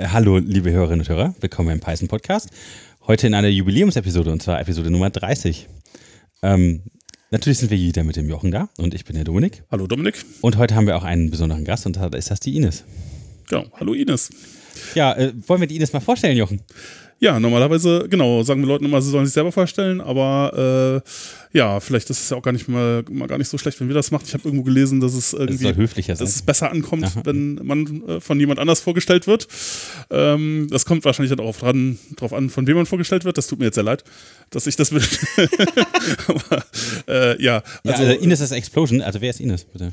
Äh, hallo, liebe Hörerinnen und Hörer, willkommen im Python Podcast. Heute in einer Jubiläumsepisode und zwar Episode Nummer 30. Ähm, natürlich sind wir wieder mit dem Jochen da und ich bin der Dominik. Hallo Dominik. Und heute haben wir auch einen besonderen Gast und da ist das die Ines. Genau, hallo Ines. Ja, äh, wollen wir die Ines mal vorstellen, Jochen? Ja, normalerweise, genau, sagen wir Leuten immer, sie sollen sich selber vorstellen, aber äh, ja, vielleicht ist es ja auch gar nicht mal, mal gar nicht so schlecht, wenn wir das machen. Ich habe irgendwo gelesen, dass es irgendwie das höflicher dass es besser ankommt, Aha. wenn man äh, von jemand anders vorgestellt wird. Ähm, das kommt wahrscheinlich darauf dran, drauf an, von wem man vorgestellt wird. Das tut mir jetzt sehr leid, dass ich das will. Aber äh, ja, also, ja, also Ines ist Explosion. Also wer ist Ines, bitte?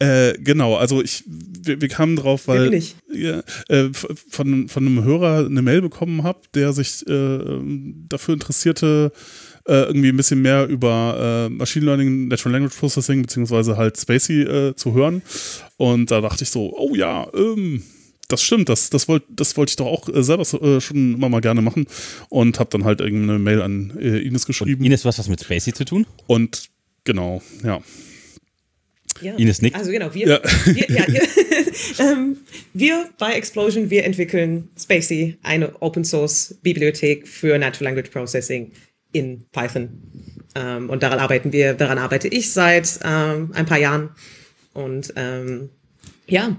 Äh, genau, also ich, wir, wir kamen drauf, weil ich ja, äh, von, von einem Hörer eine Mail bekommen habe, der sich äh, dafür interessierte, äh, irgendwie ein bisschen mehr über äh, Machine Learning, Natural Language Processing beziehungsweise halt Spacey äh, zu hören. Und da dachte ich so, oh ja, ähm, das stimmt, das, das wollte das wollt ich doch auch äh, selber äh, schon immer mal gerne machen. Und habe dann halt irgendeine Mail an äh, Ines geschrieben. Und Ines, was was mit Spacey zu tun? Und genau, ja. Ja. Ines nickt. Also genau, wir, ja. wir, ja, ähm, wir bei Explosion, wir entwickeln Spacey, eine Open Source Bibliothek für Natural Language Processing in Python. Ähm, und daran arbeiten wir, daran arbeite ich seit ähm, ein paar Jahren. Und ähm, ja,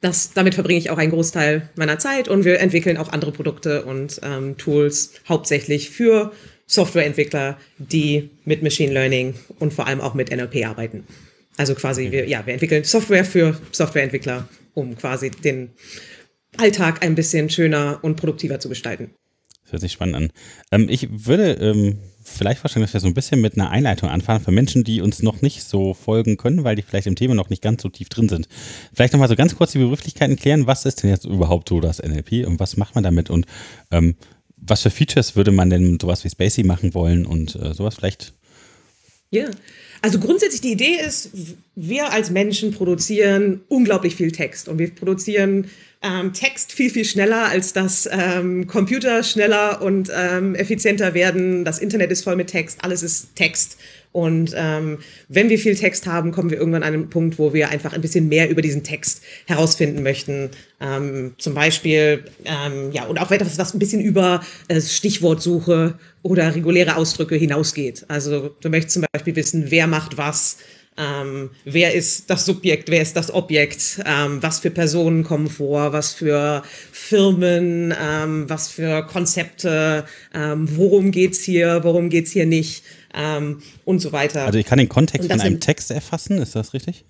das, damit verbringe ich auch einen Großteil meiner Zeit und wir entwickeln auch andere Produkte und ähm, Tools, hauptsächlich für Softwareentwickler, die mit Machine Learning und vor allem auch mit NLP arbeiten. Also quasi, wir, ja, wir entwickeln Software für Softwareentwickler, um quasi den Alltag ein bisschen schöner und produktiver zu gestalten. Hört sich spannend an. Ähm, ich würde ähm, vielleicht vorstellen, dass wir so ein bisschen mit einer Einleitung anfangen für Menschen, die uns noch nicht so folgen können, weil die vielleicht im Thema noch nicht ganz so tief drin sind. Vielleicht nochmal so ganz kurz die Begrifflichkeiten klären. Was ist denn jetzt überhaupt so das NLP und was macht man damit und ähm, was für Features würde man denn sowas wie Spacey machen wollen und äh, sowas vielleicht? Ja, also grundsätzlich die Idee ist, wir als Menschen produzieren unglaublich viel Text und wir produzieren ähm, Text viel, viel schneller, als dass ähm, Computer schneller und ähm, effizienter werden. Das Internet ist voll mit Text, alles ist Text. Und ähm, wenn wir viel Text haben, kommen wir irgendwann an einen Punkt, wo wir einfach ein bisschen mehr über diesen Text herausfinden möchten. Ähm, zum Beispiel, ähm, ja, und auch etwas, was ein bisschen über äh, Stichwortsuche oder reguläre Ausdrücke hinausgeht. Also du möchtest zum Beispiel wissen, wer macht was, ähm, wer ist das Subjekt, wer ist das Objekt, ähm, was für Personen kommen vor, was für Firmen, ähm, was für Konzepte, ähm, worum geht's hier, worum geht's hier nicht? Ähm, und so weiter. Also ich kann den Kontext von einem Text erfassen, ist das richtig?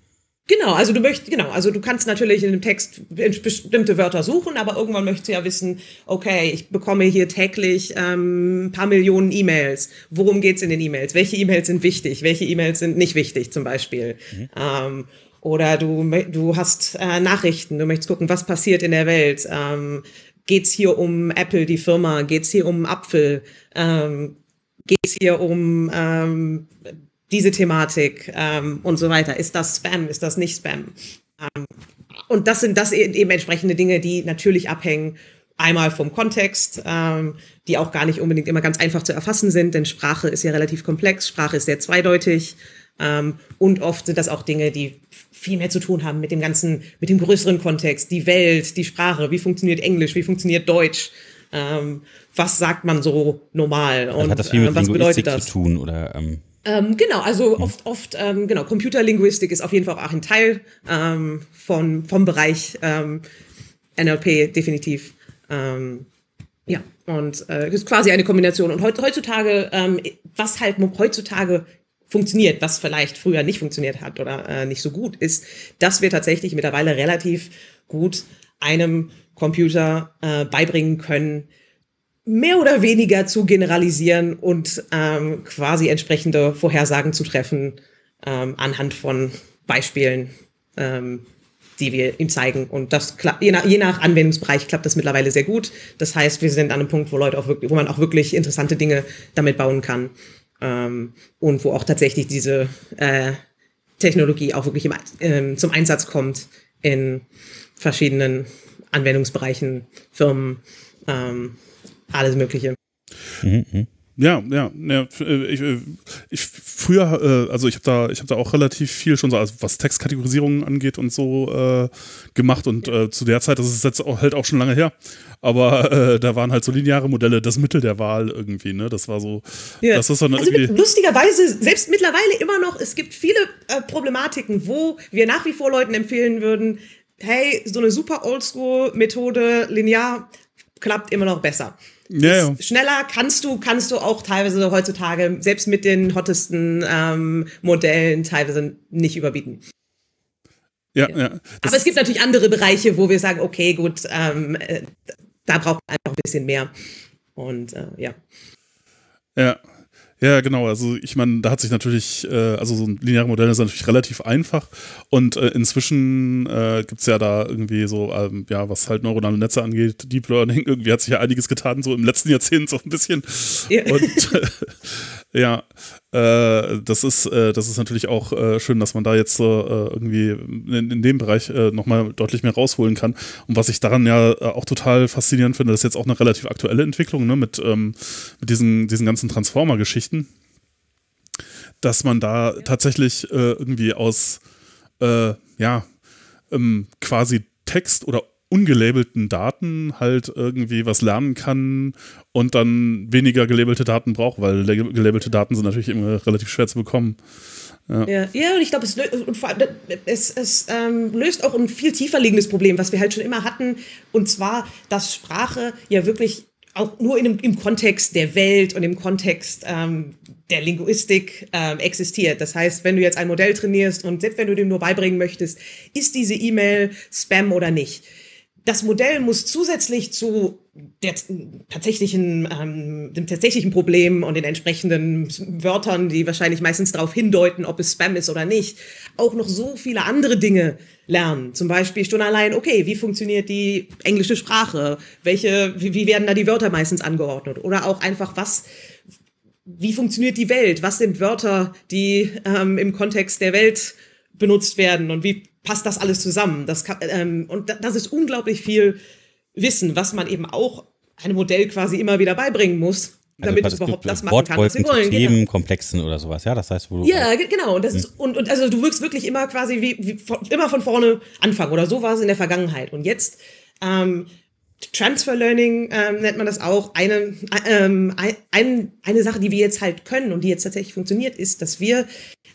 Genau, also du möchtest, genau, also du kannst natürlich in dem Text bestimmte Wörter suchen, aber irgendwann möchtest du ja wissen, okay, ich bekomme hier täglich ähm, ein paar Millionen E-Mails. Worum geht's in den E-Mails? Welche E-Mails sind wichtig? Welche E-Mails sind nicht wichtig, zum Beispiel? Mhm. Ähm, oder du, du hast äh, Nachrichten, du möchtest gucken, was passiert in der Welt. Ähm, geht's hier um Apple, die Firma? Geht's hier um Apfel? Ähm, geht's hier um ähm, diese Thematik ähm, und so weiter. Ist das Spam? Ist das nicht Spam? Ähm, und das sind das eben entsprechende Dinge, die natürlich abhängen. Einmal vom Kontext, ähm, die auch gar nicht unbedingt immer ganz einfach zu erfassen sind, denn Sprache ist ja relativ komplex, Sprache ist sehr zweideutig ähm, und oft sind das auch Dinge, die viel mehr zu tun haben mit dem ganzen, mit dem größeren Kontext, die Welt, die Sprache, wie funktioniert Englisch, wie funktioniert Deutsch, ähm, was sagt man so normal und also hat das viel mit äh, was bedeutet das? zu tun oder ähm ähm, genau, also hm. oft, oft, ähm, genau, Computerlinguistik ist auf jeden Fall auch ein Teil ähm, von, vom Bereich ähm, NLP, definitiv. Ähm, ja, und äh, ist quasi eine Kombination. Und heutzutage, ähm, was halt heutzutage funktioniert, was vielleicht früher nicht funktioniert hat oder äh, nicht so gut ist, dass wir tatsächlich mittlerweile relativ gut einem Computer äh, beibringen können, mehr oder weniger zu generalisieren und ähm, quasi entsprechende Vorhersagen zu treffen ähm, anhand von Beispielen, ähm, die wir ihm zeigen. Und das klappt, je nach, je nach Anwendungsbereich klappt das mittlerweile sehr gut. Das heißt, wir sind an einem Punkt, wo Leute auch wirklich, wo man auch wirklich interessante Dinge damit bauen kann. Ähm, und wo auch tatsächlich diese äh, Technologie auch wirklich im, ähm, zum Einsatz kommt in verschiedenen Anwendungsbereichen, Firmen, ähm, alles Mögliche. Mhm, mh. Ja, ja, ja ich, äh, ich, früher, äh, also ich habe da, ich habe da auch relativ viel schon so, also was Textkategorisierungen angeht und so äh, gemacht und äh, zu der Zeit, das ist jetzt auch, halt auch schon lange her, aber äh, da waren halt so lineare Modelle das Mittel der Wahl irgendwie, ne? Das war so, ja. das ist eine also lustigerweise selbst mittlerweile immer noch, es gibt viele äh, Problematiken, wo wir nach wie vor Leuten empfehlen würden, hey, so eine super Oldschool-Methode linear klappt immer noch besser. Ja, ja. Schneller kannst du, kannst du auch teilweise heutzutage, selbst mit den hottesten ähm, Modellen, teilweise nicht überbieten. Ja, ja. ja. Aber es gibt natürlich andere Bereiche, wo wir sagen, okay, gut, ähm, äh, da braucht man einfach ein bisschen mehr. Und äh, ja. Ja, ja, genau. Also ich meine, da hat sich natürlich, äh, also so ein lineares Modell ist natürlich relativ einfach und äh, inzwischen äh, gibt es ja da irgendwie so, ähm, ja, was halt neuronale Netze angeht, Deep Learning, irgendwie hat sich ja einiges getan, so im letzten Jahrzehnt so ein bisschen. Ja. Und ja, äh, das ist, äh, das ist natürlich auch äh, schön, dass man da jetzt so äh, irgendwie in, in, dem Bereich äh, nochmal deutlich mehr rausholen kann. Und was ich daran ja äh, auch total faszinierend finde, das ist jetzt auch eine relativ aktuelle Entwicklung, ne, mit, ähm, mit diesen, diesen ganzen Transformer-Geschichten, dass man da ja. tatsächlich äh, irgendwie aus, ja, ähm, quasi Text oder ungelabelten Daten halt irgendwie was lernen kann und dann weniger gelabelte Daten braucht, weil gelabelte Daten sind natürlich immer relativ schwer zu bekommen. Ja. ja, ja, und ich glaube, es, es, es ähm, löst auch ein viel tiefer liegendes Problem, was wir halt schon immer hatten, und zwar, dass Sprache ja wirklich auch nur in, im Kontext der Welt und im Kontext ähm, der Linguistik ähm, existiert. Das heißt, wenn du jetzt ein Modell trainierst und selbst wenn du dem nur beibringen möchtest, ist diese E-Mail Spam oder nicht, das Modell muss zusätzlich zu der tatsächlichen, ähm, dem tatsächlichen Problem und den entsprechenden Wörtern, die wahrscheinlich meistens darauf hindeuten, ob es Spam ist oder nicht, auch noch so viele andere Dinge lernen. Zum Beispiel schon allein, okay, wie funktioniert die englische Sprache? Welche, wie, wie werden da die Wörter meistens angeordnet? Oder auch einfach, was, wie funktioniert die Welt? Was sind Wörter, die ähm, im Kontext der Welt benutzt werden und wie passt das alles zusammen? Das kann, ähm, und das ist unglaublich viel Wissen, was man eben auch einem Modell quasi immer wieder beibringen muss, also damit es überhaupt das machen kann, was sie wollen. Themen, genau. Komplexen oder sowas, ja, das heißt, wo du Ja, genau, und, das ist, und, und also du wirkst wirklich immer quasi wie, wie immer von vorne anfangen oder so war es in der Vergangenheit und jetzt ähm, Transfer Learning ähm, nennt man das auch. Eine, ähm, ein, eine Sache, die wir jetzt halt können und die jetzt tatsächlich funktioniert, ist, dass wir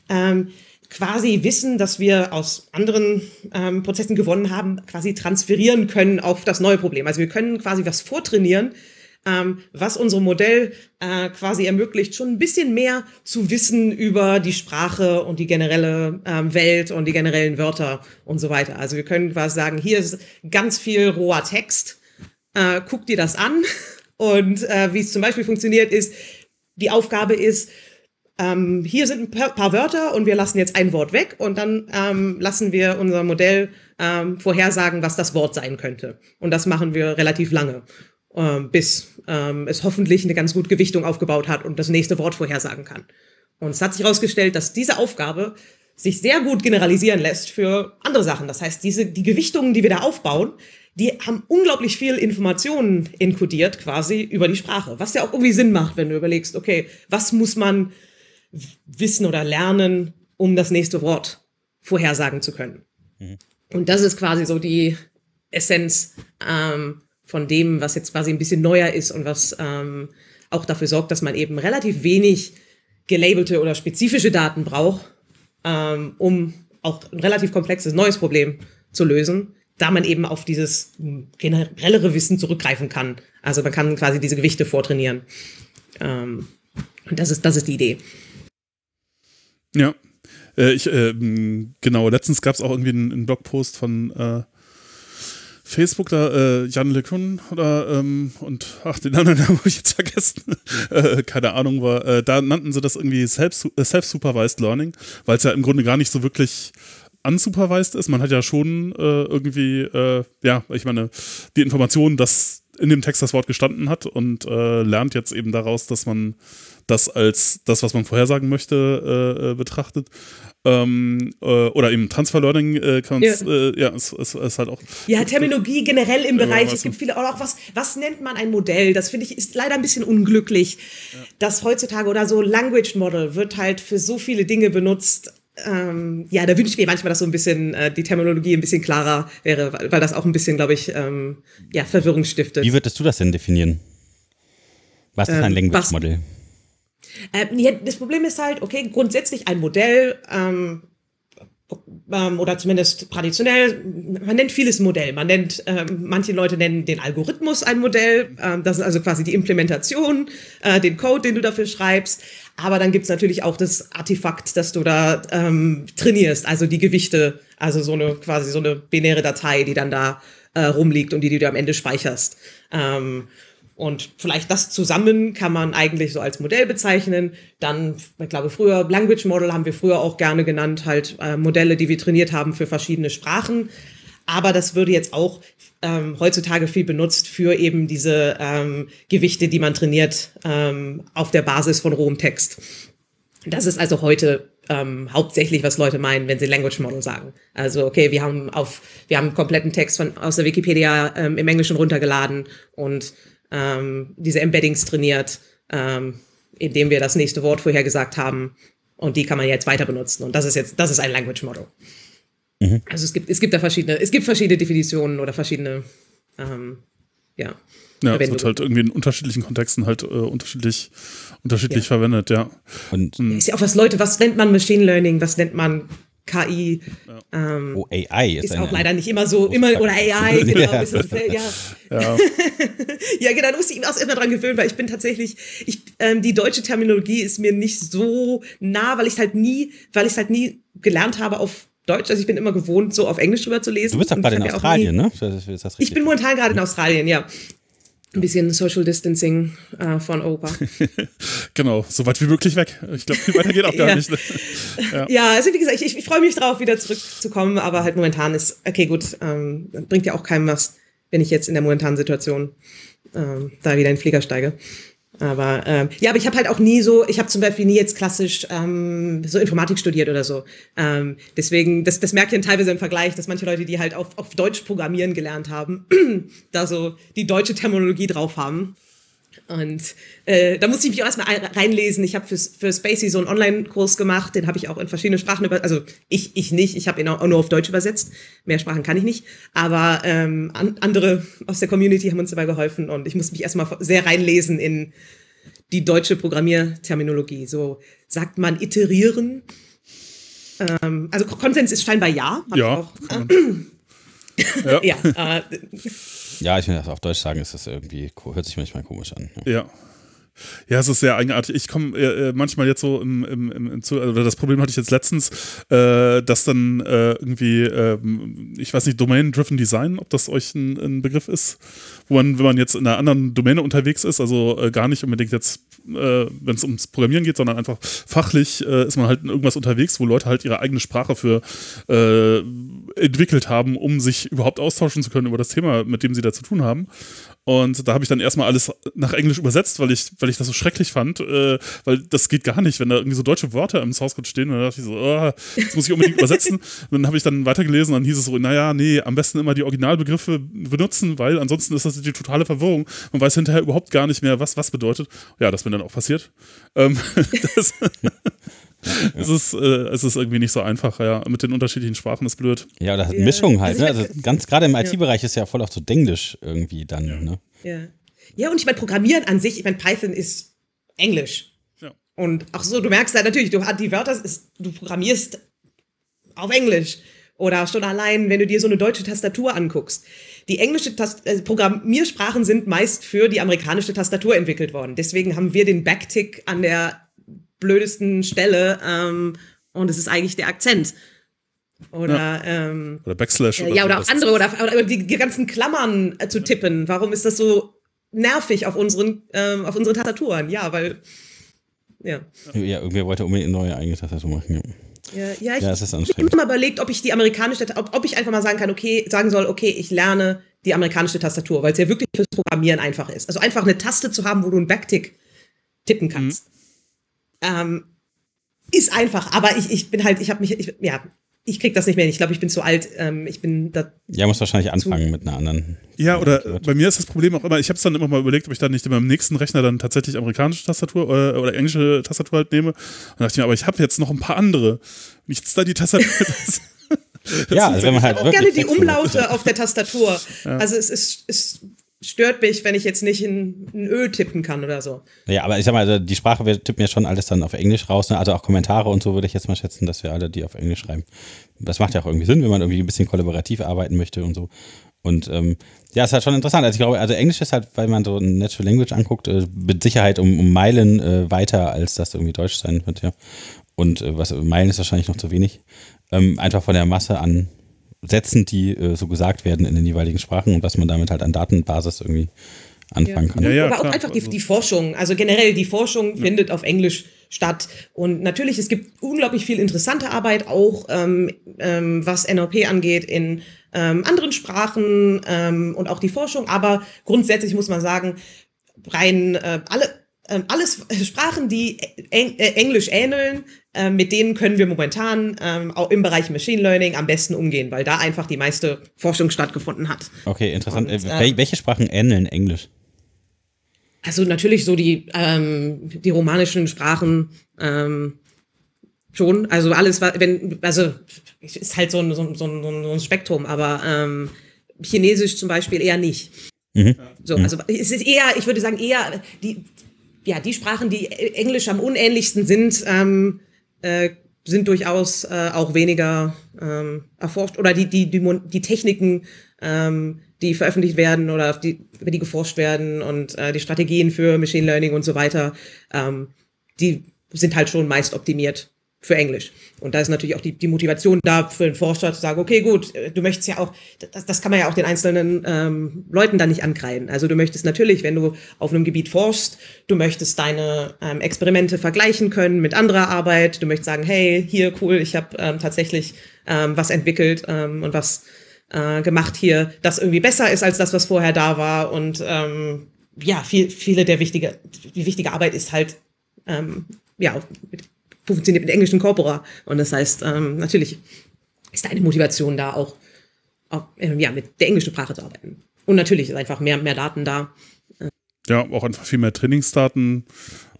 ähm, quasi Wissen, das wir aus anderen ähm, Prozessen gewonnen haben, quasi transferieren können auf das neue Problem. Also wir können quasi was vortrainieren, ähm, was unserem Modell äh, quasi ermöglicht, schon ein bisschen mehr zu wissen über die Sprache und die generelle ähm, Welt und die generellen Wörter und so weiter. Also wir können quasi sagen, hier ist ganz viel roher Text, äh, guck dir das an. Und äh, wie es zum Beispiel funktioniert, ist, die Aufgabe ist, ähm, hier sind ein paar, paar, Wörter und wir lassen jetzt ein Wort weg und dann ähm, lassen wir unser Modell ähm, vorhersagen, was das Wort sein könnte. Und das machen wir relativ lange, ähm, bis ähm, es hoffentlich eine ganz gute Gewichtung aufgebaut hat und das nächste Wort vorhersagen kann. Und es hat sich herausgestellt, dass diese Aufgabe sich sehr gut generalisieren lässt für andere Sachen. Das heißt, diese, die Gewichtungen, die wir da aufbauen, die haben unglaublich viel Informationen inkodiert quasi über die Sprache, was ja auch irgendwie Sinn macht, wenn du überlegst, okay, was muss man wissen oder lernen, um das nächste Wort vorhersagen zu können. Mhm. Und das ist quasi so die Essenz ähm, von dem, was jetzt quasi ein bisschen neuer ist und was ähm, auch dafür sorgt, dass man eben relativ wenig gelabelte oder spezifische Daten braucht, ähm, um auch ein relativ komplexes neues Problem zu lösen, da man eben auf dieses generellere Wissen zurückgreifen kann. Also man kann quasi diese Gewichte vortrainieren. Ähm, und das ist, das ist die Idee. Ja. Äh, ich, äh, genau, letztens gab es auch irgendwie einen, einen, Blogpost von äh, Facebook, da äh, Jan LeCun oder ähm, und ach, den anderen habe ich jetzt vergessen. äh, keine Ahnung, war, äh, da nannten sie das irgendwie Self-Supervised Learning, weil es ja im Grunde gar nicht so wirklich unsupervised ist. Man hat ja schon irgendwie, äh, ja, ich meine, die Information, dass in dem Text das Wort gestanden hat und lernt jetzt eben daraus, dass man das als das, was man vorhersagen möchte, äh, äh betrachtet. Ähm, äh, oder eben Transfer Learning äh, kann ja, äh, ja ist, ist, ist, halt auch. Ja, Terminologie generell im Bereich. es gibt viele auch was, was nennt man ein Modell? Das finde ich ist leider ein bisschen unglücklich, ja. dass heutzutage oder so Language Model wird halt für so viele Dinge benutzt. Ähm, ja, da wünsche ich mir manchmal, dass so ein bisschen äh, die Terminologie ein bisschen klarer wäre, weil, weil das auch ein bisschen, glaube ich, ähm, ja, Verwirrung stiftet. Wie würdest du das denn definieren? Was ist ein ähm, Language Model? Ähm, ja, das Problem ist halt, okay, grundsätzlich ein Modell, ähm, ähm, oder zumindest traditionell, man nennt vieles Modell. Man nennt, ähm, manche Leute nennen den Algorithmus ein Modell. Ähm, das ist also quasi die Implementation, äh, den Code, den du dafür schreibst. Aber dann gibt's natürlich auch das Artefakt, das du da ähm, trainierst, also die Gewichte, also so eine quasi so eine binäre Datei, die dann da äh, rumliegt und die, die du am Ende speicherst. Ähm, und vielleicht das zusammen kann man eigentlich so als Modell bezeichnen. Dann, ich glaube, früher Language Model haben wir früher auch gerne genannt, halt äh, Modelle, die wir trainiert haben für verschiedene Sprachen. Aber das würde jetzt auch ähm, heutzutage viel benutzt für eben diese ähm, Gewichte, die man trainiert ähm, auf der Basis von rohem Text. Das ist also heute ähm, hauptsächlich, was Leute meinen, wenn sie Language Model sagen. Also, okay, wir haben auf, wir haben einen kompletten Text von, aus der Wikipedia ähm, im Englischen runtergeladen und ähm, diese Embeddings trainiert, ähm, indem wir das nächste Wort vorhergesagt haben. Und die kann man jetzt weiter benutzen. Und das ist jetzt, das ist ein Language Model. Mhm. Also es gibt, es gibt da verschiedene, es gibt verschiedene Definitionen oder verschiedene, ähm, ja. Ja, es wird halt irgendwie in unterschiedlichen Kontexten halt äh, unterschiedlich, unterschiedlich ja. verwendet, ja. Und ist ja auch was Leute, was nennt man Machine Learning, was nennt man KI. Ja. Ähm, oh, AI ist, ist auch leider nicht immer so, immer, oder AI, genau. ja. Ist, ja. Ja. ja, genau, da muss ich auch erstmal dran gewöhnen, weil ich bin tatsächlich, ich, ähm, die deutsche Terminologie ist mir nicht so nah, weil ich halt nie, weil ich halt nie gelernt habe auf Deutsch. Also ich bin immer gewohnt, so auf Englisch drüber zu lesen. Du bist doch gerade in Australien, nie, ne? Ich bin momentan gerade in Australien, ja ein bisschen Social Distancing äh, von Europa. genau, so weit wie möglich weg. Ich glaube, viel weiter geht auch gar ja. nicht. Ne? Ja. ja. also wie gesagt, ich, ich freue mich drauf, wieder zurückzukommen, aber halt momentan ist, okay, gut, ähm, bringt ja auch keinem was, wenn ich jetzt in der momentanen Situation ähm, da wieder in den Flieger steige. Aber ähm, ja, aber ich habe halt auch nie so, ich habe zum Beispiel nie jetzt klassisch ähm, so Informatik studiert oder so. Ähm, deswegen, das, das merkt ihr teilweise im Vergleich, dass manche Leute, die halt auf, auf Deutsch programmieren gelernt haben, da so die deutsche Terminologie drauf haben. Und äh, da musste ich mich auch erstmal reinlesen. Ich habe für, für Spacey so einen Online-Kurs gemacht, den habe ich auch in verschiedene Sprachen über, also ich, ich nicht, ich habe ihn auch nur auf Deutsch übersetzt. Mehr Sprachen kann ich nicht. Aber ähm, an, andere aus der Community haben uns dabei geholfen und ich musste mich erstmal sehr reinlesen in die deutsche Programmierterminologie. So sagt man iterieren. Ähm, also Konsens ist scheinbar ja. Ja. Auch, äh, ja. ja äh, ja, ich will das auf Deutsch sagen, ist das irgendwie, hört sich manchmal komisch an. Ja. Ja. Es ist sehr eigenartig. Ich komme äh, äh, manchmal jetzt so im, im, im, im also das Problem hatte ich jetzt letztens, äh, dass dann äh, irgendwie, ähm, ich weiß nicht, Domain-Driven Design, ob das euch ein, ein, Begriff ist, wo man, wenn man jetzt in einer anderen Domäne unterwegs ist, also äh, gar nicht unbedingt jetzt, äh, wenn es ums Programmieren geht, sondern einfach fachlich ist man halt in irgendwas unterwegs, wo Leute halt ihre eigene Sprache für entwickelt haben, um sich überhaupt austauschen zu können über das Thema, mit dem sie da zu tun haben. Und da habe ich dann erstmal alles nach Englisch übersetzt, weil ich, weil ich das so schrecklich fand, äh, weil das geht gar nicht, wenn da irgendwie so deutsche Wörter im Source Code stehen. Und dann dachte ich so, oh, das muss ich unbedingt übersetzen. Und dann habe ich dann weitergelesen und dann hieß es so, naja, nee, am besten immer die Originalbegriffe benutzen, weil ansonsten ist das die totale Verwirrung. Man weiß hinterher überhaupt gar nicht mehr, was was bedeutet. Ja, das mir dann auch passiert. Ähm, das, es, ist, äh, es ist irgendwie nicht so einfach, ja. Mit den unterschiedlichen Sprachen ist blöd. Ja, oder ja. Mischung halt, ne? Also ganz gerade im IT-Bereich ist ja voll auch so Denglisch irgendwie dann, ja. ne? Ja. Ja, und ich meine, Programmieren an sich, ich meine, Python ist Englisch. Ja. Und auch so, du merkst ja natürlich, du hast die Wörter, ist, du programmierst auf Englisch. Oder schon allein, wenn du dir so eine deutsche Tastatur anguckst. Die englische Tast äh, Programmiersprachen sind meist für die amerikanische Tastatur entwickelt worden. Deswegen haben wir den Backtick an der blödesten Stelle ähm, und es ist eigentlich der Akzent. Oder, ja. ähm, oder Backslash. Äh, ja, oder auch andere, oder, oder die, ganzen Klammern äh, zu tippen. Warum ist das so nervig auf unseren, ähm, auf unseren Tastaturen? Ja, weil. Ja. Ja, irgendwer wollte unbedingt eine neue eigene Tastatur machen. Ja. Ja, ja, ich ja, habe immer mal überlegt, ob ich die amerikanische, ob, ob ich einfach mal sagen kann, okay, sagen soll, okay, ich lerne die amerikanische Tastatur, weil es ja wirklich fürs Programmieren einfach ist. Also einfach eine Taste zu haben, wo du einen Backtick tippen kannst. Mhm. Ähm, ist einfach. Aber ich, ich bin halt, ich habe mich, ich, ja, ich krieg das nicht mehr. Ich glaube, ich bin zu alt. Ähm, ich bin da. Ja, muss wahrscheinlich anfangen mit einer anderen. Ja, oder bei mir ist das Problem auch immer, ich habe es dann immer mal überlegt, ob ich dann nicht in meinem nächsten Rechner dann tatsächlich amerikanische Tastatur oder, äh, oder englische Tastatur halt nehme. Und dachte ich mir, aber ich habe jetzt noch ein paar andere. Nichts da die Tastatur. ja, also wenn man halt auch gerne die Umlaute auf der Tastatur. Ja. Also es ist, es stört mich, wenn ich jetzt nicht in ein Ö tippen kann oder so. Ja, aber ich sag mal, also die Sprache, wir tippen ja schon alles dann auf Englisch raus, ne? also auch Kommentare und so würde ich jetzt mal schätzen, dass wir alle die auf Englisch schreiben. Das macht ja auch irgendwie Sinn, wenn man irgendwie ein bisschen kollaborativ arbeiten möchte und so. Und ähm, ja, ist halt schon interessant. Also ich glaube, also Englisch ist halt, weil man so ein Natural Language anguckt, äh, mit Sicherheit um, um Meilen äh, weiter, als das irgendwie Deutsch sein wird, ja. Und äh, was Meilen ist wahrscheinlich noch zu wenig. Ähm, einfach von der Masse an Sätzen, die äh, so gesagt werden in den jeweiligen Sprachen und was man damit halt an Datenbasis irgendwie anfangen ja. kann. Ja, ja, Aber auch einfach die, die, Forschung, also generell die Forschung findet auf Englisch statt. Und natürlich, es gibt unglaublich viel interessante Arbeit, auch ähm, ähm, was NLP angeht in ähm, anderen Sprachen ähm, und auch die Forschung. Aber grundsätzlich muss man sagen, rein äh, alle ähm, alles Sprachen, die Eng äh, Englisch ähneln, äh, mit denen können wir momentan ähm, auch im Bereich Machine Learning am besten umgehen, weil da einfach die meiste Forschung stattgefunden hat. Okay, interessant. Und, äh, welche Sprachen ähneln Englisch? Also natürlich so die, ähm, die romanischen Sprachen ähm, schon. Also alles, wenn, also ist halt so ein, so, so, so ein Spektrum, aber ähm, Chinesisch zum Beispiel eher nicht. Mhm. So, mhm. also es ist eher, ich würde sagen, eher die, ja, die Sprachen, die Englisch am unähnlichsten sind, ähm, äh, sind durchaus äh, auch weniger ähm, erforscht oder die, die, die, die Techniken, ähm, die veröffentlicht werden oder die, über die geforscht werden und äh, die Strategien für Machine Learning und so weiter, ähm, die sind halt schon meist optimiert für Englisch. Und da ist natürlich auch die, die Motivation da für den Forscher zu sagen, okay, gut, du möchtest ja auch, das, das kann man ja auch den einzelnen ähm, Leuten da nicht ankreiden. Also du möchtest natürlich, wenn du auf einem Gebiet forschst, du möchtest deine ähm, Experimente vergleichen können mit anderer Arbeit. Du möchtest sagen, hey, hier cool, ich habe ähm, tatsächlich ähm, was entwickelt ähm, und was äh, gemacht hier, das irgendwie besser ist als das, was vorher da war. Und ähm, ja, viel, viele der wichtige, die wichtige Arbeit ist halt ähm, ja, funktioniert mit englischen Corpora. Und das heißt, ähm, natürlich ist eine Motivation da auch, auch äh, ja, mit der englischen Sprache zu arbeiten. Und natürlich ist einfach mehr, mehr Daten da. Ja, auch einfach viel mehr Trainingsdaten.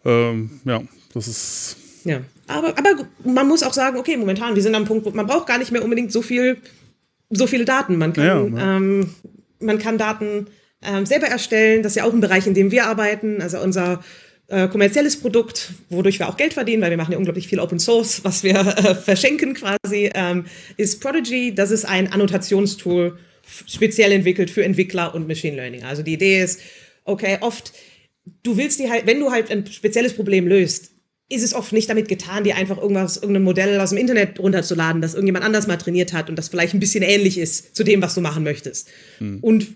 Ähm, ja, das ist. Ja, aber, aber man muss auch sagen, okay, momentan, wir sind am Punkt, wo man braucht gar nicht mehr unbedingt so viel, so viele Daten. Man kann, ja, ja. Ähm, man kann Daten ähm, selber erstellen. Das ist ja auch ein Bereich, in dem wir arbeiten. Also unser äh, kommerzielles Produkt, wodurch wir auch Geld verdienen, weil wir machen ja unglaublich viel Open Source, was wir äh, verschenken quasi, ähm, ist Prodigy. Das ist ein Annotationstool, speziell entwickelt für Entwickler und Machine Learning. Also die Idee ist, okay, oft, du willst dir halt, wenn du halt ein spezielles Problem löst, ist es oft nicht damit getan, dir einfach irgendwas, irgendein Modell aus dem Internet runterzuladen, das irgendjemand anders mal trainiert hat und das vielleicht ein bisschen ähnlich ist zu dem, was du machen möchtest. Hm. Und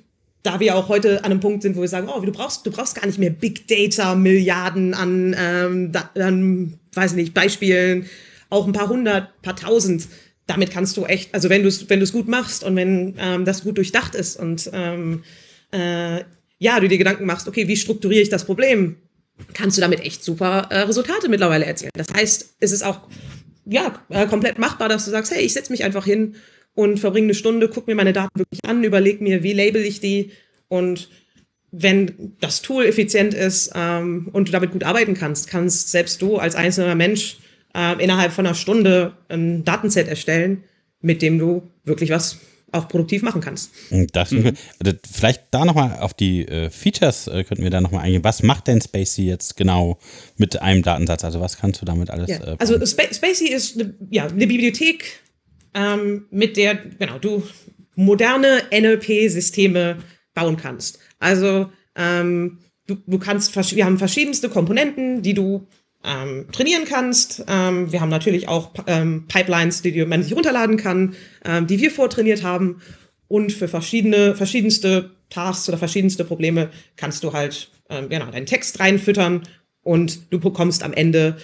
da wir auch heute an einem Punkt sind, wo wir sagen, oh, du brauchst, du brauchst gar nicht mehr Big Data, Milliarden an, ähm, da, an weiß nicht, Beispielen, auch ein paar hundert, paar tausend. Damit kannst du echt, also wenn du es wenn gut machst und wenn ähm, das gut durchdacht ist und ähm, äh, ja, du dir Gedanken machst, okay, wie strukturiere ich das Problem, kannst du damit echt super äh, Resultate mittlerweile erzielen. Das heißt, es ist auch ja äh, komplett machbar, dass du sagst, hey, ich setze mich einfach hin und verbringe eine Stunde, gucke mir meine Daten wirklich an, überlege mir, wie label ich die und wenn das Tool effizient ist ähm, und du damit gut arbeiten kannst, kannst selbst du als einzelner Mensch äh, innerhalb von einer Stunde ein Datenset erstellen, mit dem du wirklich was auch produktiv machen kannst. Das, mhm. Also vielleicht da nochmal auf die äh, Features äh, könnten wir da nochmal eingehen. Was macht denn Spacey jetzt genau mit einem Datensatz? Also was kannst du damit alles? Ja. Äh, also Sp Spacey ist eine, ja, eine Bibliothek, ähm, mit der genau du moderne NLP-Systeme bauen kannst. Also ähm, du, du kannst, wir haben verschiedenste Komponenten, die du ähm, trainieren kannst. Ähm, wir haben natürlich auch ähm, Pipelines, die man sich runterladen kann, ähm, die wir vortrainiert haben. Und für verschiedene, verschiedenste Tasks oder verschiedenste Probleme kannst du halt ähm, genau deinen Text reinfüttern und du bekommst am Ende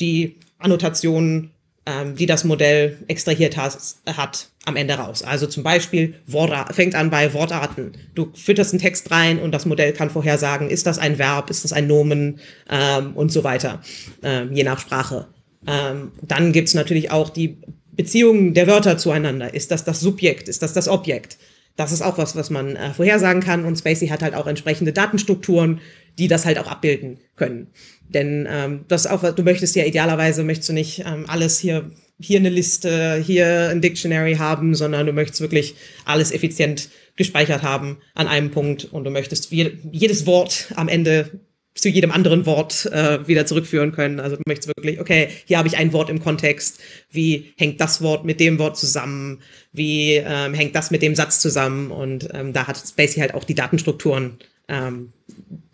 die Annotationen ähm, die das Modell extrahiert hat, hat am Ende raus. Also zum Beispiel Wortart, fängt an bei Wortarten. Du fütterst einen Text rein und das Modell kann vorhersagen, ist das ein Verb, ist das ein Nomen ähm, und so weiter, ähm, je nach Sprache. Ähm, dann gibt's natürlich auch die Beziehungen der Wörter zueinander. Ist das das Subjekt? Ist das das Objekt? Das ist auch was, was man äh, vorhersagen kann und Spacey hat halt auch entsprechende Datenstrukturen, die das halt auch abbilden können. Denn ähm, das auch, du möchtest ja idealerweise, möchtest du nicht ähm, alles hier, hier eine Liste, hier ein Dictionary haben, sondern du möchtest wirklich alles effizient gespeichert haben an einem Punkt und du möchtest jedes Wort am Ende zu jedem anderen Wort äh, wieder zurückführen können. Also du möchtest wirklich, okay, hier habe ich ein Wort im Kontext. Wie hängt das Wort mit dem Wort zusammen? Wie ähm, hängt das mit dem Satz zusammen? Und ähm, da hat Spacey halt auch die Datenstrukturen, ähm,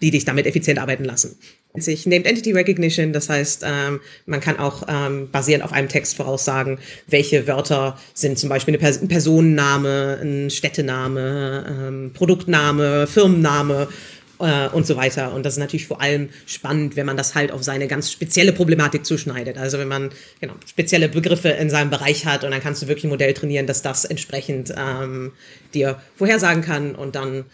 die dich damit effizient arbeiten lassen sich Named Entity Recognition, das heißt, ähm, man kann auch ähm, basierend auf einem Text voraussagen, welche Wörter sind zum Beispiel eine Pers ein Personenname, ein Städtename, ähm, Produktname, Firmenname äh, und so weiter. Und das ist natürlich vor allem spannend, wenn man das halt auf seine ganz spezielle Problematik zuschneidet. Also wenn man genau spezielle Begriffe in seinem Bereich hat und dann kannst du wirklich ein Modell trainieren, dass das entsprechend ähm, dir vorhersagen kann und dann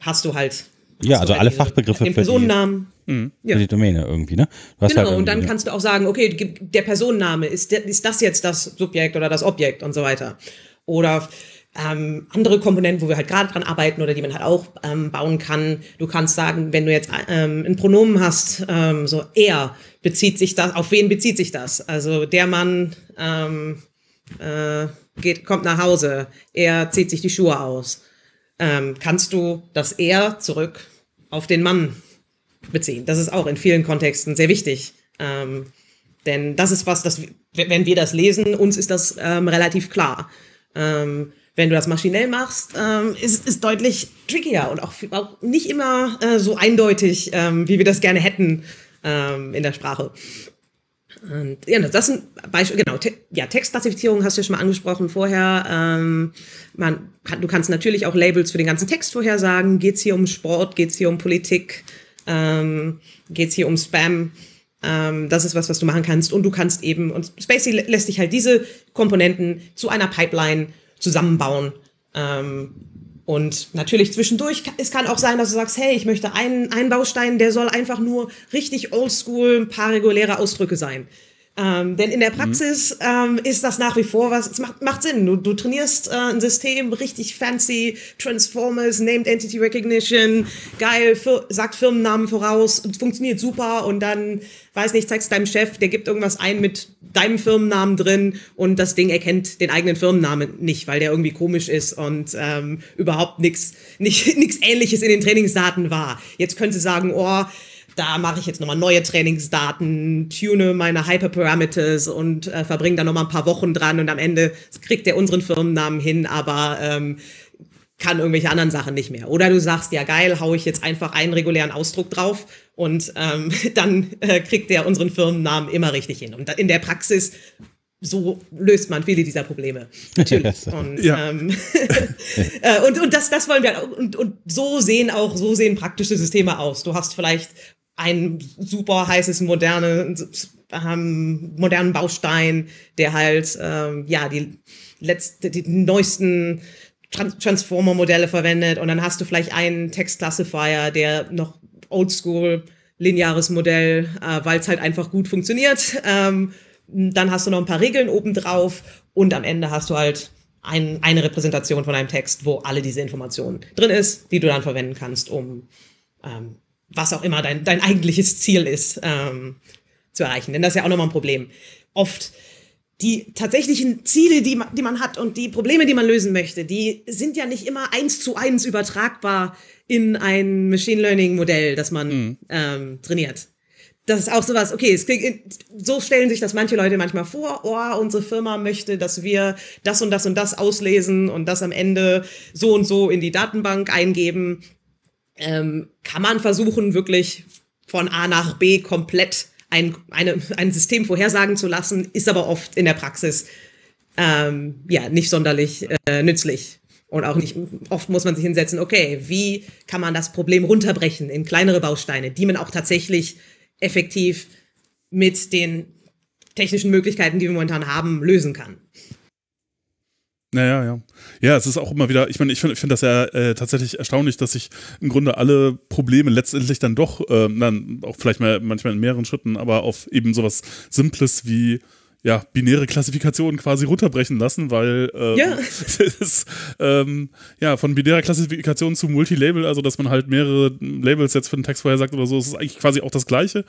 hast du halt ja, also alle Fachbegriffe den Personennamen. Für die, ja. für die Domäne irgendwie, ne? genau, halt und dann kannst du auch sagen, okay, der Personenname, ist, der, ist das jetzt das Subjekt oder das Objekt und so weiter. Oder ähm, andere Komponenten, wo wir halt gerade dran arbeiten oder die man halt auch ähm, bauen kann. Du kannst sagen, wenn du jetzt ähm, ein Pronomen hast, ähm, so er, bezieht sich das, auf wen bezieht sich das? Also der Mann ähm, äh, geht, kommt nach Hause, er zieht sich die Schuhe aus. Ähm, kannst du das er zurück auf den Mann beziehen. Das ist auch in vielen Kontexten sehr wichtig. Ähm, denn das ist was, das, wenn wir das lesen, uns ist das ähm, relativ klar. Ähm, wenn du das maschinell machst, ähm, ist es deutlich trickier und auch, auch nicht immer äh, so eindeutig, ähm, wie wir das gerne hätten ähm, in der Sprache. Und, ja, das sind Beispiele, genau, te ja, Textklassifizierung hast du ja schon mal angesprochen vorher. Ähm, man du kannst natürlich auch Labels für den ganzen Text vorhersagen. Geht es hier um Sport, geht es hier um Politik, ähm, geht es hier um Spam. Ähm, das ist was, was du machen kannst. Und du kannst eben, und Spacey lässt sich halt diese Komponenten zu einer Pipeline zusammenbauen. Ähm, und natürlich zwischendurch, es kann auch sein, dass du sagst, hey, ich möchte einen, einen Baustein, der soll einfach nur richtig oldschool, ein paar reguläre Ausdrücke sein. Ähm, denn in der mhm. Praxis mhm. ähm, ist das nach wie vor was, es macht, macht Sinn. Du, du trainierst äh, ein System richtig fancy, Transformers, Named Entity Recognition, geil, fir sagt Firmennamen voraus, funktioniert super und dann, weiß nicht, zeigst deinem Chef, der gibt irgendwas ein mit deinem Firmennamen drin und das Ding erkennt den eigenen Firmennamen nicht, weil der irgendwie komisch ist und ähm, überhaupt nichts nicht, nix ähnliches in den Trainingsdaten war. Jetzt können sie sagen, oh, da mache ich jetzt nochmal neue Trainingsdaten, tune meine Hyperparameters und äh, verbringe da nochmal ein paar Wochen dran und am Ende kriegt er unseren Firmennamen hin, aber ähm, kann irgendwelche anderen Sachen nicht mehr. Oder du sagst, ja geil, hau ich jetzt einfach einen regulären Ausdruck drauf und ähm, dann äh, kriegt der unseren Firmennamen immer richtig hin. Und in der Praxis so löst man viele dieser Probleme. Natürlich. Und, ja. ähm, äh, und, und das, das wollen wir. Und, und so sehen auch, so sehen praktische Systeme aus. Du hast vielleicht ein super heißes, moderne, ähm, modernen Baustein, der halt ähm, ja die letzte, die neuesten Transformer-Modelle verwendet und dann hast du vielleicht einen Text-Classifier, der noch oldschool lineares Modell, äh, weil es halt einfach gut funktioniert. Ähm, dann hast du noch ein paar Regeln obendrauf und am Ende hast du halt ein, eine Repräsentation von einem Text, wo alle diese Informationen drin ist, die du dann verwenden kannst, um ähm, was auch immer dein, dein eigentliches Ziel ist, ähm, zu erreichen. Denn das ist ja auch nochmal ein Problem. Oft die tatsächlichen Ziele, die man, die man hat und die Probleme, die man lösen möchte, die sind ja nicht immer eins zu eins übertragbar in ein Machine Learning Modell, das man mhm. ähm, trainiert. Das ist auch sowas, okay, es klingt, so stellen sich das manche Leute manchmal vor, oh, unsere Firma möchte, dass wir das und das und das auslesen und das am Ende so und so in die Datenbank eingeben ähm, kann man versuchen, wirklich von A nach B komplett ein, eine, ein System vorhersagen zu lassen, ist aber oft in der Praxis ähm, ja nicht sonderlich äh, nützlich. Und auch nicht, oft muss man sich hinsetzen, okay, wie kann man das Problem runterbrechen in kleinere Bausteine, die man auch tatsächlich effektiv mit den technischen Möglichkeiten, die wir momentan haben, lösen kann. Naja, ja. Ja, es ist auch immer wieder, ich meine, ich finde find das ja äh, tatsächlich erstaunlich, dass sich im Grunde alle Probleme letztendlich dann doch, äh, dann auch vielleicht mal manchmal in mehreren Schritten, aber auf eben sowas Simples wie ja, binäre Klassifikationen quasi runterbrechen lassen, weil ähm, ja. ist, ähm, ja, von binärer Klassifikation zu Multilabel, also dass man halt mehrere Labels jetzt für den Text vorher sagt oder so, ist eigentlich quasi auch das Gleiche.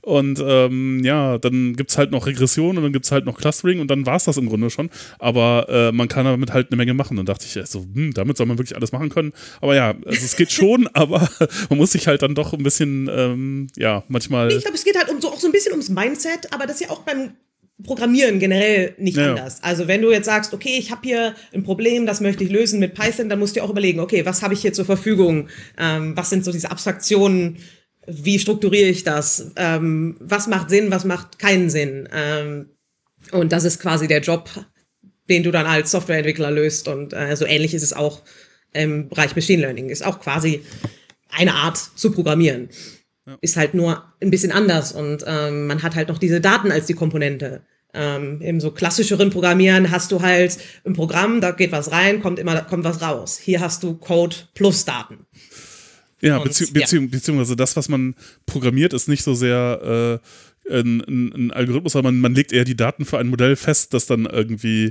Und ähm, ja, dann gibt es halt noch Regression und dann gibt es halt noch Clustering und dann war es das im Grunde schon. Aber äh, man kann damit halt eine Menge machen. Dann dachte ich, so, hm, damit soll man wirklich alles machen können. Aber ja, also es geht schon, aber man muss sich halt dann doch ein bisschen, ähm, ja, manchmal. Ich glaube, es geht halt um so, auch so ein bisschen ums Mindset, aber das ist ja auch beim Programmieren generell nicht ja. anders. Also wenn du jetzt sagst, okay, ich habe hier ein Problem, das möchte ich lösen mit Python, dann musst du auch überlegen, okay, was habe ich hier zur Verfügung? Ähm, was sind so diese Abstraktionen? Wie strukturiere ich das? Ähm, was macht Sinn, was macht keinen Sinn? Ähm, und das ist quasi der Job, den du dann als Softwareentwickler löst. Und äh, so ähnlich ist es auch im Bereich Machine Learning. Ist auch quasi eine Art zu programmieren. Ja. Ist halt nur ein bisschen anders und ähm, man hat halt noch diese Daten als die Komponente. Ähm, Im so klassischeren Programmieren hast du halt ein Programm, da geht was rein, kommt immer kommt was raus. Hier hast du Code plus Daten. Ja, bezieh bezieh beziehungsweise das, was man programmiert, ist nicht so sehr äh, ein, ein, Algorithmus, aber man, man legt eher die Daten für ein Modell fest, das dann irgendwie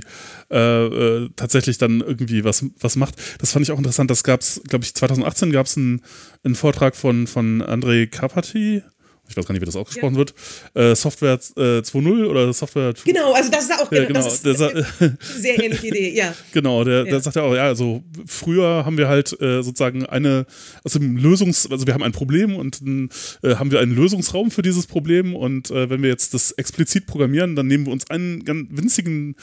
äh, äh, tatsächlich dann irgendwie was, was macht. Das fand ich auch interessant. Das gab es, glaube ich, 2018 gab es einen, einen Vortrag von, von Andrei Karpati, ich weiß gar nicht, wie das ausgesprochen ja. wird, äh, Software äh, 2.0 oder Software 2. Genau, also das ist auch ja, genau, das ist eine sehr ähnliche Idee, ja. Genau, der, ja. der sagt ja auch, ja, also früher haben wir halt äh, sozusagen eine, also Lösungs, also wir haben ein Problem und dann äh, haben wir einen Lösungsraum für dieses Problem und äh, wenn wir jetzt das explizit programmieren, dann nehmen wir uns einen ganz winzigen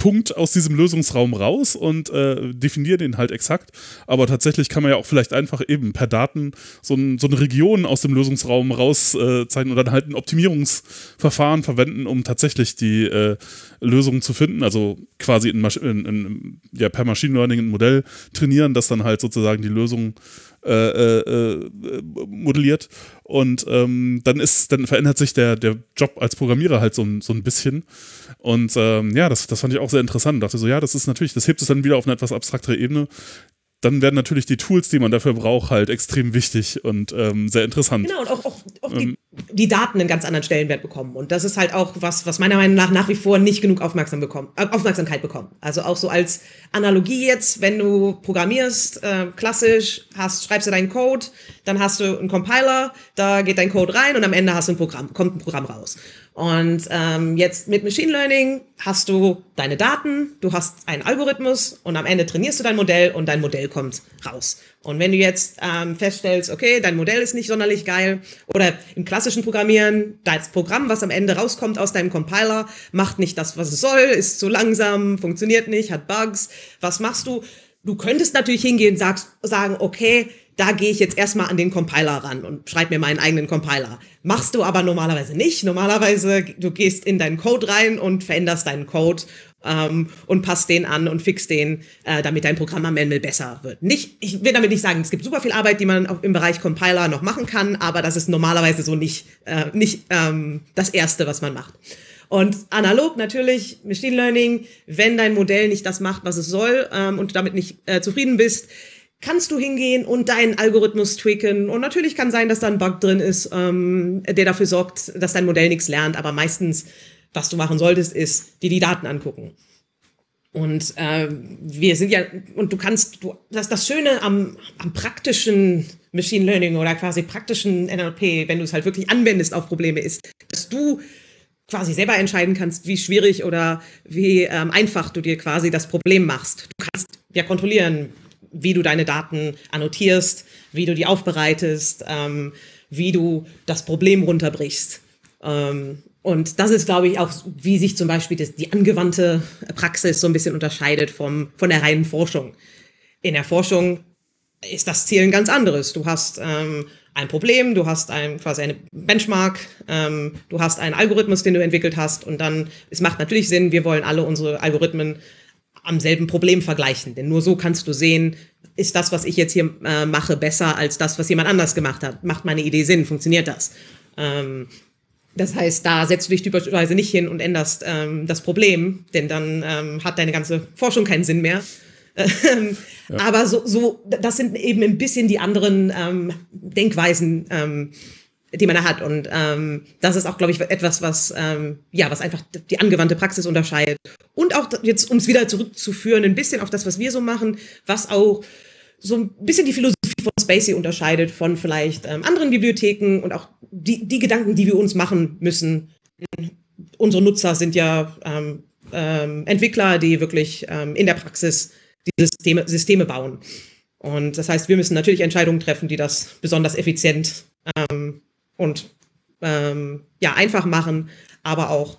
Punkt aus diesem Lösungsraum raus und äh, definiere den halt exakt. Aber tatsächlich kann man ja auch vielleicht einfach eben per Daten so, ein, so eine Region aus dem Lösungsraum rauszeichnen äh, und dann halt ein Optimierungsverfahren verwenden, um tatsächlich die äh, Lösungen zu finden. Also quasi in, in, in, ja, per Machine Learning ein Modell trainieren, das dann halt sozusagen die Lösung äh, äh, äh, modelliert. Und ähm, dann ist, dann verändert sich der, der Job als Programmierer halt so, so ein bisschen. Und ähm, ja, das, das fand ich auch sehr interessant. Ich dachte so, ja, das ist natürlich, das hebt es dann wieder auf eine etwas abstraktere Ebene dann werden natürlich die Tools, die man dafür braucht, halt extrem wichtig und ähm, sehr interessant. Genau, und auch, auch, auch ähm, die, die, Daten einen ganz anderen Stellenwert bekommen. Und das ist halt auch was, was meiner Meinung nach nach wie vor nicht genug Aufmerksam bekommen, äh, Aufmerksamkeit bekommen. Also auch so als Analogie jetzt, wenn du programmierst, äh, klassisch, hast, schreibst du deinen Code, dann hast du einen Compiler, da geht dein Code rein und am Ende hast du ein Programm, kommt ein Programm raus. Und ähm, jetzt mit Machine Learning hast du deine Daten, du hast einen Algorithmus und am Ende trainierst du dein Modell und dein Modell kommt raus. Und wenn du jetzt ähm, feststellst, okay, dein Modell ist nicht sonderlich geil oder im klassischen Programmieren, das Programm, was am Ende rauskommt aus deinem Compiler, macht nicht das, was es soll, ist zu langsam, funktioniert nicht, hat Bugs, was machst du? Du könntest natürlich hingehen und sagst, sagen, okay, da gehe ich jetzt erstmal an den Compiler ran und schreibe mir meinen eigenen Compiler. Machst du aber normalerweise nicht. Normalerweise, du gehst in deinen Code rein und veränderst deinen Code ähm, und passt den an und fix den, äh, damit dein Programm am Ende besser wird. Nicht, ich will damit nicht sagen, es gibt super viel Arbeit, die man auch im Bereich Compiler noch machen kann, aber das ist normalerweise so nicht, äh, nicht ähm, das Erste, was man macht. Und analog natürlich, Machine Learning, wenn dein Modell nicht das macht, was es soll ähm, und damit nicht äh, zufrieden bist, kannst du hingehen und deinen Algorithmus tweaken. Und natürlich kann sein, dass da ein Bug drin ist, ähm, der dafür sorgt, dass dein Modell nichts lernt. Aber meistens, was du machen solltest, ist dir die Daten angucken. Und äh, wir sind ja, und du kannst, du, das, das Schöne am, am praktischen Machine Learning oder quasi praktischen NLP, wenn du es halt wirklich anwendest auf Probleme, ist, dass du quasi selber entscheiden kannst, wie schwierig oder wie ähm, einfach du dir quasi das Problem machst. Du kannst ja kontrollieren, wie du deine Daten annotierst, wie du die aufbereitest, ähm, wie du das Problem runterbrichst. Ähm, und das ist, glaube ich, auch, wie sich zum Beispiel das, die angewandte Praxis so ein bisschen unterscheidet vom, von der reinen Forschung. In der Forschung ist das Ziel ein ganz anderes. Du hast ähm, ein Problem, du hast ein, quasi eine Benchmark, ähm, du hast einen Algorithmus, den du entwickelt hast und dann, es macht natürlich Sinn, wir wollen alle unsere Algorithmen am selben Problem vergleichen. Denn nur so kannst du sehen, ist das, was ich jetzt hier äh, mache, besser als das, was jemand anders gemacht hat? Macht meine Idee Sinn? Funktioniert das? Ähm, Das heißt, da setzt du dich typischerweise nicht hin und änderst ähm, das Problem, denn dann ähm, hat deine ganze Forschung keinen Sinn mehr. Ähm, ja. Aber so, so, das sind eben ein bisschen die anderen ähm, Denkweisen, ähm, die man da hat. Und ähm, das ist auch, glaube ich, etwas, was ähm, ja, was einfach die angewandte Praxis unterscheidet. Und auch jetzt, um es wieder zurückzuführen, ein bisschen auf das, was wir so machen, was auch so ein bisschen die Philosophie von Spacey unterscheidet von vielleicht ähm, anderen Bibliotheken und auch die, die Gedanken, die wir uns machen müssen. Unsere Nutzer sind ja ähm, ähm, Entwickler, die wirklich ähm, in der Praxis die Systeme, Systeme bauen. Und das heißt, wir müssen natürlich Entscheidungen treffen, die das besonders effizient ähm, und ähm, ja, einfach machen, aber auch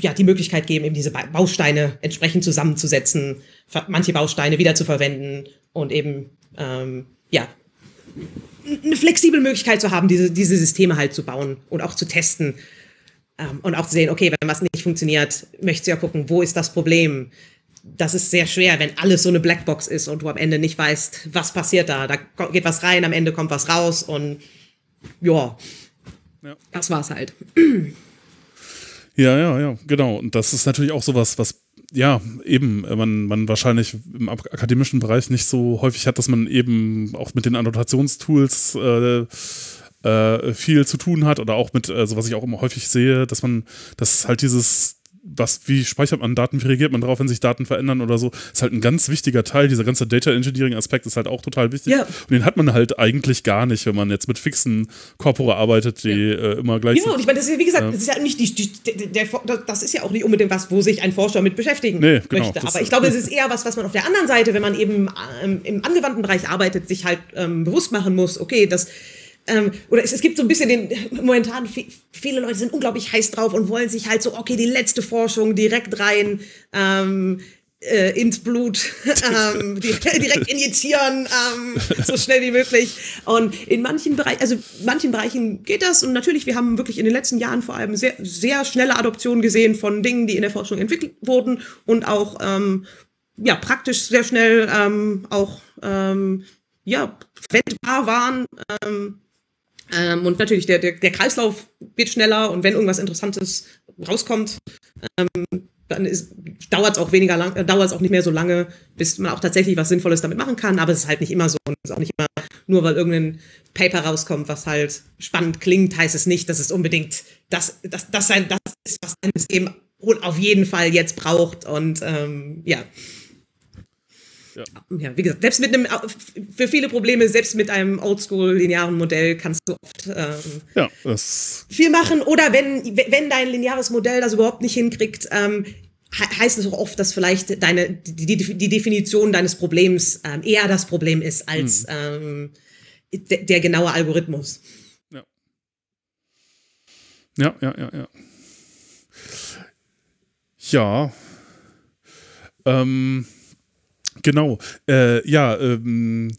ja, die Möglichkeit geben, eben diese Bausteine entsprechend zusammenzusetzen, manche Bausteine wieder zu verwenden und eben ähm, ja, eine flexible Möglichkeit zu haben, diese, diese Systeme halt zu bauen und auch zu testen. Ähm, und auch zu sehen, okay, wenn was nicht funktioniert, möchtest du ja gucken, wo ist das Problem? Das ist sehr schwer, wenn alles so eine Blackbox ist und du am Ende nicht weißt, was passiert da. Da geht was rein, am Ende kommt was raus und ja, ja. das war's halt. Ja, ja, ja, genau. Und das ist natürlich auch sowas, was ja, eben, äh, man, man wahrscheinlich im akademischen Bereich nicht so häufig hat, dass man eben auch mit den Annotationstools äh, äh, viel zu tun hat oder auch mit, also was ich auch immer häufig sehe, dass man, dass halt dieses was, wie speichert man Daten, wie reagiert man darauf, wenn sich Daten verändern oder so, ist halt ein ganz wichtiger Teil. Dieser ganze Data Engineering Aspekt ist halt auch total wichtig. Ja. Und den hat man halt eigentlich gar nicht, wenn man jetzt mit fixen Corpora arbeitet, die ja. äh, immer gleich Ja, und ich meine, das ist wie gesagt, das ist ja nicht die, die der, der, das ist ja auch nicht unbedingt was, wo sich ein Forscher mit beschäftigen nee, genau, möchte. Aber ich glaube, es ist eher was, was man auf der anderen Seite, wenn man eben ähm, im angewandten Bereich arbeitet, sich halt ähm, bewusst machen muss, okay, das ähm, oder es, es, gibt so ein bisschen den, momentan, viele Leute sind unglaublich heiß drauf und wollen sich halt so, okay, die letzte Forschung direkt rein, ähm, äh, ins Blut ähm, direkt injizieren, ähm, so schnell wie möglich. Und in manchen Bereichen, also manchen Bereichen geht das. Und natürlich, wir haben wirklich in den letzten Jahren vor allem sehr, sehr schnelle Adoption gesehen von Dingen, die in der Forschung entwickelt wurden und auch ähm, ja praktisch sehr schnell ähm, auch ähm, ja verwendbar waren. Ähm, ähm, und natürlich, der, der, der Kreislauf wird schneller und wenn irgendwas Interessantes rauskommt, ähm, dann dauert es auch weniger lang, äh, dauert es auch nicht mehr so lange, bis man auch tatsächlich was Sinnvolles damit machen kann. Aber es ist halt nicht immer so. Und es ist auch nicht immer nur, weil irgendein Paper rauskommt, was halt spannend klingt, heißt es nicht, dass es unbedingt das, das, das, sein, das ist, was ein System auf jeden Fall jetzt braucht. Und ähm, ja. Ja. ja. wie gesagt, selbst mit einem, für viele Probleme, selbst mit einem oldschool-linearen Modell kannst du oft ähm, ja, viel machen. Oder wenn, wenn dein lineares Modell das überhaupt nicht hinkriegt, ähm, heißt es auch oft, dass vielleicht deine, die, die, Definition deines Problems ähm, eher das Problem ist als mhm. der, der genaue Algorithmus. Ja. Ja, ja, ja, ja. Ja. Ähm, Genau. Äh, ja, ähm,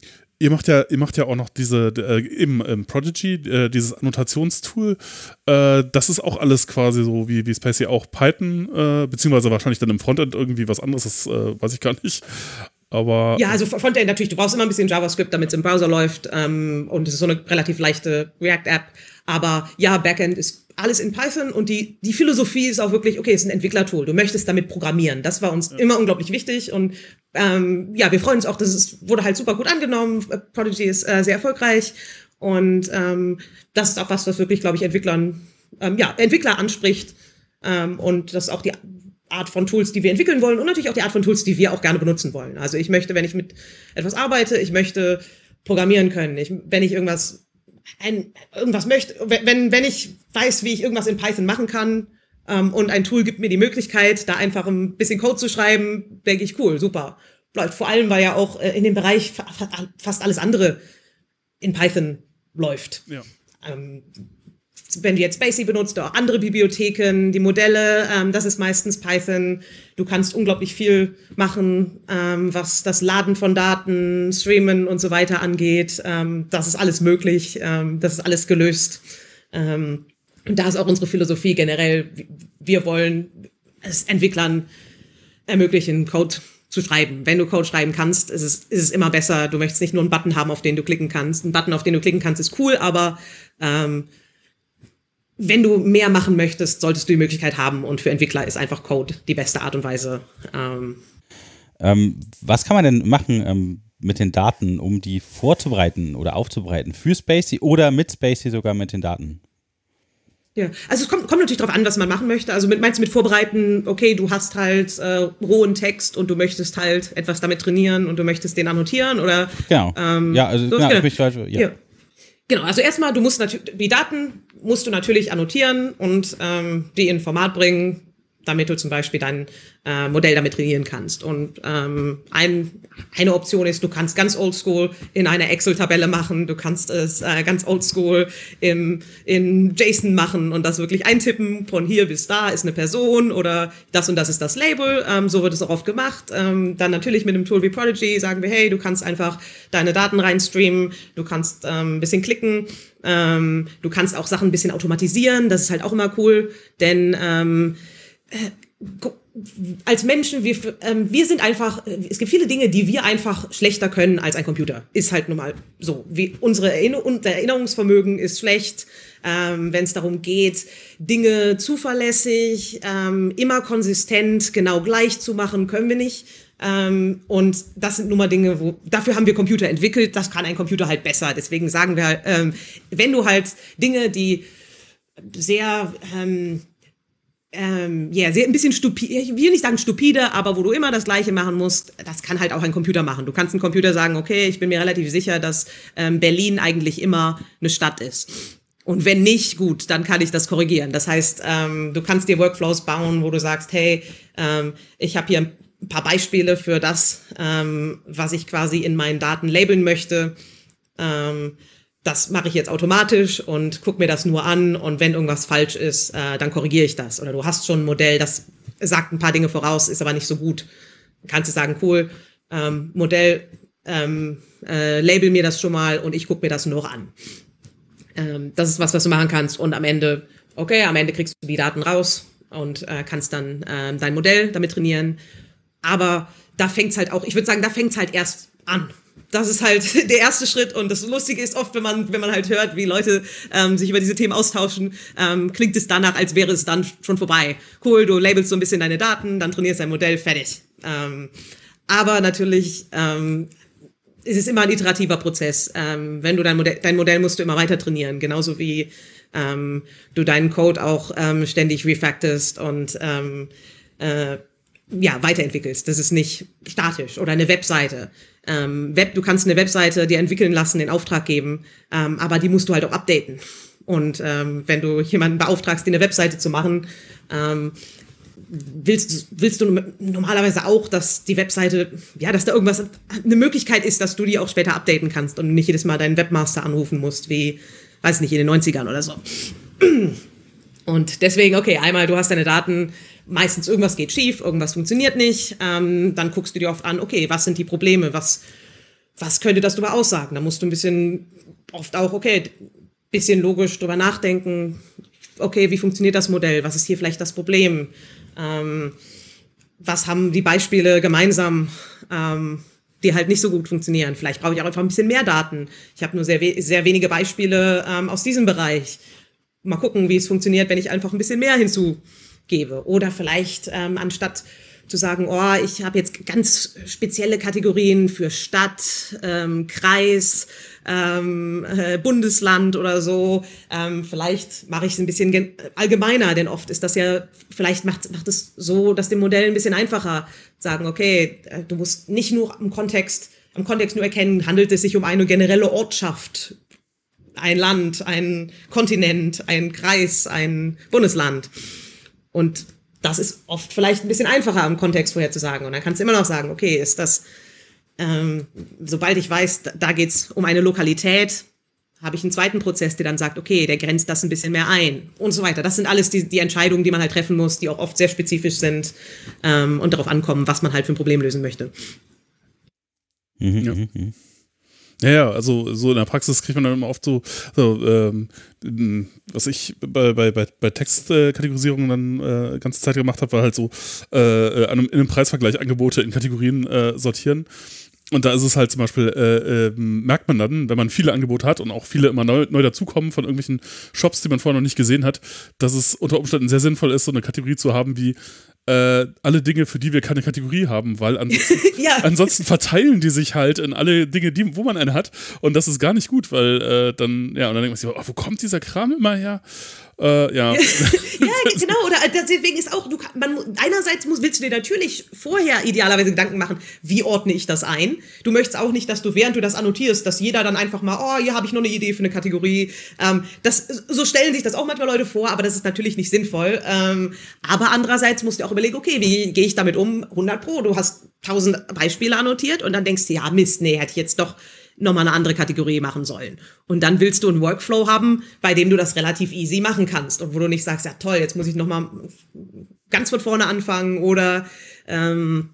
ihr macht ja, ihr macht ja auch noch diese, äh, eben ähm, Prodigy, äh, dieses Annotationstool. Äh, das ist auch alles quasi so wie, wie Spacey auch Python, äh, beziehungsweise wahrscheinlich dann im Frontend irgendwie was anderes, das äh, weiß ich gar nicht. Aber ja, also Frontend natürlich, du brauchst immer ein bisschen JavaScript, damit es im Browser läuft ähm, und es ist so eine relativ leichte React-App. Aber ja, Backend ist alles in Python und die, die Philosophie ist auch wirklich, okay, es ist ein Entwicklertool, du möchtest damit programmieren. Das war uns ja. immer unglaublich wichtig und ähm, ja, wir freuen uns auch, dass es wurde halt super gut angenommen. Prodigy ist äh, sehr erfolgreich und ähm, das ist auch was, was wirklich, glaube ich, Entwicklern, ähm, ja, Entwickler anspricht ähm, und das ist auch die Art von Tools, die wir entwickeln wollen und natürlich auch die Art von Tools, die wir auch gerne benutzen wollen. Also ich möchte, wenn ich mit etwas arbeite, ich möchte programmieren können. Ich, wenn ich irgendwas ein, irgendwas möchte, wenn, wenn ich weiß, wie ich irgendwas in Python machen kann ähm, und ein Tool gibt mir die Möglichkeit, da einfach ein bisschen Code zu schreiben, denke ich, cool, super. Läuft vor allem, weil ja auch äh, in dem Bereich fast alles andere in Python läuft. Ja. Ähm, wenn du jetzt Spacey benutzt oder auch andere Bibliotheken, die Modelle, ähm, das ist meistens Python. Du kannst unglaublich viel machen, ähm, was das Laden von Daten, Streamen und so weiter angeht. Ähm, das ist alles möglich, ähm, das ist alles gelöst. Ähm, und da ist auch unsere Philosophie generell. Wir wollen es Entwicklern ermöglichen, Code zu schreiben. Wenn du Code schreiben kannst, ist es, ist es immer besser. Du möchtest nicht nur einen Button haben, auf den du klicken kannst. Ein Button, auf den du klicken kannst, ist cool, aber ähm, wenn du mehr machen möchtest, solltest du die Möglichkeit haben und für Entwickler ist einfach Code die beste Art und Weise. Ähm, ähm, was kann man denn machen ähm, mit den Daten, um die vorzubereiten oder aufzubereiten für Spacey oder mit Spacey sogar mit den Daten? Ja, also es kommt, kommt natürlich darauf an, was man machen möchte. Also mit, meinst du mit vorbereiten, okay, du hast halt äh, rohen Text und du möchtest halt etwas damit trainieren und du möchtest den annotieren oder Genau. Ähm, ja, also so, genau, genau. Ich, ja. ja. Genau, also erstmal, du musst natürlich, die Daten musst du natürlich annotieren und ähm, die in Format bringen, damit du zum Beispiel dein äh, Modell damit trainieren kannst. Und ähm, ein, eine Option ist, du kannst ganz oldschool in einer Excel-Tabelle machen, du kannst es äh, ganz oldschool im, in JSON machen und das wirklich eintippen, von hier bis da ist eine Person oder das und das ist das Label. Ähm, so wird es auch oft gemacht. Ähm, dann natürlich mit einem Tool wie Prodigy sagen wir, hey, du kannst einfach deine Daten reinstreamen, du kannst ähm, ein bisschen klicken, ähm, du kannst auch Sachen ein bisschen automatisieren, das ist halt auch immer cool, denn ähm, als Menschen, wir, ähm, wir sind einfach, es gibt viele Dinge, die wir einfach schlechter können als ein Computer. Ist halt nun mal so. Wie unsere Erinner unser Erinnerungsvermögen ist schlecht, ähm, wenn es darum geht, Dinge zuverlässig, ähm, immer konsistent, genau gleich zu machen, können wir nicht. Ähm, und das sind nun mal Dinge, wo, dafür haben wir Computer entwickelt, das kann ein Computer halt besser. Deswegen sagen wir, ähm, wenn du halt Dinge, die sehr, ähm, ähm, ja, sehr ein bisschen stupide, ich will nicht sagen stupide, aber wo du immer das Gleiche machen musst, das kann halt auch ein Computer machen. Du kannst einem Computer sagen, okay, ich bin mir relativ sicher, dass ähm, Berlin eigentlich immer eine Stadt ist. Und wenn nicht, gut, dann kann ich das korrigieren. Das heißt, ähm, du kannst dir Workflows bauen, wo du sagst, hey, ähm, ich habe hier ein paar Beispiele für das, ähm, was ich quasi in meinen Daten labeln möchte. Ähm, das mache ich jetzt automatisch und guck mir das nur an und wenn irgendwas falsch ist, äh, dann korrigiere ich das. Oder du hast schon ein Modell, das sagt ein paar Dinge voraus, ist aber nicht so gut. Kannst du sagen, cool, ähm, Modell, ähm, äh, label mir das schon mal und ich gucke mir das nur an. Ähm, das ist was, was du machen kannst und am Ende, okay, am Ende kriegst du die Daten raus und äh, kannst dann ähm, dein Modell damit trainieren. Aber da fängt's halt auch, ich würde sagen, da fängt's halt erst an das ist halt der erste Schritt und das Lustige ist oft, wenn man, wenn man halt hört, wie Leute ähm, sich über diese Themen austauschen, ähm, klingt es danach, als wäre es dann schon vorbei. Cool, du labelst so ein bisschen deine Daten, dann trainierst dein Modell, fertig. Ähm, aber natürlich ähm, ist es immer ein iterativer Prozess. Ähm, wenn du dein Modell, dein Modell musst du immer weiter trainieren, genauso wie ähm, du deinen Code auch ähm, ständig refactorst und ähm, äh, ja, weiterentwickelst. Das ist nicht statisch oder eine Webseite. Ähm, Web, du kannst eine Webseite dir entwickeln lassen, den Auftrag geben, ähm, aber die musst du halt auch updaten. Und ähm, wenn du jemanden beauftragst, dir eine Webseite zu machen, ähm, willst, willst du normalerweise auch, dass die Webseite, ja, dass da irgendwas, eine Möglichkeit ist, dass du die auch später updaten kannst und nicht jedes Mal deinen Webmaster anrufen musst, wie, weiß nicht, in den 90ern oder so. Und deswegen, okay, einmal, du hast deine Daten, meistens irgendwas geht schief, irgendwas funktioniert nicht. Ähm, dann guckst du dir oft an, okay, was sind die Probleme, was, was könnte das darüber aussagen? Da musst du ein bisschen, oft auch, okay, bisschen logisch drüber nachdenken. Okay, wie funktioniert das Modell? Was ist hier vielleicht das Problem? Ähm, was haben die Beispiele gemeinsam, ähm, die halt nicht so gut funktionieren? Vielleicht brauche ich auch einfach ein bisschen mehr Daten. Ich habe nur sehr, we sehr wenige Beispiele ähm, aus diesem Bereich. Mal gucken, wie es funktioniert, wenn ich einfach ein bisschen mehr hinzu gebe. Oder vielleicht ähm, anstatt zu sagen, oh, ich habe jetzt ganz spezielle Kategorien für Stadt, ähm, Kreis, ähm, äh, Bundesland oder so. Ähm, vielleicht mache ich es ein bisschen allgemeiner, denn oft ist das ja, vielleicht macht, macht es so, dass dem Modell ein bisschen einfacher sagen, okay, äh, du musst nicht nur am Kontext, am Kontext nur erkennen, handelt es sich um eine generelle Ortschaft, ein Land, ein Kontinent, ein Kreis, ein Bundesland. Und das ist oft vielleicht ein bisschen einfacher im Kontext vorher zu sagen. Und dann kannst du immer noch sagen, okay, ist das, ähm, sobald ich weiß, da, da geht es um eine Lokalität, habe ich einen zweiten Prozess, der dann sagt, okay, der grenzt das ein bisschen mehr ein und so weiter. Das sind alles die, die Entscheidungen, die man halt treffen muss, die auch oft sehr spezifisch sind ähm, und darauf ankommen, was man halt für ein Problem lösen möchte. Mhm, ja. Ja, ja, also so in der Praxis kriegt man dann immer oft so, so ähm, was ich bei, bei, bei, bei Textkategorisierung dann äh, ganze Zeit gemacht habe, war halt so äh, äh, in einem Preisvergleich Angebote in Kategorien äh, sortieren. und da ist es halt zum Beispiel, äh, äh, merkt man dann, wenn man viele Angebote hat und auch viele immer neu, neu dazukommen von irgendwelchen Shops, die man vorher noch nicht gesehen hat, dass es unter Umständen sehr sinnvoll ist, so eine Kategorie zu haben wie äh, alle Dinge, für die wir keine Kategorie haben, weil ansonsten, ja. ansonsten verteilen die sich halt in alle Dinge, die, wo man eine hat. Und das ist gar nicht gut, weil äh, dann, ja, und dann denkt man sich, oh, wo kommt dieser Kram immer her? Äh, ja. ja, genau. Oder deswegen ist auch, du, man, einerseits muss, willst du dir natürlich vorher idealerweise Gedanken machen, wie ordne ich das ein. Du möchtest auch nicht, dass du, während du das annotierst, dass jeder dann einfach mal, oh, hier habe ich noch eine Idee für eine Kategorie. Ähm, das, so stellen sich das auch manchmal Leute vor, aber das ist natürlich nicht sinnvoll. Ähm, aber andererseits musst du auch überlegen, okay, wie gehe ich damit um? 100 Pro, du hast 1000 Beispiele annotiert und dann denkst du, ja, Mist, nee, hätte ich jetzt doch nochmal eine andere Kategorie machen sollen. Und dann willst du einen Workflow haben, bei dem du das relativ easy machen kannst und wo du nicht sagst, ja toll, jetzt muss ich nochmal ganz von vorne anfangen oder ähm,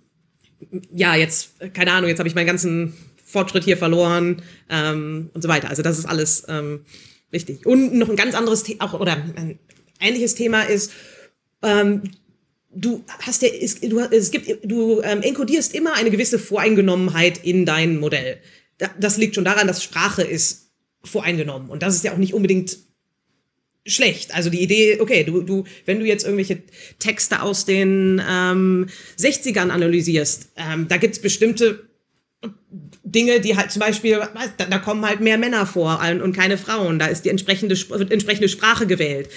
ja, jetzt, keine Ahnung, jetzt habe ich meinen ganzen Fortschritt hier verloren ähm, und so weiter. Also das ist alles ähm, wichtig. Und noch ein ganz anderes Thema, auch oder ein ähnliches Thema ist, ähm, du hast ja, es, du, es gibt, du ähm, enkodierst immer eine gewisse Voreingenommenheit in dein Modell das liegt schon daran, dass Sprache ist voreingenommen. Und das ist ja auch nicht unbedingt schlecht. Also die Idee, okay, du, du, wenn du jetzt irgendwelche Texte aus den ähm, 60ern analysierst, ähm, da gibt's bestimmte Dinge, die halt zum Beispiel, da, da kommen halt mehr Männer vor und keine Frauen. Da ist die entsprechende, entsprechende Sprache gewählt.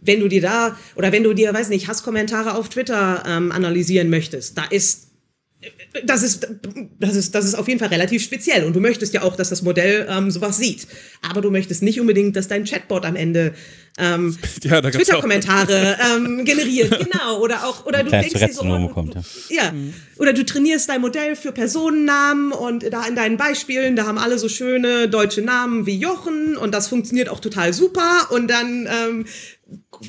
Wenn du dir da, oder wenn du dir, weiß nicht, Hasskommentare auf Twitter ähm, analysieren möchtest, da ist das ist, das, ist, das ist auf jeden Fall relativ speziell. Und du möchtest ja auch, dass das Modell ähm, sowas sieht. Aber du möchtest nicht unbedingt, dass dein Chatbot am Ende ähm, ja, Twitter-Kommentare ähm, generiert. Genau. Oder auch, oder du denkst dir so, oh, kommt, ja. ja. Mhm. Oder du trainierst dein Modell für Personennamen und da in deinen Beispielen, da haben alle so schöne deutsche Namen wie Jochen und das funktioniert auch total super. Und dann ähm,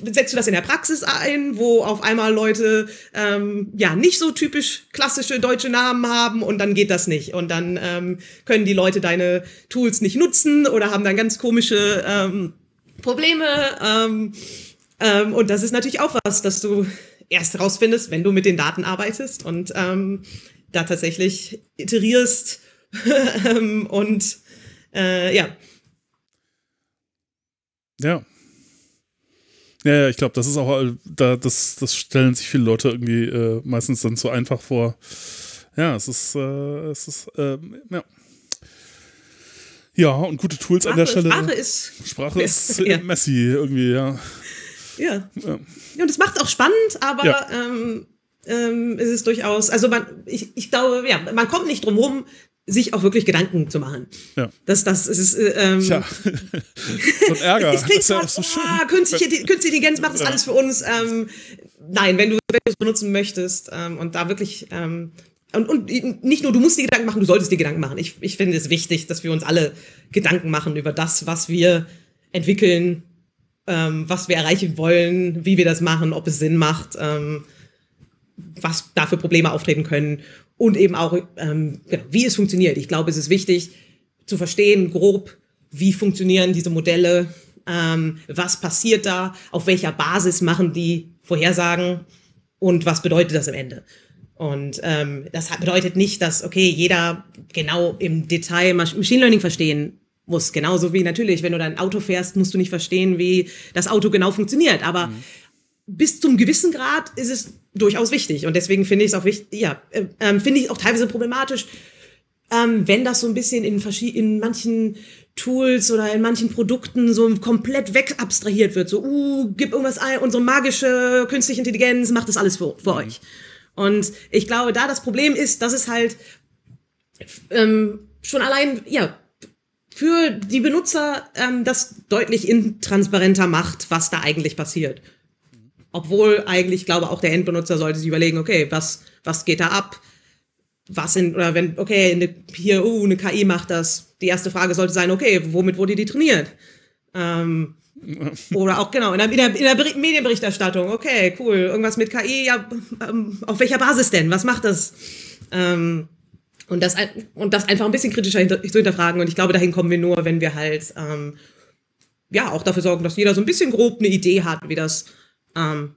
setzt du das in der Praxis ein, wo auf einmal Leute ähm, ja nicht so typisch klassische deutsche Namen haben und dann geht das nicht. Und dann ähm, können die Leute deine Tools nicht nutzen oder haben dann ganz komische ähm, Probleme. Ähm, ähm, und das ist natürlich auch was, dass du erst rausfindest, wenn du mit den Daten arbeitest und ähm, da tatsächlich iterierst ähm, und äh, ja. Ja, ja, ich glaube, das ist auch, äh, da, das, das stellen sich viele Leute irgendwie äh, meistens dann zu einfach vor. Ja, es ist, äh, es ist, äh, ja. Ja, und gute Tools Sprache, an der Stelle. Sprache ist. Sprache ist ja. messy irgendwie, ja. Ja. ja. Und es macht es auch spannend, aber ja. ähm, ähm, ist es durchaus, also man, ich, ich glaube, ja, man kommt nicht drum rum, sich auch wirklich Gedanken zu machen. Ja. Das, das ist, äh, ähm, ja. so ein Ärger. es klingt zwar, so oh, künstliche, künstliche Intelligenz macht das ja. alles für uns. Ähm, nein, wenn du es benutzen möchtest ähm, und da wirklich ähm, und, und nicht nur, du musst dir Gedanken machen, du solltest dir Gedanken machen. Ich, ich finde es wichtig, dass wir uns alle Gedanken machen über das, was wir entwickeln, ähm, was wir erreichen wollen, wie wir das machen, ob es Sinn macht, ähm, was da für Probleme auftreten können und eben auch, ähm, genau, wie es funktioniert. Ich glaube, es ist wichtig zu verstehen, grob, wie funktionieren diese Modelle, ähm, was passiert da, auf welcher Basis machen die Vorhersagen und was bedeutet das am Ende. Und ähm, das bedeutet nicht, dass, okay, jeder genau im Detail Machine Learning verstehen muss. Genauso wie natürlich, wenn du dein Auto fährst, musst du nicht verstehen, wie das Auto genau funktioniert. Aber mhm. bis zum gewissen Grad ist es durchaus wichtig. Und deswegen finde ich es auch wichtig, ja, äh, äh, finde ich auch teilweise problematisch, ähm, wenn das so ein bisschen in, in manchen Tools oder in manchen Produkten so komplett wegabstrahiert wird. So, uh, gib irgendwas ein, unsere magische künstliche Intelligenz macht das alles für, für mhm. euch. Und ich glaube, da das Problem ist, dass es halt ähm, schon allein, ja, für die Benutzer ähm, das deutlich intransparenter macht, was da eigentlich passiert. Obwohl eigentlich, glaube auch der Endbenutzer sollte sich überlegen, okay, was, was geht da ab? Was in, oder wenn, okay, eine, hier, uh, eine KI macht das. Die erste Frage sollte sein, okay, womit wurde die trainiert? Ähm, oder auch, genau, in der, in der, in der Medienberichterstattung, okay, cool, irgendwas mit KI, ja, ähm, auf welcher Basis denn? Was macht das? Ähm, und das, und das einfach ein bisschen kritischer hinter, zu hinterfragen. Und ich glaube, dahin kommen wir nur, wenn wir halt, ähm, ja, auch dafür sorgen, dass jeder so ein bisschen grob eine Idee hat, wie das ähm,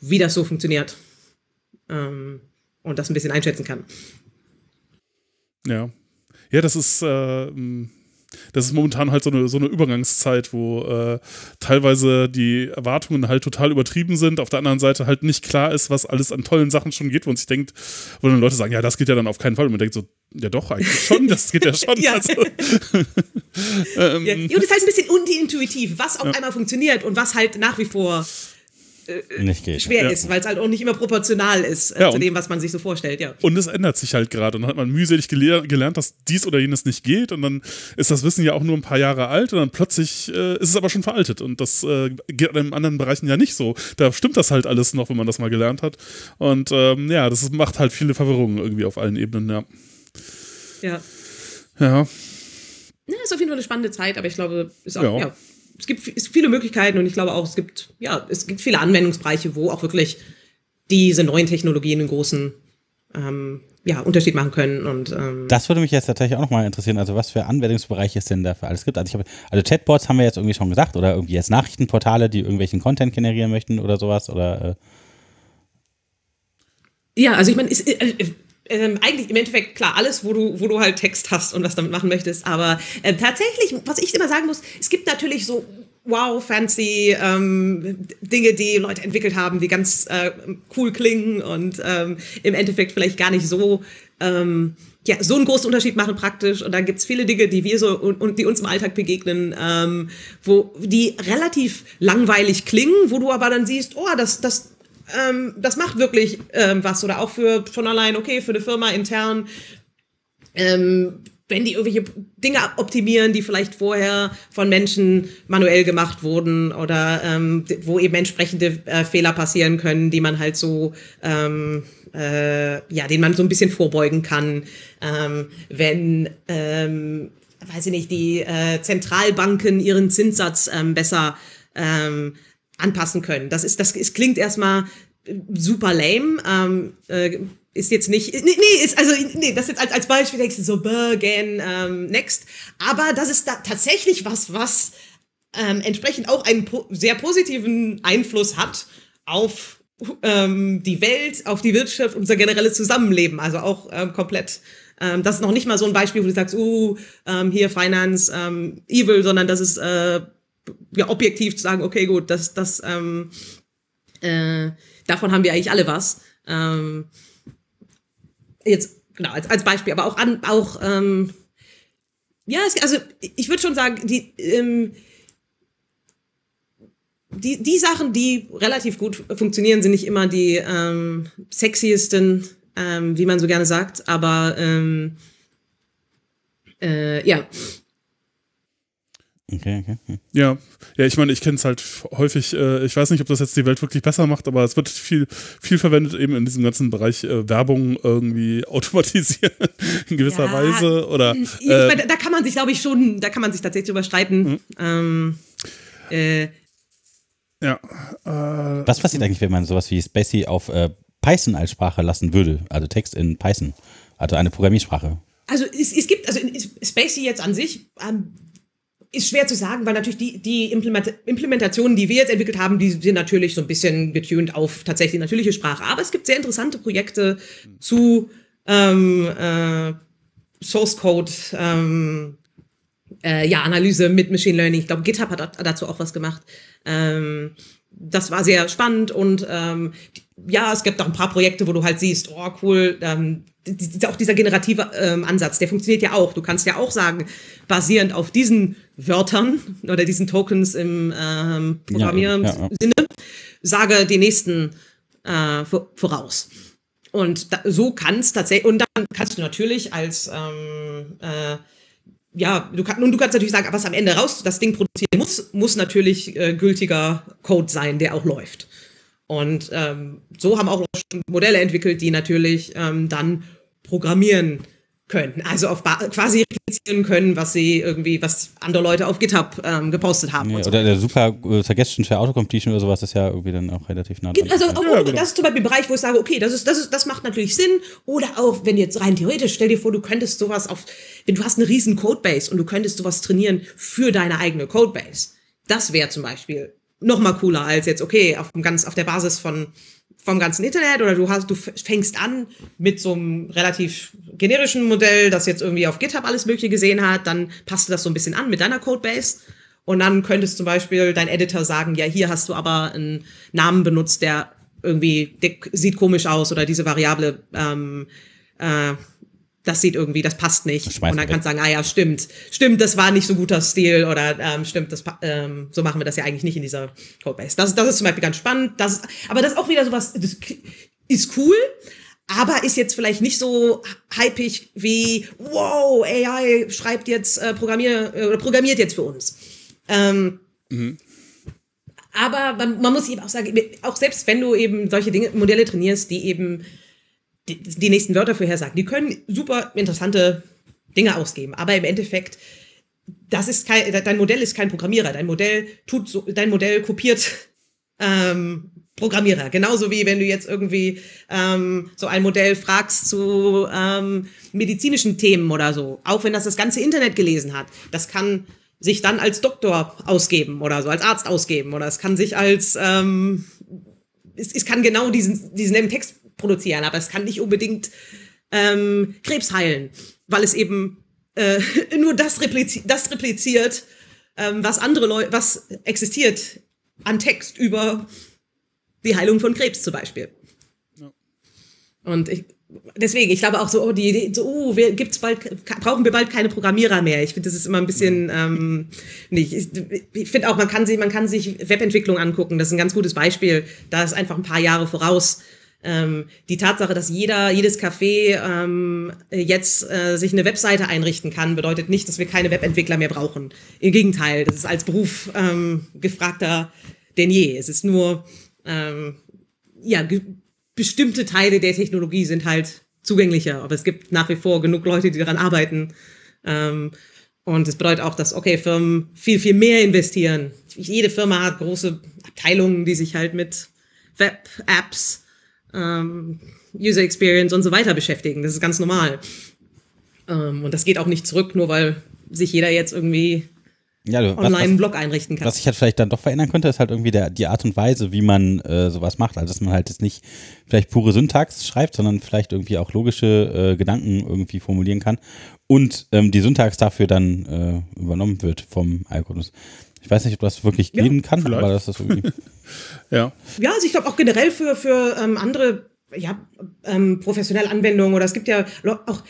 wie das so funktioniert ähm, und das ein bisschen einschätzen kann. Ja. Ja, das ist, äh, das ist momentan halt so eine, so eine Übergangszeit, wo äh, teilweise die Erwartungen halt total übertrieben sind, auf der anderen Seite halt nicht klar ist, was alles an tollen Sachen schon geht, wo man sich denkt, wo dann Leute sagen, ja, das geht ja dann auf keinen Fall. Und man denkt so, ja doch, eigentlich schon, das geht ja schon. ja. Also, ähm, ja. Und es ist halt ein bisschen unintuitiv, was auf ja. einmal funktioniert und was halt nach wie vor äh, schwer ja. ist, weil es halt auch nicht immer proportional ist äh, ja, zu dem, was man sich so vorstellt, ja. Und es ändert sich halt gerade. Und dann hat man mühselig gelehr gelernt, dass dies oder jenes nicht geht. Und dann ist das Wissen ja auch nur ein paar Jahre alt und dann plötzlich äh, ist es aber schon veraltet. Und das äh, geht in anderen Bereichen ja nicht so. Da stimmt das halt alles noch, wenn man das mal gelernt hat. Und ähm, ja, das macht halt viele Verwirrungen irgendwie auf allen Ebenen, ja. Ja. Ja. Ja, ist auf jeden Fall eine spannende Zeit, aber ich glaube, ist auch, ja, ja es gibt viele Möglichkeiten und ich glaube auch, es gibt, ja, es gibt viele Anwendungsbereiche, wo auch wirklich diese neuen Technologien einen großen ähm, ja, Unterschied machen können. Und, ähm das würde mich jetzt tatsächlich auch nochmal interessieren. Also, was für Anwendungsbereiche es denn da für alles gibt. Also, ich hab, also Chatbots haben wir jetzt irgendwie schon gesagt oder irgendwie jetzt Nachrichtenportale, die irgendwelchen Content generieren möchten oder sowas oder. Äh ja, also ich meine, äh, ähm, eigentlich im Endeffekt klar alles, wo du, wo du halt Text hast und was damit machen möchtest. Aber äh, tatsächlich, was ich immer sagen muss, es gibt natürlich so wow, fancy ähm, Dinge, die Leute entwickelt haben, die ganz äh, cool klingen und ähm, im Endeffekt vielleicht gar nicht so ähm, ja, so einen großen Unterschied machen praktisch. Und dann gibt's viele Dinge, die wir so und, und die uns im Alltag begegnen, ähm, wo die relativ langweilig klingen, wo du aber dann siehst, oh, das, das ähm, das macht wirklich ähm, was. Oder auch für schon allein, okay, für eine Firma intern, ähm, wenn die irgendwelche Dinge optimieren, die vielleicht vorher von Menschen manuell gemacht wurden oder ähm, wo eben entsprechende äh, Fehler passieren können, die man halt so ähm, äh, ja, den man so ein bisschen vorbeugen kann, ähm, wenn ähm, weiß ich nicht, die äh, Zentralbanken ihren Zinssatz ähm, besser ähm, anpassen können. Das ist, das es klingt erstmal super lame. Ähm, äh, ist jetzt nicht, nee, nee, ist, also, nee, das jetzt als, als Beispiel denkst du so, again, ähm, next. Aber das ist da tatsächlich was, was ähm, entsprechend auch einen po sehr positiven Einfluss hat auf ähm, die Welt, auf die Wirtschaft, unser generelles Zusammenleben. Also auch ähm, komplett. Ähm, das ist noch nicht mal so ein Beispiel, wo du sagst, uh, ähm, hier Finance, ähm, Evil, sondern das ist äh, ja, objektiv zu sagen, okay, gut, das, das, ähm, äh, davon haben wir eigentlich alle was. Ähm, jetzt, genau, als, als Beispiel, aber auch an, auch, ähm, ja, es, also ich würde schon sagen, die, ähm, die, die Sachen, die relativ gut funktionieren, sind nicht immer die ähm, sexiesten, ähm, wie man so gerne sagt, aber ähm, äh, ja, Okay, okay. Ja, ja, ich meine, ich kenne es halt häufig, äh, ich weiß nicht, ob das jetzt die Welt wirklich besser macht, aber es wird viel, viel verwendet eben in diesem ganzen Bereich äh, Werbung irgendwie automatisieren in gewisser ja, Weise oder. Äh, ich mein, da kann man sich, glaube ich, schon, da kann man sich tatsächlich drüber streiten. Mhm. Ähm, äh, ja. Äh, Was passiert eigentlich, wenn man sowas wie Spacey auf äh, Python als Sprache lassen würde? Also Text in Python, also eine Programmiersprache. Also es, es gibt, also Spacey jetzt an sich ähm, ist schwer zu sagen, weil natürlich die, die Implementationen, die wir jetzt entwickelt haben, die sind natürlich so ein bisschen getuned auf tatsächlich natürliche Sprache. Aber es gibt sehr interessante Projekte zu ähm, äh, Source Code, ähm, äh, ja, Analyse mit Machine Learning. Ich glaube, GitHub hat dazu auch was gemacht. Ähm, das war sehr spannend und ähm, ja, es gibt auch ein paar Projekte, wo du halt siehst, oh cool, ähm, auch dieser generative ähm, Ansatz, der funktioniert ja auch. Du kannst ja auch sagen, basierend auf diesen Wörtern oder diesen Tokens im ähm, Programmiersinne, ja, ja, ja. sage die nächsten äh, voraus. Und da, so kannst tatsächlich, und dann kannst du natürlich als ähm, äh, ja, du, kann, und du kannst natürlich sagen, was am Ende raus das Ding produzieren muss, muss natürlich äh, gültiger Code sein, der auch läuft. Und ähm, so haben auch Modelle entwickelt, die natürlich ähm, dann programmieren können. Also auf quasi replizieren können, was sie irgendwie, was andere Leute auf GitHub ähm, gepostet haben. Ja, so. Oder der super äh, Suggestion für Autocompletion oder sowas ist ja irgendwie dann auch relativ nah dran. Also auch, ja, genau. das ist zum Beispiel ein Bereich, wo ich sage, okay, das ist, das ist, das macht natürlich Sinn. Oder auch, wenn jetzt rein theoretisch, stell dir vor, du könntest sowas auf, wenn du hast eine riesen Codebase und du könntest sowas trainieren für deine eigene Codebase. Das wäre zum Beispiel noch mal cooler als jetzt, okay, auf, ganz auf der Basis von vom ganzen Internet oder du hast, du fängst an mit so einem relativ generischen Modell, das jetzt irgendwie auf GitHub alles Mögliche gesehen hat, dann passt du das so ein bisschen an mit deiner Codebase. Und dann könntest zum Beispiel dein Editor sagen, ja, hier hast du aber einen Namen benutzt, der irgendwie der sieht komisch aus oder diese Variable ähm, äh, das sieht irgendwie, das passt nicht. Das und dann kannst du sagen, ah ja, stimmt, stimmt, das war nicht so guter Stil oder ähm, stimmt, das, ähm, so machen wir das ja eigentlich nicht in dieser Codebase. Das, das ist zum Beispiel ganz spannend. Das, aber das ist auch wieder sowas, das ist cool, aber ist jetzt vielleicht nicht so hypig wie, wow, AI schreibt jetzt, äh, Programmier, äh, oder programmiert jetzt für uns. Ähm, mhm. Aber man, man muss eben auch sagen, auch selbst wenn du eben solche Dinge, Modelle trainierst, die eben die, die nächsten Wörter vorhersagen. Die können super interessante Dinge ausgeben, aber im Endeffekt, das ist kein, dein Modell ist kein Programmierer. Dein Modell tut so, dein Modell kopiert ähm, Programmierer. Genauso wie wenn du jetzt irgendwie ähm, so ein Modell fragst zu ähm, medizinischen Themen oder so. Auch wenn das das ganze Internet gelesen hat. Das kann sich dann als Doktor ausgeben oder so, als Arzt ausgeben. Oder es kann sich als ähm, es, es kann genau diesen, diesen Text produzieren, aber es kann nicht unbedingt ähm, Krebs heilen, weil es eben äh, nur das, replizi das repliziert, ähm, was andere Leute, was existiert an Text über die Heilung von Krebs zum Beispiel. Ja. Und ich, deswegen, ich glaube auch so, oh, die Idee, so, oh, wir, gibt's bald, brauchen wir bald keine Programmierer mehr. Ich finde, das ist immer ein bisschen ähm, nicht. Ich, ich finde auch, man kann sich, man kann sich Webentwicklung angucken. Das ist ein ganz gutes Beispiel. Da ist einfach ein paar Jahre voraus. Ähm, die Tatsache, dass jeder, jedes Café ähm, jetzt äh, sich eine Webseite einrichten kann, bedeutet nicht, dass wir keine Webentwickler mehr brauchen. Im Gegenteil, das ist als Beruf ähm, gefragter denn je. Es ist nur, ähm, ja, bestimmte Teile der Technologie sind halt zugänglicher, aber es gibt nach wie vor genug Leute, die daran arbeiten. Ähm, und es bedeutet auch, dass, okay, Firmen viel, viel mehr investieren. Jede Firma hat große Abteilungen, die sich halt mit Web-Apps, ähm, User Experience und so weiter beschäftigen. Das ist ganz normal. Ähm, und das geht auch nicht zurück, nur weil sich jeder jetzt irgendwie ja, du, online was, einen Blog einrichten kann. Was sich halt vielleicht dann doch verändern könnte, ist halt irgendwie der, die Art und Weise, wie man äh, sowas macht. Also dass man halt jetzt nicht vielleicht pure Syntax schreibt, sondern vielleicht irgendwie auch logische äh, Gedanken irgendwie formulieren kann und ähm, die Syntax dafür dann äh, übernommen wird vom Algorithmus. Ich weiß nicht, ob das wirklich ja, gehen kann, vielleicht. aber das ist irgendwie. ja. Ja, also ich glaube auch generell für, für ähm, andere ja, ähm, professionelle Anwendungen oder es gibt ja auch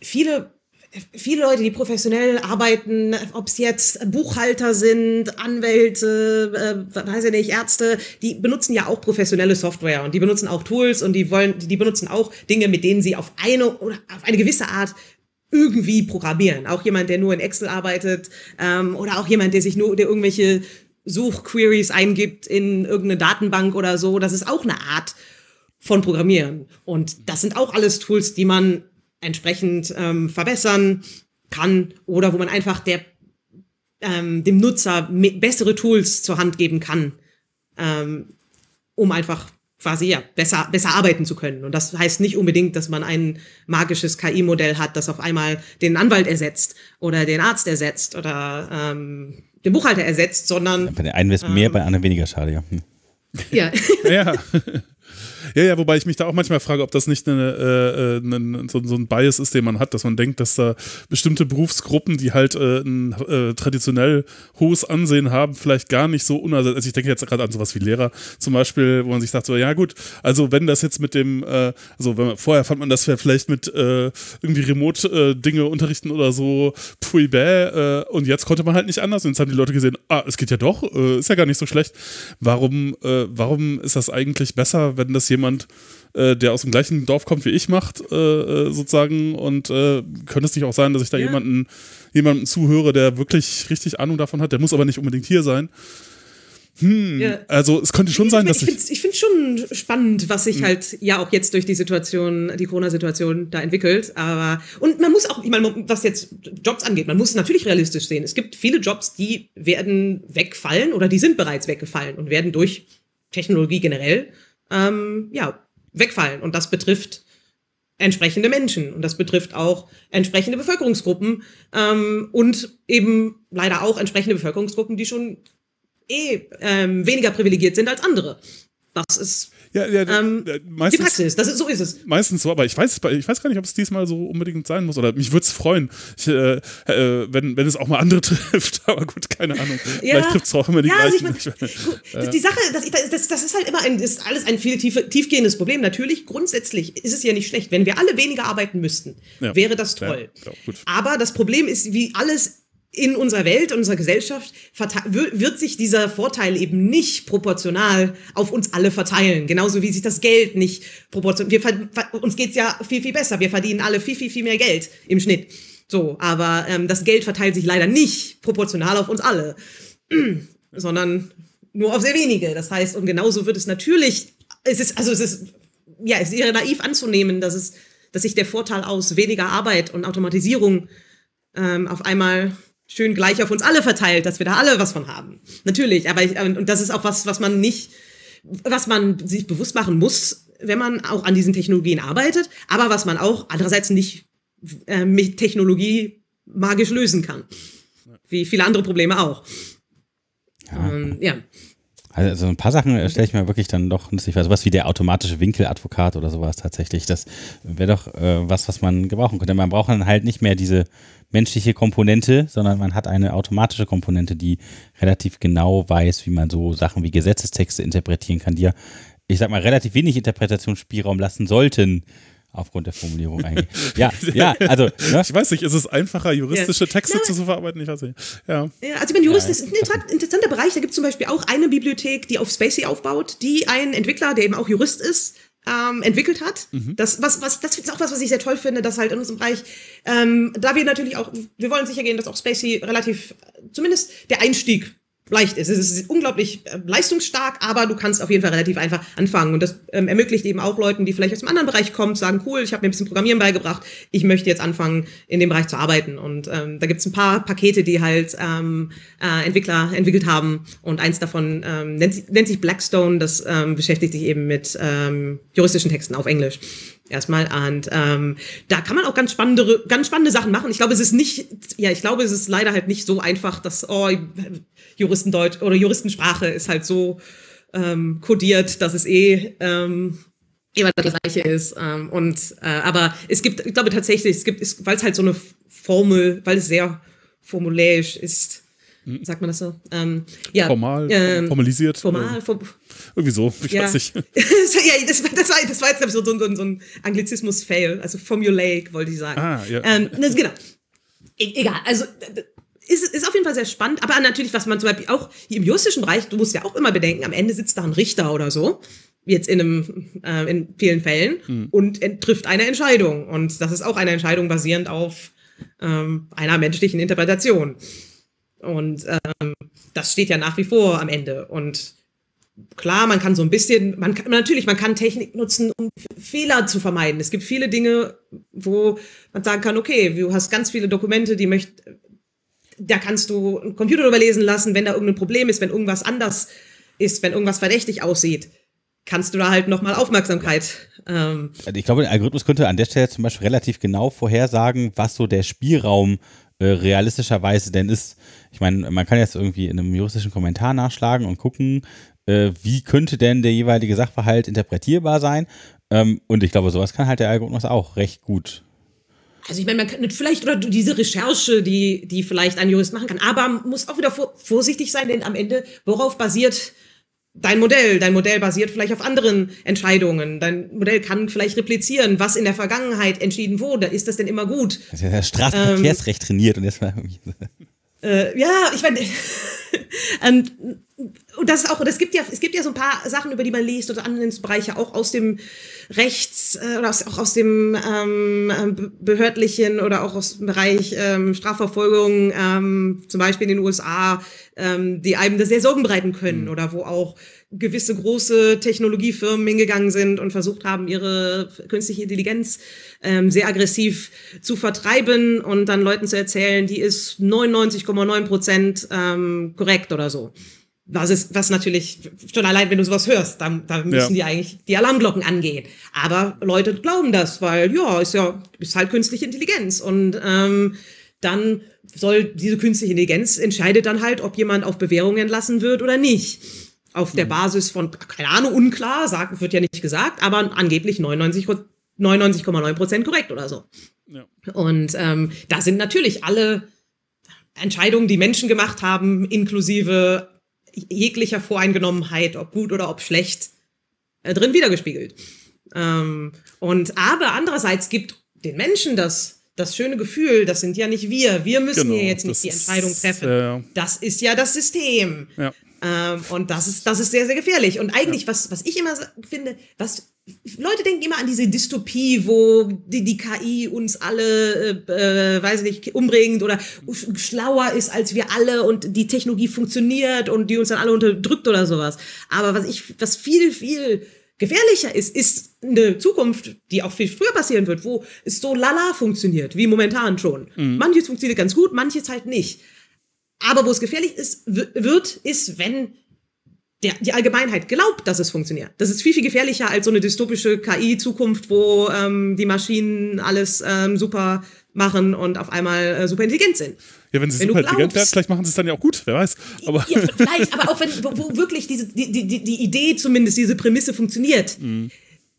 viele viele Leute, die professionell arbeiten, ob es jetzt Buchhalter sind, Anwälte, äh, weiß ich nicht, Ärzte, die benutzen ja auch professionelle Software und die benutzen auch Tools und die wollen, die benutzen auch Dinge, mit denen sie auf eine oder auf eine gewisse Art irgendwie programmieren. Auch jemand, der nur in Excel arbeitet ähm, oder auch jemand, der sich nur, der irgendwelche Suchqueries eingibt in irgendeine Datenbank oder so. Das ist auch eine Art von Programmieren. Und das sind auch alles Tools, die man entsprechend ähm, verbessern kann oder wo man einfach der, ähm, dem Nutzer bessere Tools zur Hand geben kann, ähm, um einfach quasi ja besser besser arbeiten zu können. Und das heißt nicht unbedingt, dass man ein magisches KI-Modell hat, das auf einmal den Anwalt ersetzt oder den Arzt ersetzt oder ähm, den Buchhalter ersetzt, sondern bei der einen ist mehr, ähm, bei anderen weniger schade. Ja. Hm. Ja. ja. Ja, ja, wobei ich mich da auch manchmal frage, ob das nicht eine, äh, eine, so, so, ein Bias ist, den man hat, dass man denkt, dass da bestimmte Berufsgruppen, die halt äh, ein äh, traditionell hohes Ansehen haben, vielleicht gar nicht so unersetzt. Also ich denke jetzt gerade an sowas wie Lehrer zum Beispiel, wo man sich sagt, so, ja gut, also wenn das jetzt mit dem, äh, also man, vorher fand man das vielleicht mit äh, irgendwie Remote-Dinge unterrichten oder so, pui bäh, und jetzt konnte man halt nicht anders. Und jetzt haben die Leute gesehen, ah, es geht ja doch, ist ja gar nicht so schlecht. Warum, warum ist das eigentlich besser, wenn das jemand, äh, der aus dem gleichen Dorf kommt wie ich, macht, äh, äh, sozusagen. Und äh, könnte es nicht auch sein, dass ich da ja. jemanden, jemanden zuhöre, der wirklich richtig Ahnung davon hat, der muss aber nicht unbedingt hier sein. Hm, ja. also es könnte schon ich, sein, dass ich. Ich finde es schon spannend, was sich hm. halt ja auch jetzt durch die Situation, die Corona-Situation da entwickelt. Aber und man muss auch, ich meine, was jetzt Jobs angeht, man muss es natürlich realistisch sehen. Es gibt viele Jobs, die werden wegfallen oder die sind bereits weggefallen und werden durch Technologie generell ähm, ja, wegfallen. Und das betrifft entsprechende Menschen und das betrifft auch entsprechende Bevölkerungsgruppen ähm, und eben leider auch entsprechende Bevölkerungsgruppen, die schon eh ähm, weniger privilegiert sind als andere. Das ist Ja, ja, ähm, meistens, die Praxis, das ist, so ist es. Meistens so, aber ich weiß, ich weiß gar nicht, ob es diesmal so unbedingt sein muss. Oder mich würde es freuen, ich, äh, äh, wenn, wenn es auch mal andere trifft. Aber gut, keine Ahnung. Ja, Vielleicht trifft es auch immer die ja, gleichen. Also ich mein, die Sache, das, das, das, ist halt immer ein, ist alles ein viel tief, tiefgehendes Problem. Natürlich, grundsätzlich ist es ja nicht schlecht. Wenn wir alle weniger arbeiten müssten, ja. wäre das toll. aber das Problem ist, wie alles in unserer Welt, in unserer Gesellschaft wird sich dieser Vorteil eben nicht proportional auf uns alle verteilen. Genauso wie sich das Geld nicht proportional. Wir, uns geht's ja viel, viel besser. Wir verdienen alle viel, viel, viel mehr Geld im Schnitt. So, aber ähm, das Geld verteilt sich leider nicht proportional auf uns alle, sondern nur auf sehr wenige. Das heißt, und genauso wird es natürlich, es ist, also es ist, ja, es wäre naiv anzunehmen, dass es, dass sich der Vorteil aus weniger Arbeit und Automatisierung ähm, auf einmal schön gleich auf uns alle verteilt, dass wir da alle was von haben. Natürlich, aber ich, und das ist auch was, was man nicht, was man sich bewusst machen muss, wenn man auch an diesen Technologien arbeitet, aber was man auch andererseits nicht äh, mit Technologie magisch lösen kann. Wie viele andere Probleme auch. Ja. Ähm, ja. Also ein paar Sachen stelle ich mir wirklich dann doch nützlich vor. Sowas wie der automatische Winkeladvokat oder sowas tatsächlich. Das wäre doch äh, was, was man gebrauchen könnte. Man braucht dann halt nicht mehr diese menschliche Komponente, sondern man hat eine automatische Komponente, die relativ genau weiß, wie man so Sachen wie Gesetzestexte interpretieren kann, die ja, ich sag mal, relativ wenig Interpretationsspielraum lassen sollten. Aufgrund der Formulierung eigentlich. Ja, ja, also. Ne? Ich weiß nicht, ist es einfacher, juristische ja. Texte ja. zu verarbeiten? Ich weiß nicht. Ja. ja also, ich meine, Jurist ja, ist ein interessanter Bereich. Da gibt es zum Beispiel auch eine Bibliothek, die auf Spacey aufbaut, die ein Entwickler, der eben auch Jurist ist, ähm, entwickelt hat. Mhm. Das, was, was, das ist auch was, was ich sehr toll finde, dass halt in unserem Bereich, ähm, da wir natürlich auch, wir wollen sicher gehen, dass auch Spacey relativ, zumindest der Einstieg leicht ist. Es ist unglaublich äh, leistungsstark, aber du kannst auf jeden Fall relativ einfach anfangen. Und das ähm, ermöglicht eben auch Leuten, die vielleicht aus einem anderen Bereich kommen, sagen, cool, ich habe mir ein bisschen Programmieren beigebracht, ich möchte jetzt anfangen, in dem Bereich zu arbeiten. Und ähm, da gibt's ein paar Pakete, die halt ähm, äh, Entwickler entwickelt haben. Und eins davon ähm, nennt, nennt sich Blackstone, das ähm, beschäftigt sich eben mit ähm, juristischen Texten auf Englisch erstmal. Und ähm, da kann man auch ganz spannende, ganz spannende Sachen machen. Ich glaube, es ist nicht, ja, ich glaube, es ist leider halt nicht so einfach, dass oh, Juristendeutsch oder Juristensprache ist halt so ähm, kodiert, dass es eh ähm, immer das gleiche ist. Ähm, und äh, aber es gibt, ich glaube tatsächlich, es gibt, weil es halt so eine Formel, weil es sehr formuläisch ist. Hm. Sagt man das so? Ähm, ja, formal, ähm, formalisiert. Formal, form irgendwie so, ich ja. weiß nicht. ja, das, das, war, das war jetzt so, so, so, so ein Anglizismus-Fail, also formulaic, wollte ich sagen. Ah, ja. Ähm, das, genau. E egal, also ist, ist auf jeden Fall sehr spannend, aber natürlich, was man zum Beispiel auch hier im juristischen Bereich, du musst ja auch immer bedenken, am Ende sitzt da ein Richter oder so, jetzt in, einem, äh, in vielen Fällen, hm. und trifft eine Entscheidung. Und das ist auch eine Entscheidung basierend auf ähm, einer menschlichen Interpretation. Und ähm, das steht ja nach wie vor am Ende. Und klar, man kann so ein bisschen, man kann, natürlich, man kann Technik nutzen, um Fehler zu vermeiden. Es gibt viele Dinge, wo man sagen kann, okay, du hast ganz viele Dokumente, die möcht, da kannst du einen Computer überlesen lassen, wenn da irgendein Problem ist, wenn irgendwas anders ist, wenn irgendwas verdächtig aussieht, kannst du da halt nochmal Aufmerksamkeit. Ähm also ich glaube, der Algorithmus könnte an der Stelle zum Beispiel relativ genau vorhersagen, was so der Spielraum äh, realistischerweise denn ist. Ich meine, man kann jetzt irgendwie in einem juristischen Kommentar nachschlagen und gucken, äh, wie könnte denn der jeweilige Sachverhalt interpretierbar sein. Ähm, und ich glaube, sowas kann halt der Algorithmus auch recht gut. Also ich meine, man kann vielleicht oder diese Recherche, die, die vielleicht ein Jurist machen kann, aber man muss auch wieder vor, vorsichtig sein, denn am Ende, worauf basiert dein Modell? Dein Modell basiert vielleicht auf anderen Entscheidungen. Dein Modell kann vielleicht replizieren, was in der Vergangenheit entschieden wurde. Ist das denn immer gut? Das ist ja Straßenverkehrsrecht ähm, trainiert und jetzt mal äh, ja, ich meine, und, und das ist auch, es gibt ja, es gibt ja so ein paar Sachen, über die man liest oder Anwendungsbereiche auch aus dem Rechts äh, oder aus, auch aus dem ähm, ähm, behördlichen oder auch aus dem Bereich ähm, Strafverfolgung, ähm, zum Beispiel in den USA, ähm, die einem das sehr Sorgen bereiten können mhm. oder wo auch gewisse große Technologiefirmen hingegangen sind und versucht haben, ihre künstliche Intelligenz ähm, sehr aggressiv zu vertreiben und dann Leuten zu erzählen, die ist 99,9 Prozent ähm, korrekt oder so. Was ist, was natürlich, schon allein, wenn du sowas hörst, da, da müssen ja. die eigentlich die Alarmglocken angehen. Aber Leute glauben das, weil ja, ist ja, ist halt künstliche Intelligenz. Und ähm, dann soll diese künstliche Intelligenz entscheidet dann halt, ob jemand auf Bewährung entlassen wird oder nicht. Auf der mhm. Basis von, keine Ahnung, unklar, sagt, wird ja nicht gesagt, aber angeblich 99,9 99, Prozent korrekt oder so. Ja. Und ähm, da sind natürlich alle Entscheidungen, die Menschen gemacht haben, inklusive jeglicher Voreingenommenheit, ob gut oder ob schlecht, äh, drin wiedergespiegelt. Ähm, und aber andererseits gibt den Menschen das, das schöne Gefühl, das sind ja nicht wir. Wir müssen genau, hier jetzt nicht die Entscheidung treffen. Äh, das ist ja das System. Ja. Ähm, und das ist, das ist sehr, sehr gefährlich. Und eigentlich, ja. was, was ich immer finde, was Leute denken immer an diese Dystopie, wo die, die KI uns alle, äh, äh, weiß nicht, umbringt oder schlauer ist als wir alle und die Technologie funktioniert und die uns dann alle unterdrückt oder sowas. Aber was ich, was viel, viel gefährlicher ist, ist eine Zukunft, die auch viel früher passieren wird, wo es so lala funktioniert, wie momentan schon. Mhm. Manches funktioniert ganz gut, manches halt nicht. Aber wo es gefährlich ist, wird, ist, wenn der, die Allgemeinheit glaubt, dass es funktioniert. Das ist viel, viel gefährlicher als so eine dystopische KI-Zukunft, wo ähm, die Maschinen alles ähm, super machen und auf einmal äh, super intelligent sind. Ja, wenn sie wenn super intelligent werden, vielleicht machen sie es dann ja auch gut, wer weiß. Aber ja, vielleicht, aber auch wenn, wo, wo wirklich diese, die, die, die Idee zumindest, diese Prämisse funktioniert. Mhm.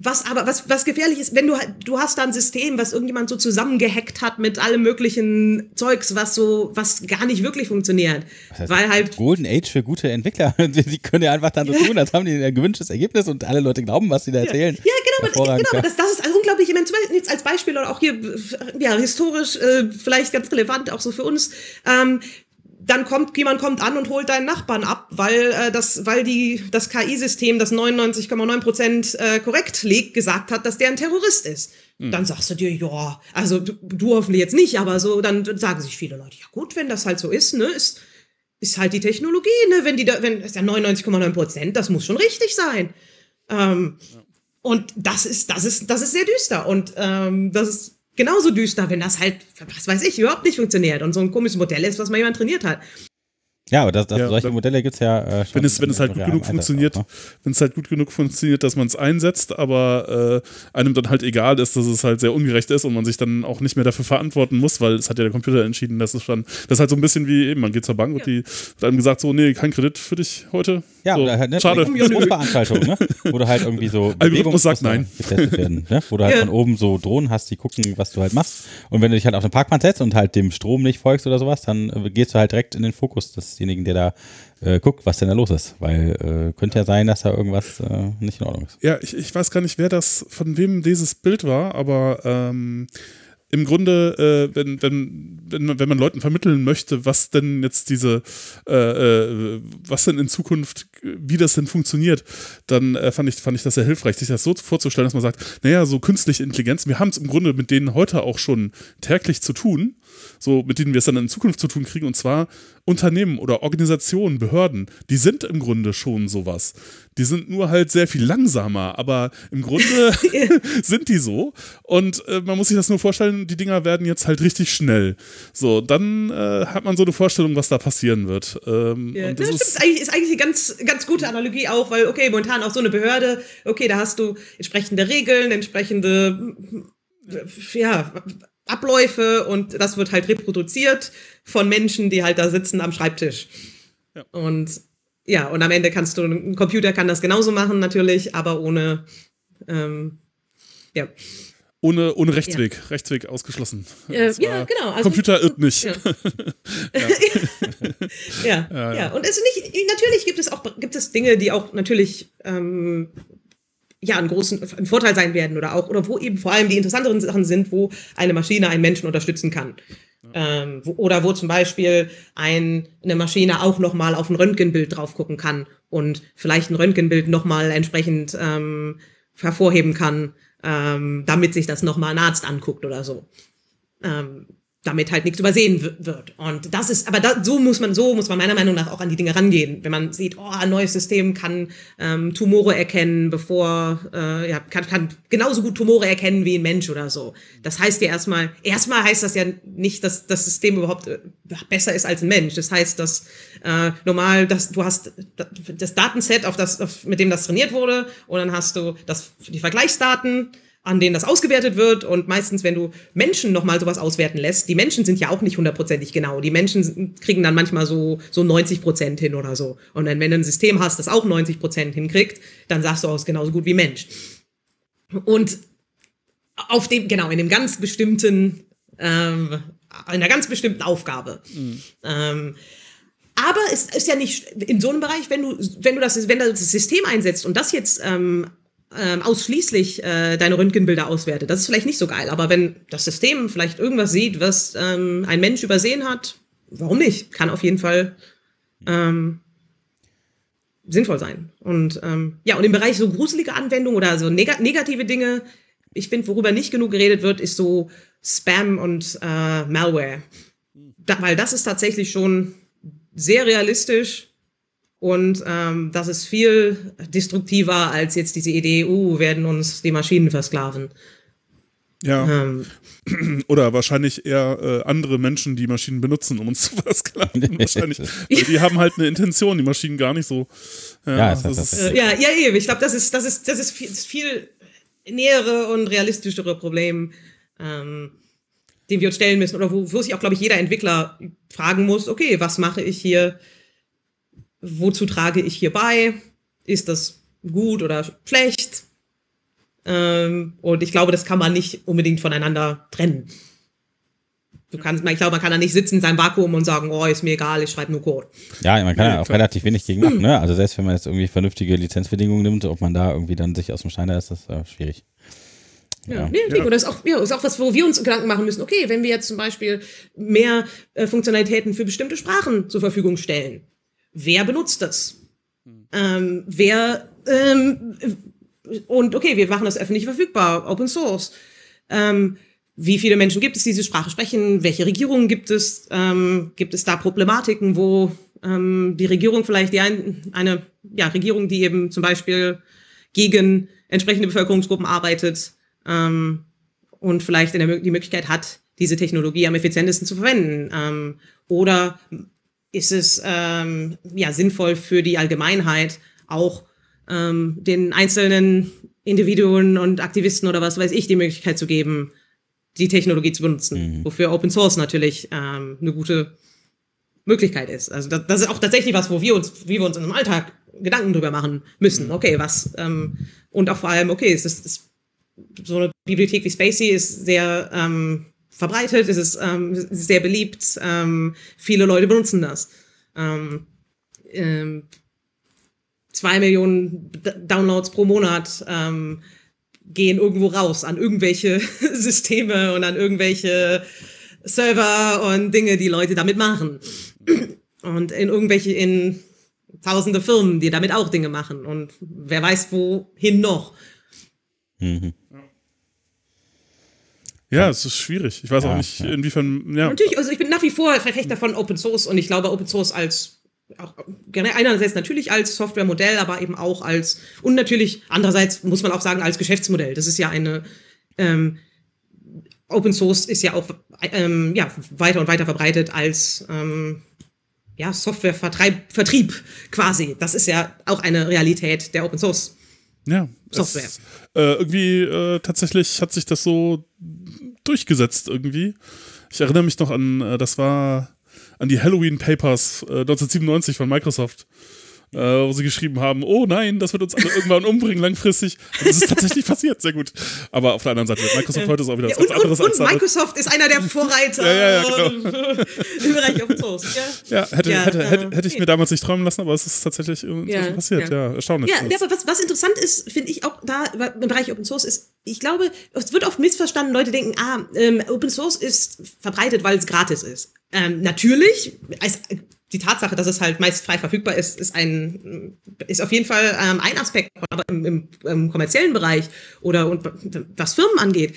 Was aber, was, was gefährlich ist, wenn du du hast da ein System, was irgendjemand so zusammengehackt hat mit allem möglichen Zeugs, was so, was gar nicht wirklich funktioniert. Das heißt, weil halt. Golden Age für gute Entwickler. Die können ja einfach dann so tun, als haben die ein gewünschtes Ergebnis und alle Leute glauben, was sie da erzählen. Ja, ja genau, aber, genau, das, das ist also unglaublich immens. Jetzt als Beispiel oder auch hier, ja, historisch, äh, vielleicht ganz relevant, auch so für uns. Ähm, dann kommt jemand kommt an und holt deinen Nachbarn ab, weil äh, das, weil die das KI-System, das 99,9 Prozent äh, korrekt legt, gesagt hat, dass der ein Terrorist ist. Mhm. Dann sagst du dir, ja, also du, du hoffentlich jetzt nicht, aber so, dann sagen sich viele Leute, ja gut, wenn das halt so ist, ne, ist ist halt die Technologie, ne, wenn die da, wenn ist ja 99,9 Prozent, das muss schon richtig sein. Ähm, ja. Und das ist, das ist, das ist sehr düster und ähm, das ist genauso düster, wenn das halt, was weiß ich, überhaupt nicht funktioniert und so ein komisches Modell ist, was mal jemand trainiert hat. Ja, aber das, das, ja, solche Modelle gibt es ja äh, schon. Wenn es, wenn es halt gut genug funktioniert, ne? wenn es halt gut genug funktioniert, dass man es einsetzt, aber äh, einem dann halt egal ist, dass es halt sehr ungerecht ist und man sich dann auch nicht mehr dafür verantworten muss, weil es hat ja der Computer entschieden, dass es schon, das ist halt so ein bisschen wie eben, man geht zur Bank ja. und die hat einem gesagt, so, nee, kein Kredit für dich heute. Ja, so, oder halt, ne, schade. Veranstaltung, ne? Wo du halt irgendwie so Algorithmus sagt nein. Werden, ne? Wo du halt ja. von oben so Drohnen hast, die gucken, was du halt machst. Und wenn du dich halt auf den Parkplan setzt und halt dem Strom nicht folgst oder sowas, dann äh, gehst du halt direkt in den Fokus desjenigen, der da äh, guckt, was denn da los ist. Weil äh, könnte ja sein, dass da irgendwas äh, nicht in Ordnung ist. Ja, ich, ich weiß gar nicht, wer das, von wem dieses Bild war, aber ähm, im Grunde, äh, wenn, wenn, wenn, wenn man Leuten vermitteln möchte, was denn jetzt diese, äh, äh, was denn in Zukunft, wie das denn funktioniert, dann äh, fand, ich, fand ich das sehr hilfreich, sich das so vorzustellen, dass man sagt, naja, so künstliche Intelligenz, wir haben es im Grunde mit denen heute auch schon täglich zu tun, so mit denen wir es dann in Zukunft zu tun kriegen, und zwar Unternehmen oder Organisationen, Behörden, die sind im Grunde schon sowas. Die sind nur halt sehr viel langsamer, aber im Grunde sind die so. Und äh, man muss sich das nur vorstellen, die Dinger werden jetzt halt richtig schnell. So, dann äh, hat man so eine Vorstellung, was da passieren wird. Ähm, ja, das, das ist, eigentlich, ist eigentlich eine ganz, ganz gute Analogie auch, weil, okay, momentan auch so eine Behörde, okay, da hast du entsprechende Regeln, entsprechende ja, Abläufe und das wird halt reproduziert von Menschen, die halt da sitzen am Schreibtisch. Ja. Und ja, und am Ende kannst du, ein Computer kann das genauso machen natürlich, aber ohne, ähm, ja. Ohne, ohne Rechtsweg, ja. Rechtsweg ausgeschlossen. Äh, ja, genau. Also, Computer irrt nicht. Ja. ja. ja. ja, Und es nicht, natürlich gibt es auch gibt es Dinge, die auch natürlich ähm, ja, einen großen ein Vorteil sein werden oder auch, oder wo eben vor allem die interessanteren Sachen sind, wo eine Maschine einen Menschen unterstützen kann. Ja. Ähm, wo, oder wo zum Beispiel ein, eine Maschine auch nochmal auf ein Röntgenbild drauf gucken kann und vielleicht ein Röntgenbild nochmal entsprechend ähm, hervorheben kann, ähm, damit sich das nochmal ein Arzt anguckt oder so. Ähm, damit halt nichts übersehen wird. Und das ist, aber da, so muss man, so muss man meiner Meinung nach auch an die Dinge rangehen. Wenn man sieht, oh, ein neues System kann ähm, Tumore erkennen, bevor, äh, ja, kann, kann genauso gut Tumore erkennen wie ein Mensch oder so. Das heißt ja erstmal, erstmal heißt das ja nicht, dass das System überhaupt äh, besser ist als ein Mensch. Das heißt, dass äh, normal, dass du hast das Datenset, auf das, auf, mit dem das trainiert wurde, und dann hast du das, die Vergleichsdaten, an denen das ausgewertet wird. Und meistens, wenn du Menschen nochmal sowas auswerten lässt, die Menschen sind ja auch nicht hundertprozentig genau. Die Menschen kriegen dann manchmal so, so 90 Prozent hin oder so. Und dann, wenn du ein System hast, das auch 90 Prozent hinkriegt, dann sagst du aus genauso gut wie Mensch. Und auf dem, genau, in dem ganz bestimmten, ähm, in einer ganz bestimmten Aufgabe. Mhm. Ähm, aber es ist ja nicht in so einem Bereich, wenn du, wenn du das, wenn du das System einsetzt und das jetzt ähm, ähm, ausschließlich äh, deine Röntgenbilder auswertet. Das ist vielleicht nicht so geil, aber wenn das System vielleicht irgendwas sieht, was ähm, ein Mensch übersehen hat, warum nicht? Kann auf jeden Fall ähm, sinnvoll sein. Und ähm, ja, und im Bereich so gruselige Anwendungen oder so neg negative Dinge, ich finde, worüber nicht genug geredet wird, ist so Spam und äh, Malware. Da, weil das ist tatsächlich schon sehr realistisch und ähm, das ist viel destruktiver als jetzt diese Idee, uh, werden uns die Maschinen versklaven. Ja. Ähm. Oder wahrscheinlich eher äh, andere Menschen, die Maschinen benutzen, um uns zu versklaven. wahrscheinlich. Weil die haben halt eine Intention, die Maschinen gar nicht so. Ja, ja, das ist, äh, ja, ja, eben. Ich glaube, das ist, das ist, das ist viel, viel nähere und realistischere Problem, ähm, den wir uns stellen müssen. Oder wo, wo sich auch, glaube ich, jeder Entwickler fragen muss, okay, was mache ich hier? Wozu trage ich hier bei? Ist das gut oder schlecht? Ähm, und ich glaube, das kann man nicht unbedingt voneinander trennen. Du kannst, ich glaube, man kann da nicht sitzen in seinem Vakuum und sagen, oh, ist mir egal, ich schreibe nur Code. Ja, man kann ja, auch relativ wenig gegen machen, ne? Also selbst wenn man jetzt irgendwie vernünftige Lizenzbedingungen nimmt, ob man da irgendwie dann sich aus dem da ist, das äh, schwierig. Ja, ja. Nee, ja. das ist auch, ja, ist auch was, wo wir uns Gedanken machen müssen. Okay, wenn wir jetzt zum Beispiel mehr äh, Funktionalitäten für bestimmte Sprachen zur Verfügung stellen, wer benutzt das? Hm. Ähm, wer ähm, und okay, wir machen das öffentlich verfügbar, Open Source. Ähm, wie viele Menschen gibt es, die diese Sprache sprechen? Welche Regierungen gibt es? Ähm, gibt es da Problematiken, wo ähm, die Regierung vielleicht die ein, eine ja, Regierung, die eben zum Beispiel gegen entsprechende Bevölkerungsgruppen arbeitet ähm, und vielleicht der, die Möglichkeit hat, diese Technologie am effizientesten zu verwenden? Ähm, oder ist es ähm, ja sinnvoll für die Allgemeinheit auch ähm, den einzelnen Individuen und Aktivisten oder was weiß ich die Möglichkeit zu geben, die Technologie zu benutzen, mhm. wofür Open Source natürlich ähm, eine gute Möglichkeit ist. Also das, das, ist auch tatsächlich was, wo wir uns, wie wir uns in einem Alltag Gedanken drüber machen müssen. Mhm. Okay, was ähm, und auch vor allem, okay, es ist, ist so eine Bibliothek wie Spacey ist sehr ähm, verbreitet, es ist ähm, sehr beliebt, ähm, viele Leute benutzen das. Ähm, ähm, zwei Millionen D Downloads pro Monat ähm, gehen irgendwo raus an irgendwelche Systeme und an irgendwelche Server und Dinge, die Leute damit machen. Und in irgendwelche, in tausende Firmen, die damit auch Dinge machen. Und wer weiß, wohin noch. Mhm. Ja, es ist schwierig. Ich weiß ja, auch nicht, ja. inwiefern. Ja. Natürlich, also ich bin nach wie vor Verfechter von Open Source und ich glaube, Open Source als auch einerseits natürlich als Softwaremodell, aber eben auch als und natürlich andererseits muss man auch sagen als Geschäftsmodell. Das ist ja eine ähm, Open Source ist ja auch ähm, ja, weiter und weiter verbreitet als ähm, ja, Softwarevertrieb quasi. Das ist ja auch eine Realität der Open Source ja, Software. Es, äh, irgendwie äh, tatsächlich hat sich das so durchgesetzt irgendwie. Ich erinnere mich noch an, äh, das war an die Halloween Papers äh, 1997 von Microsoft äh, wo sie geschrieben haben, oh nein, das wird uns alle irgendwann umbringen langfristig. Und das ist tatsächlich passiert, sehr gut. Aber auf der anderen Seite, Microsoft heute ist auch wieder ja, was und, anderes und, als und Microsoft ist einer der Vorreiter ja, ja, genau. im Bereich Open Source. Ja, hätte, hätte, hätte, hätte ich mir damals nicht träumen lassen, aber es ist tatsächlich passiert. Ja, erstaunlich. Ja, aber was, was interessant ist, finde ich auch da im Bereich Open Source ist, ich glaube, es wird oft missverstanden, Leute denken, ah, ähm, Open Source ist verbreitet, weil es gratis ist. Ähm, natürlich, als die Tatsache, dass es halt meist frei verfügbar ist, ist ein, ist auf jeden Fall ähm, ein Aspekt, aber im, im, im kommerziellen Bereich oder und, was Firmen angeht.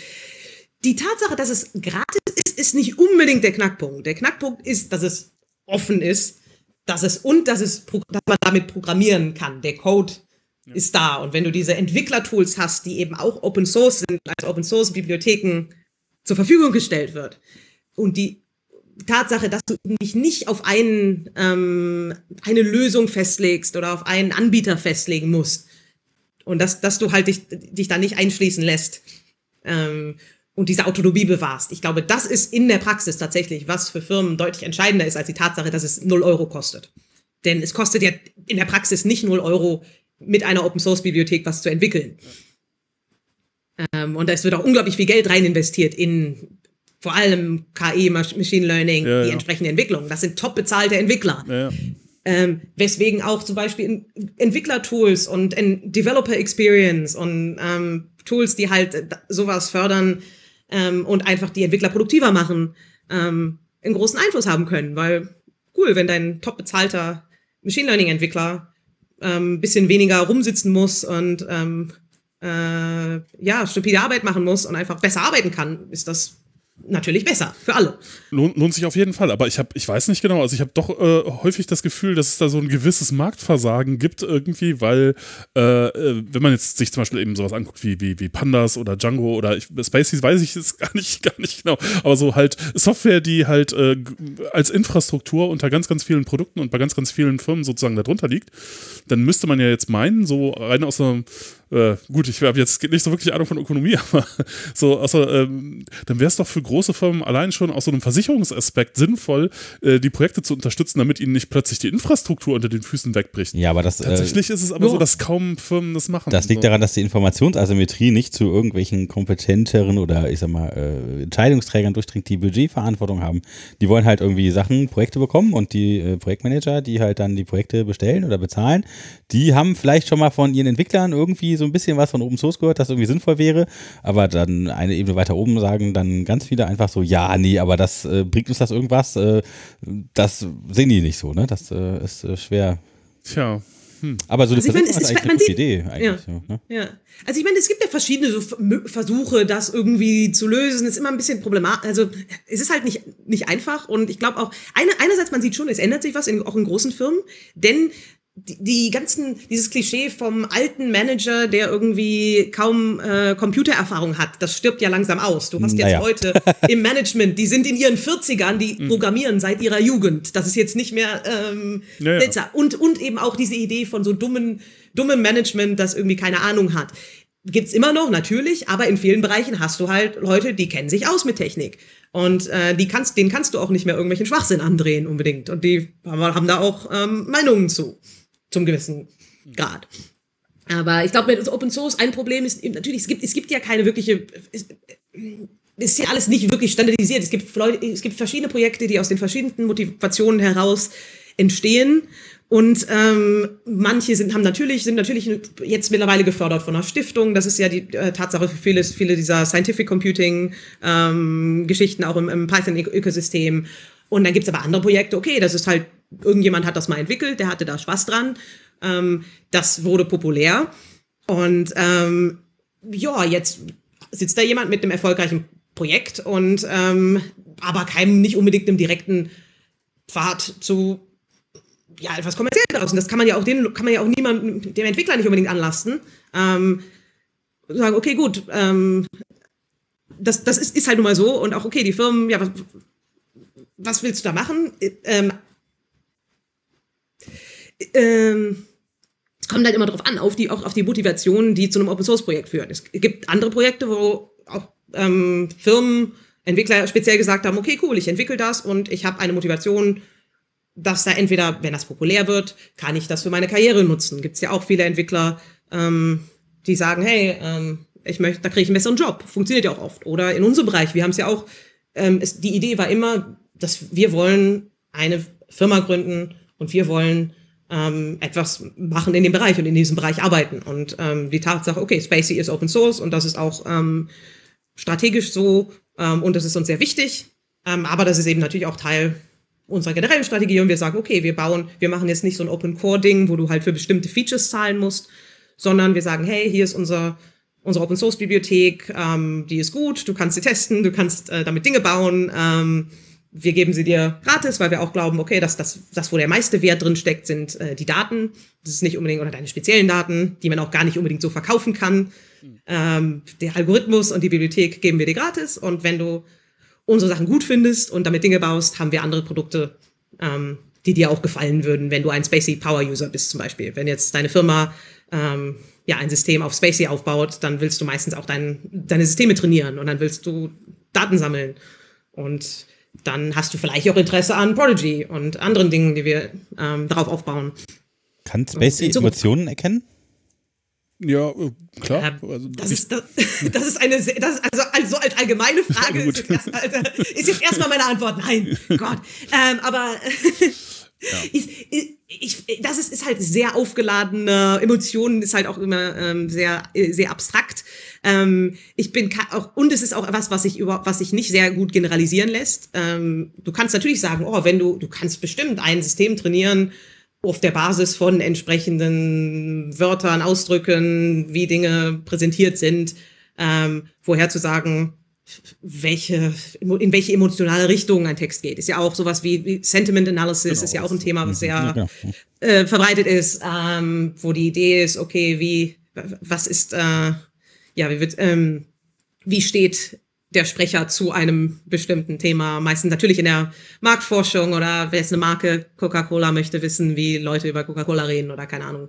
Die Tatsache, dass es gratis ist, ist nicht unbedingt der Knackpunkt. Der Knackpunkt ist, dass es offen ist, dass es und dass es, dass man damit programmieren kann. Der Code ja. ist da. Und wenn du diese Entwicklertools hast, die eben auch Open Source sind, als Open Source Bibliotheken zur Verfügung gestellt wird und die Tatsache, dass du dich nicht auf einen, ähm, eine Lösung festlegst oder auf einen Anbieter festlegen musst. Und dass, dass du halt dich, dich da nicht einschließen lässt ähm, und diese Autonomie bewahrst. Ich glaube, das ist in der Praxis tatsächlich, was für Firmen deutlich entscheidender ist als die Tatsache, dass es 0 Euro kostet. Denn es kostet ja in der Praxis nicht 0 Euro, mit einer Open Source Bibliothek was zu entwickeln. Ähm, und es wird auch unglaublich viel Geld rein investiert in vor allem KI, Machine Learning, ja, die ja. entsprechende Entwicklung. Das sind top bezahlte Entwickler. Ja, ähm, weswegen auch zum Beispiel Entwicklertools und Developer Experience und ähm, Tools, die halt sowas fördern ähm, und einfach die Entwickler produktiver machen, ähm, einen großen Einfluss haben können. Weil cool, wenn dein top bezahlter Machine Learning Entwickler ähm, bisschen weniger rumsitzen muss und ähm, äh, ja, stupide Arbeit machen muss und einfach besser arbeiten kann, ist das natürlich besser für alle. Lohnt, lohnt sich auf jeden Fall, aber ich habe, ich weiß nicht genau, also ich habe doch äh, häufig das Gefühl, dass es da so ein gewisses Marktversagen gibt irgendwie, weil äh, äh, wenn man jetzt sich zum Beispiel eben sowas anguckt wie, wie, wie Pandas oder Django oder Spaceys, weiß ich jetzt gar nicht, gar nicht genau, aber so halt Software, die halt äh, als Infrastruktur unter ganz, ganz vielen Produkten und bei ganz, ganz vielen Firmen sozusagen darunter liegt, dann müsste man ja jetzt meinen, so rein aus einer äh, gut, ich habe jetzt nicht so wirklich Ahnung von Ökonomie, aber so, also, ähm, dann wäre es doch für große Firmen allein schon aus so einem Versicherungsaspekt sinnvoll, äh, die Projekte zu unterstützen, damit ihnen nicht plötzlich die Infrastruktur unter den Füßen wegbricht. Ja, aber das. Äh, Tatsächlich äh, ist es aber jo. so, dass kaum Firmen das machen. Das liegt so. daran, dass die Informationsasymmetrie nicht zu irgendwelchen kompetenteren oder ich sag mal äh, Entscheidungsträgern durchdringt, die Budgetverantwortung haben. Die wollen halt irgendwie Sachen, Projekte bekommen und die Projektmanager, die halt dann die Projekte bestellen oder bezahlen, die haben vielleicht schon mal von ihren Entwicklern irgendwie so ein bisschen was von Open Source gehört, das irgendwie sinnvoll wäre, aber dann eine Ebene weiter oben sagen dann ganz viele einfach so, ja, nee, aber das äh, bringt uns das irgendwas, äh, das sehen die nicht so, ne? Das äh, ist äh, schwer. Tja. Hm. Aber so also eine ist eigentlich eine gute Idee eigentlich. Ja. So, ne? ja. Also ich meine, es gibt ja verschiedene so Versuche, das irgendwie zu lösen. Es ist immer ein bisschen problematisch. Also es ist halt nicht, nicht einfach. Und ich glaube auch, eine, einerseits, man sieht schon, es ändert sich was, in, auch in großen Firmen. Denn die, ganzen, dieses Klischee vom alten Manager, der irgendwie kaum äh, Computererfahrung hat, das stirbt ja langsam aus. Du hast jetzt naja. Leute im Management, die sind in ihren 40ern, die mhm. programmieren seit ihrer Jugend. Das ist jetzt nicht mehr ähm, naja. und, und eben auch diese Idee von so dummen, dummem Management, das irgendwie keine Ahnung hat. Gibt's immer noch, natürlich, aber in vielen Bereichen hast du halt Leute, die kennen sich aus mit Technik. Und äh, die kannst, denen kannst du auch nicht mehr irgendwelchen Schwachsinn andrehen unbedingt. Und die haben, haben da auch ähm, Meinungen zu zum gewissen Grad. Aber ich glaube, mit Open Source ein Problem ist natürlich, es gibt, es gibt ja keine wirkliche, es, ist ja alles nicht wirklich standardisiert. Es gibt, Leute, es gibt verschiedene Projekte, die aus den verschiedenen Motivationen heraus entstehen. Und ähm, manche sind, haben natürlich, sind natürlich jetzt mittlerweile gefördert von einer Stiftung. Das ist ja die äh, Tatsache für vieles, viele dieser Scientific Computing ähm, auch im, im Python-Ökosystem. Und dann gibt's aber andere Projekte, okay, das ist halt irgendjemand hat das mal entwickelt, der hatte da Spaß dran. Ähm, das wurde populär. Und ähm, ja, jetzt sitzt da jemand mit einem erfolgreichen Projekt und ähm, aber keinem nicht unbedingt einem direkten Pfad zu ja, etwas kommerziell daraus. Und das kann man ja auch den, kann man ja auch niemandem, dem Entwickler nicht unbedingt anlasten. Ähm, sagen, okay, gut, ähm, das, das ist, ist halt nun mal so und auch, okay, die Firmen, ja, was, was willst du da machen? Ähm, ähm, es kommt halt immer darauf an, auf die, auch auf die Motivation, die zu einem Open-Source-Projekt führen. Es gibt andere Projekte, wo auch ähm, Firmen, Entwickler speziell gesagt haben, okay, cool, ich entwickle das und ich habe eine Motivation, dass da entweder, wenn das populär wird, kann ich das für meine Karriere nutzen. Gibt es ja auch viele Entwickler, ähm, die sagen, hey, ähm, ich möchte, da kriege ich einen besseren Job. Funktioniert ja auch oft. Oder in unserem Bereich, wir haben es ja auch, ähm, es, die Idee war immer, dass wir wollen eine Firma gründen und wir wollen ähm, etwas machen in dem Bereich und in diesem Bereich arbeiten. Und ähm, die Tatsache, okay, Spacey ist Open Source und das ist auch ähm, strategisch so ähm, und das ist uns sehr wichtig. Ähm, aber das ist eben natürlich auch Teil unserer generellen Strategie und wir sagen, okay, wir bauen, wir machen jetzt nicht so ein Open Core Ding, wo du halt für bestimmte Features zahlen musst, sondern wir sagen, hey, hier ist unser unsere Open Source Bibliothek, ähm, die ist gut, du kannst sie testen, du kannst äh, damit Dinge bauen. Ähm, wir geben sie dir gratis, weil wir auch glauben, okay, dass das, das wo der meiste Wert drin steckt, sind äh, die Daten. Das ist nicht unbedingt oder deine speziellen Daten, die man auch gar nicht unbedingt so verkaufen kann. Mhm. Ähm, der Algorithmus und die Bibliothek geben wir dir gratis. Und wenn du unsere Sachen gut findest und damit Dinge baust, haben wir andere Produkte, ähm, die dir auch gefallen würden, wenn du ein Spacey Power User bist zum Beispiel. Wenn jetzt deine Firma ähm, ja, ein System auf Spacey aufbaut, dann willst du meistens auch dein, deine Systeme trainieren und dann willst du Daten sammeln. Und dann hast du vielleicht auch Interesse an Prodigy und anderen Dingen, die wir ähm, darauf aufbauen. Kann Spacey Emotionen erkennen? Ja, äh, klar. Also das, ist, das, das, ist eine, sehr, das ist also, also als allgemeine Frage ist jetzt, erst, also, ist jetzt erstmal meine Antwort nein. Gott. Ähm, aber ja. ich, ich, das ist, ist halt sehr aufgeladene Emotionen, ist halt auch immer ähm, sehr, sehr abstrakt. Ähm, ich bin auch, und es ist auch was, was sich über, was sich nicht sehr gut generalisieren lässt. Ähm, du kannst natürlich sagen, oh, wenn du, du kannst bestimmt ein System trainieren, auf der Basis von entsprechenden Wörtern, Ausdrücken, wie Dinge präsentiert sind, ähm, vorher zu sagen, welche, in welche emotionale Richtung ein Text geht. Ist ja auch sowas wie, wie Sentiment Analysis, genau. ist ja auch ein Thema, was sehr äh, verbreitet ist, ähm, wo die Idee ist, okay, wie, was ist, äh, ja, wie wird, ähm, wie steht der Sprecher zu einem bestimmten Thema. Meistens natürlich in der Marktforschung oder wer ist eine Marke, Coca-Cola möchte wissen, wie Leute über Coca-Cola reden oder keine Ahnung.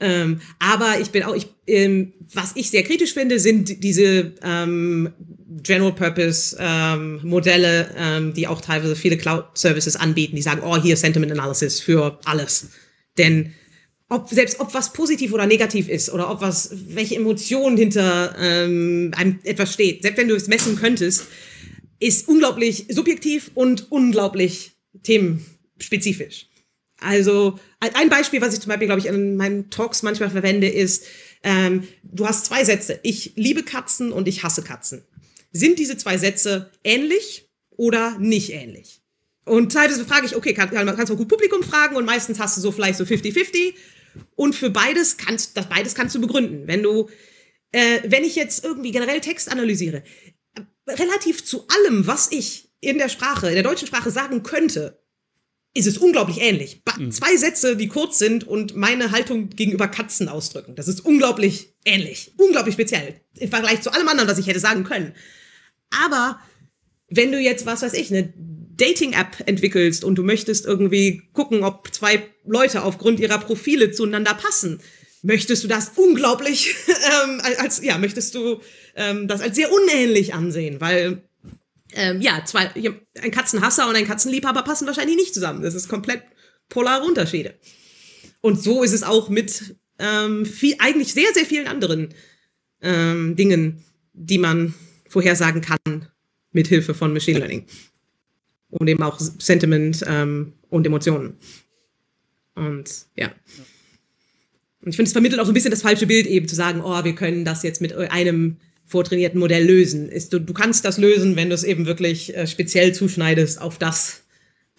Ähm, aber ich bin auch, ich, ähm, was ich sehr kritisch finde, sind diese ähm, General Purpose ähm, Modelle, ähm, die auch teilweise viele Cloud Services anbieten, die sagen, oh, hier Sentiment Analysis für alles. Denn ob selbst ob was positiv oder negativ ist oder ob was welche Emotionen hinter ähm, einem etwas steht, selbst wenn du es messen könntest, ist unglaublich subjektiv und unglaublich themenspezifisch. Also ein Beispiel, was ich zum Beispiel, glaube ich, in meinen Talks manchmal verwende, ist, ähm, du hast zwei Sätze. Ich liebe Katzen und ich hasse Katzen. Sind diese zwei Sätze ähnlich oder nicht ähnlich? Und teilweise frage ich, okay, kann, kannst du gut Publikum fragen und meistens hast du so vielleicht so 50-50 und für beides kannst, das beides kannst du begründen. Wenn du, äh, wenn ich jetzt irgendwie generell Text analysiere, relativ zu allem, was ich in der Sprache, in der deutschen Sprache sagen könnte, ist es unglaublich ähnlich. Mhm. Zwei Sätze, die kurz sind und meine Haltung gegenüber Katzen ausdrücken. Das ist unglaublich ähnlich. Unglaublich speziell. Im Vergleich zu allem anderen, was ich hätte sagen können. Aber wenn du jetzt, was weiß ich, eine Dating-App entwickelst und du möchtest irgendwie gucken, ob zwei Leute aufgrund ihrer Profile zueinander passen, möchtest du das unglaublich ähm, als ja möchtest du ähm, das als sehr unähnlich ansehen, weil ähm, ja zwei ein Katzenhasser und ein Katzenliebhaber passen wahrscheinlich nicht zusammen. Das ist komplett polare Unterschiede. Und so ist es auch mit ähm, viel, eigentlich sehr sehr vielen anderen ähm, Dingen, die man vorhersagen kann mit Hilfe von Machine Learning und eben auch Sentiment ähm, und Emotionen. Und ja. Und ich finde, es vermittelt auch so ein bisschen das falsche Bild, eben zu sagen, oh, wir können das jetzt mit einem vortrainierten Modell lösen. Ist, du, du kannst das lösen, wenn du es eben wirklich äh, speziell zuschneidest auf das,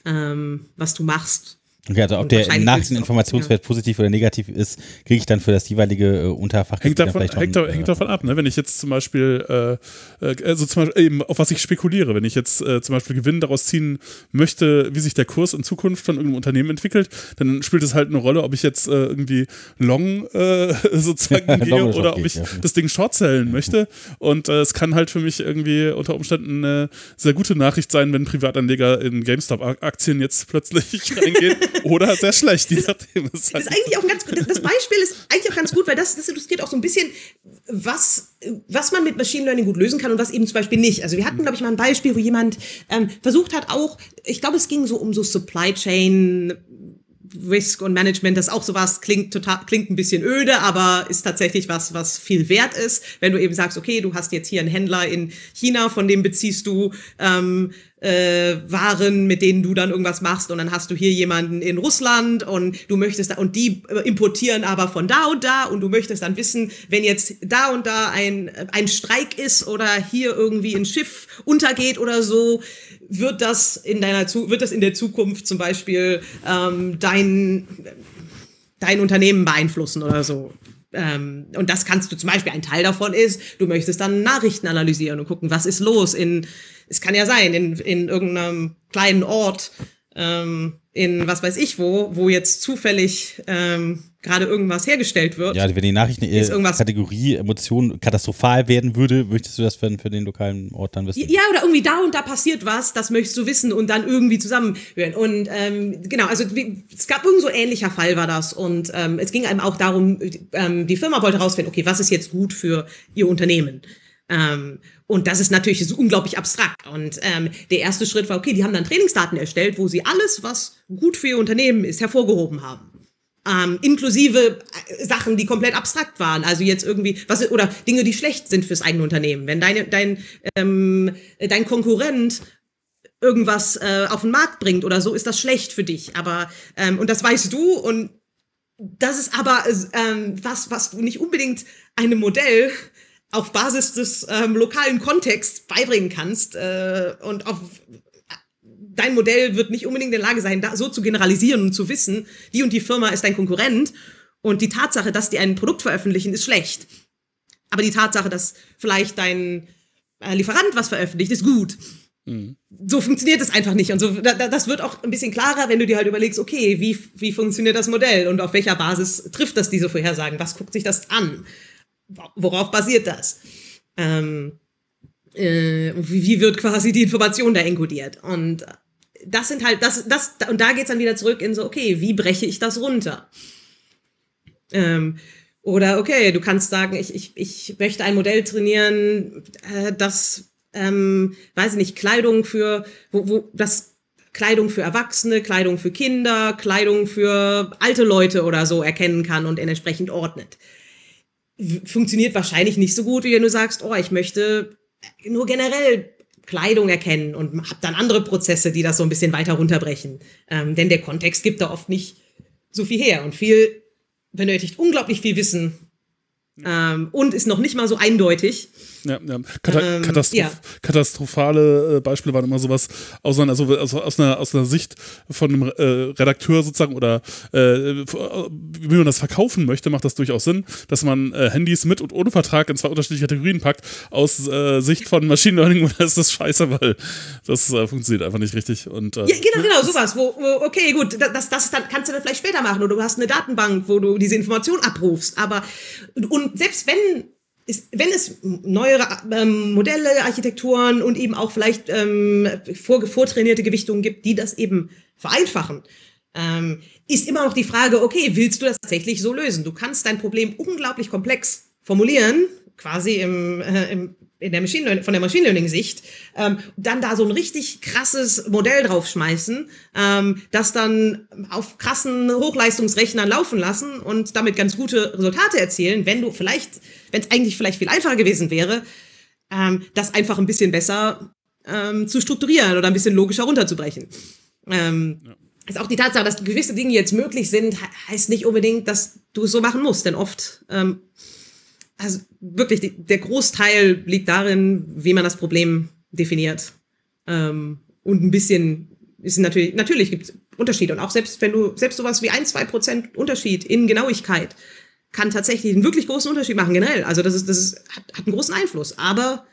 ähm, was du machst Okay, also ob der Nachrichteninformationswert ja. positiv oder negativ ist, kriege ich dann für das jeweilige äh, Unterfach hängt davon, vielleicht hängt, hängt äh, davon ab, ne? Wenn ich jetzt zum Beispiel, äh, äh, also zum Beispiel eben, auf was ich spekuliere, wenn ich jetzt äh, zum Beispiel Gewinn daraus ziehen möchte, wie sich der Kurs in Zukunft von irgendeinem Unternehmen entwickelt, dann spielt es halt eine Rolle, ob ich jetzt äh, irgendwie long sozusagen gehe oder ob ich ja. das Ding short sellen möchte. Und es kann halt für mich irgendwie unter Umständen eine sehr gute Nachricht sein, wenn Privatanleger in GameStop-Aktien jetzt plötzlich reingehen oder sehr schlecht, je nachdem. Das ist halt eigentlich auch ganz, das Beispiel ist eigentlich auch ganz gut, weil das, das illustriert auch so ein bisschen, was, was man mit Machine Learning gut lösen kann und was eben zum Beispiel nicht. Also wir hatten, glaube ich, mal ein Beispiel, wo jemand ähm, versucht hat, auch, ich glaube, es ging so um so Supply Chain Risk und Management, das auch sowas klingt total, klingt ein bisschen öde, aber ist tatsächlich was, was viel wert ist. Wenn du eben sagst, okay, du hast jetzt hier einen Händler in China, von dem beziehst du ähm, äh, Waren, mit denen du dann irgendwas machst und dann hast du hier jemanden in Russland und du möchtest da und die äh, importieren aber von da und da und du möchtest dann wissen, wenn jetzt da und da ein ein Streik ist oder hier irgendwie ein Schiff untergeht oder so, wird das in deiner wird das in der Zukunft zum Beispiel ähm, dein dein Unternehmen beeinflussen oder so. Ähm, und das kannst du zum Beispiel, ein Teil davon ist, du möchtest dann Nachrichten analysieren und gucken, was ist los in, es kann ja sein, in, in irgendeinem kleinen Ort ähm, in was weiß ich wo, wo jetzt zufällig ähm, gerade irgendwas hergestellt wird. Ja, wenn die Nachrichten äh, Kategorie Emotion katastrophal werden würde, möchtest du das für, für, den lokalen Ort dann wissen? Ja, oder irgendwie da und da passiert was, das möchtest du wissen und dann irgendwie zusammenhören. Und ähm, genau, also wie, es gab irgend so ähnlicher Fall war das. Und ähm, es ging einem auch darum, ähm, die Firma wollte herausfinden, okay, was ist jetzt gut für ihr Unternehmen? Ähm, und das ist natürlich so unglaublich abstrakt. Und ähm, der erste Schritt war, okay, die haben dann Trainingsdaten erstellt, wo sie alles, was gut für ihr Unternehmen ist, hervorgehoben haben. Ähm, inklusive äh, Sachen, die komplett abstrakt waren. Also jetzt irgendwie, was oder Dinge, die schlecht sind fürs eigene Unternehmen. Wenn deine, dein, ähm, dein Konkurrent irgendwas äh, auf den Markt bringt oder so, ist das schlecht für dich. Aber ähm, und das weißt du und das ist aber ähm, was, was du nicht unbedingt einem Modell auf Basis des ähm, lokalen Kontexts beibringen kannst äh, und auf dein Modell wird nicht unbedingt in der Lage sein, da so zu generalisieren und zu wissen, die und die Firma ist dein Konkurrent und die Tatsache, dass die ein Produkt veröffentlichen, ist schlecht. Aber die Tatsache, dass vielleicht dein äh, Lieferant was veröffentlicht, ist gut. Mhm. So funktioniert es einfach nicht. Und so, da, das wird auch ein bisschen klarer, wenn du dir halt überlegst, okay, wie, wie funktioniert das Modell und auf welcher Basis trifft das diese Vorhersagen? Was guckt sich das an? worauf basiert das? Ähm, äh, wie wird quasi die Information da enkodiert? Und das sind halt, das, das, und da geht es dann wieder zurück in so, okay, wie breche ich das runter? Ähm, oder okay, du kannst sagen, ich, ich, ich möchte ein Modell trainieren, äh, das, ähm, weiß ich nicht, Kleidung für, wo, wo das Kleidung für Erwachsene, Kleidung für Kinder, Kleidung für alte Leute oder so erkennen kann und entsprechend ordnet funktioniert wahrscheinlich nicht so gut, wie wenn du sagst, oh, ich möchte nur generell Kleidung erkennen und habe dann andere Prozesse, die das so ein bisschen weiter runterbrechen. Ähm, denn der Kontext gibt da oft nicht so viel her und viel benötigt unglaublich viel Wissen ähm, und ist noch nicht mal so eindeutig. Ja, ja. Kata ähm, Katastroph ja. Katastrophale äh, Beispiele waren immer sowas aus einer, also, also aus, einer, aus einer Sicht von einem äh, Redakteur sozusagen oder äh, wie man das verkaufen möchte, macht das durchaus Sinn, dass man äh, Handys mit und ohne Vertrag in zwei unterschiedliche Kategorien packt. Aus äh, Sicht von Machine Learning ist das scheiße, weil das äh, funktioniert einfach nicht richtig. Und, ja, genau, genau, sowas, wo, wo, okay, gut, das, das dann, kannst du dann vielleicht später machen oder du hast eine Datenbank, wo du diese Information abrufst, aber und selbst wenn ist, wenn es neuere ähm, Modelle, Architekturen und eben auch vielleicht ähm, vor, vortrainierte Gewichtungen gibt, die das eben vereinfachen, ähm, ist immer noch die Frage, okay, willst du das tatsächlich so lösen? Du kannst dein Problem unglaublich komplex formulieren, quasi im, äh, im in der Machine Learning, von der Machine Learning Sicht, ähm, dann da so ein richtig krasses Modell draufschmeißen, ähm, das dann auf krassen Hochleistungsrechnern laufen lassen und damit ganz gute Resultate erzielen, wenn du vielleicht, wenn es eigentlich vielleicht viel einfacher gewesen wäre, ähm, das einfach ein bisschen besser ähm, zu strukturieren oder ein bisschen logischer runterzubrechen. Ähm, ja. Ist auch die Tatsache, dass gewisse Dinge jetzt möglich sind, heißt nicht unbedingt, dass du es so machen musst, denn oft ähm, also wirklich, die, der Großteil liegt darin, wie man das Problem definiert. Ähm, und ein bisschen ist natürlich, natürlich gibt es Unterschiede. Und auch selbst wenn du, selbst sowas wie ein, zwei Prozent Unterschied in Genauigkeit kann tatsächlich einen wirklich großen Unterschied machen, generell. Also das ist, das ist, hat, hat einen großen Einfluss. Aber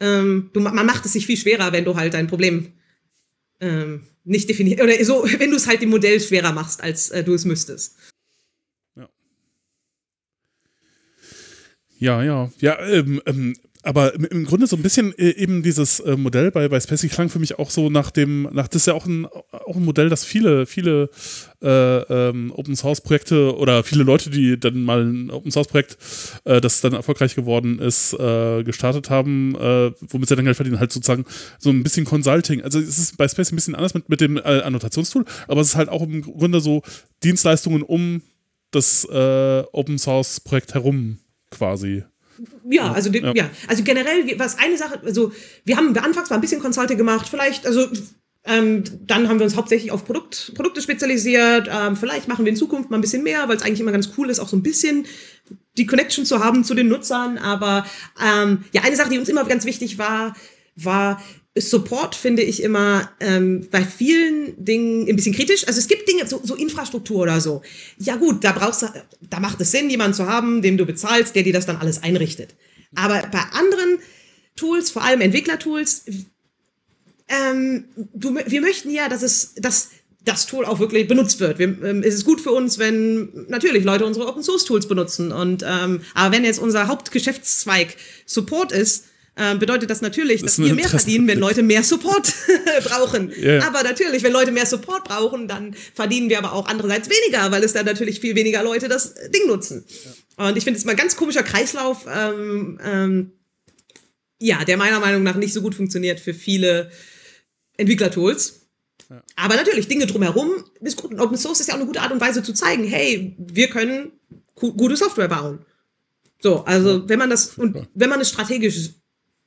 ähm, du, man macht es sich viel schwerer, wenn du halt dein Problem ähm, nicht definiert, oder so, wenn du es halt dem Modell schwerer machst, als äh, du es müsstest. Ja, ja. Ja, ähm, ähm, aber im Grunde so ein bisschen äh, eben dieses äh, Modell bei, bei Spacey klang für mich auch so nach dem, nach das ist ja auch ein, auch ein Modell, das viele, viele äh, ähm, Open Source Projekte oder viele Leute, die dann mal ein Open Source Projekt, äh, das dann erfolgreich geworden ist, äh, gestartet haben, äh, womit sie dann Geld verdienen, halt sozusagen so ein bisschen Consulting. Also es ist bei Spacey ein bisschen anders mit, mit dem Annotationstool, aber es ist halt auch im Grunde so Dienstleistungen um das Open Source Projekt herum quasi. Ja, also ja. ja. also generell, was eine Sache, also wir haben anfangs mal ein bisschen Consulting gemacht, vielleicht, also ähm, dann haben wir uns hauptsächlich auf Produkt, Produkte spezialisiert. Ähm, vielleicht machen wir in Zukunft mal ein bisschen mehr, weil es eigentlich immer ganz cool ist, auch so ein bisschen die Connection zu haben zu den Nutzern. Aber ähm, ja, eine Sache, die uns immer ganz wichtig war, war Support finde ich immer ähm, bei vielen Dingen ein bisschen kritisch. Also es gibt Dinge, so, so Infrastruktur oder so. Ja gut, da brauchst du, da macht es Sinn, jemanden zu haben, dem du bezahlst, der dir das dann alles einrichtet. Aber bei anderen Tools, vor allem Entwicklertools, ähm, du, wir möchten ja, dass es, dass das Tool auch wirklich benutzt wird. Wir, ähm, es ist gut für uns, wenn natürlich Leute unsere Open Source Tools benutzen. Und ähm, aber wenn jetzt unser Hauptgeschäftszweig Support ist, äh, bedeutet das natürlich, das dass wir mehr verdienen, wenn Leute mehr Support brauchen. Yeah. Aber natürlich, wenn Leute mehr Support brauchen, dann verdienen wir aber auch andererseits weniger, weil es dann natürlich viel weniger Leute das Ding nutzen. Ja. Und ich finde es mal ein ganz komischer Kreislauf, ähm, ähm, ja, der meiner Meinung nach nicht so gut funktioniert für viele Entwicklertools. Ja. Aber natürlich, Dinge drumherum ist gut. Und Open Source ist ja auch eine gute Art und Weise zu zeigen, hey, wir können gute Software bauen. So, also wenn man das, und wenn man es strategisch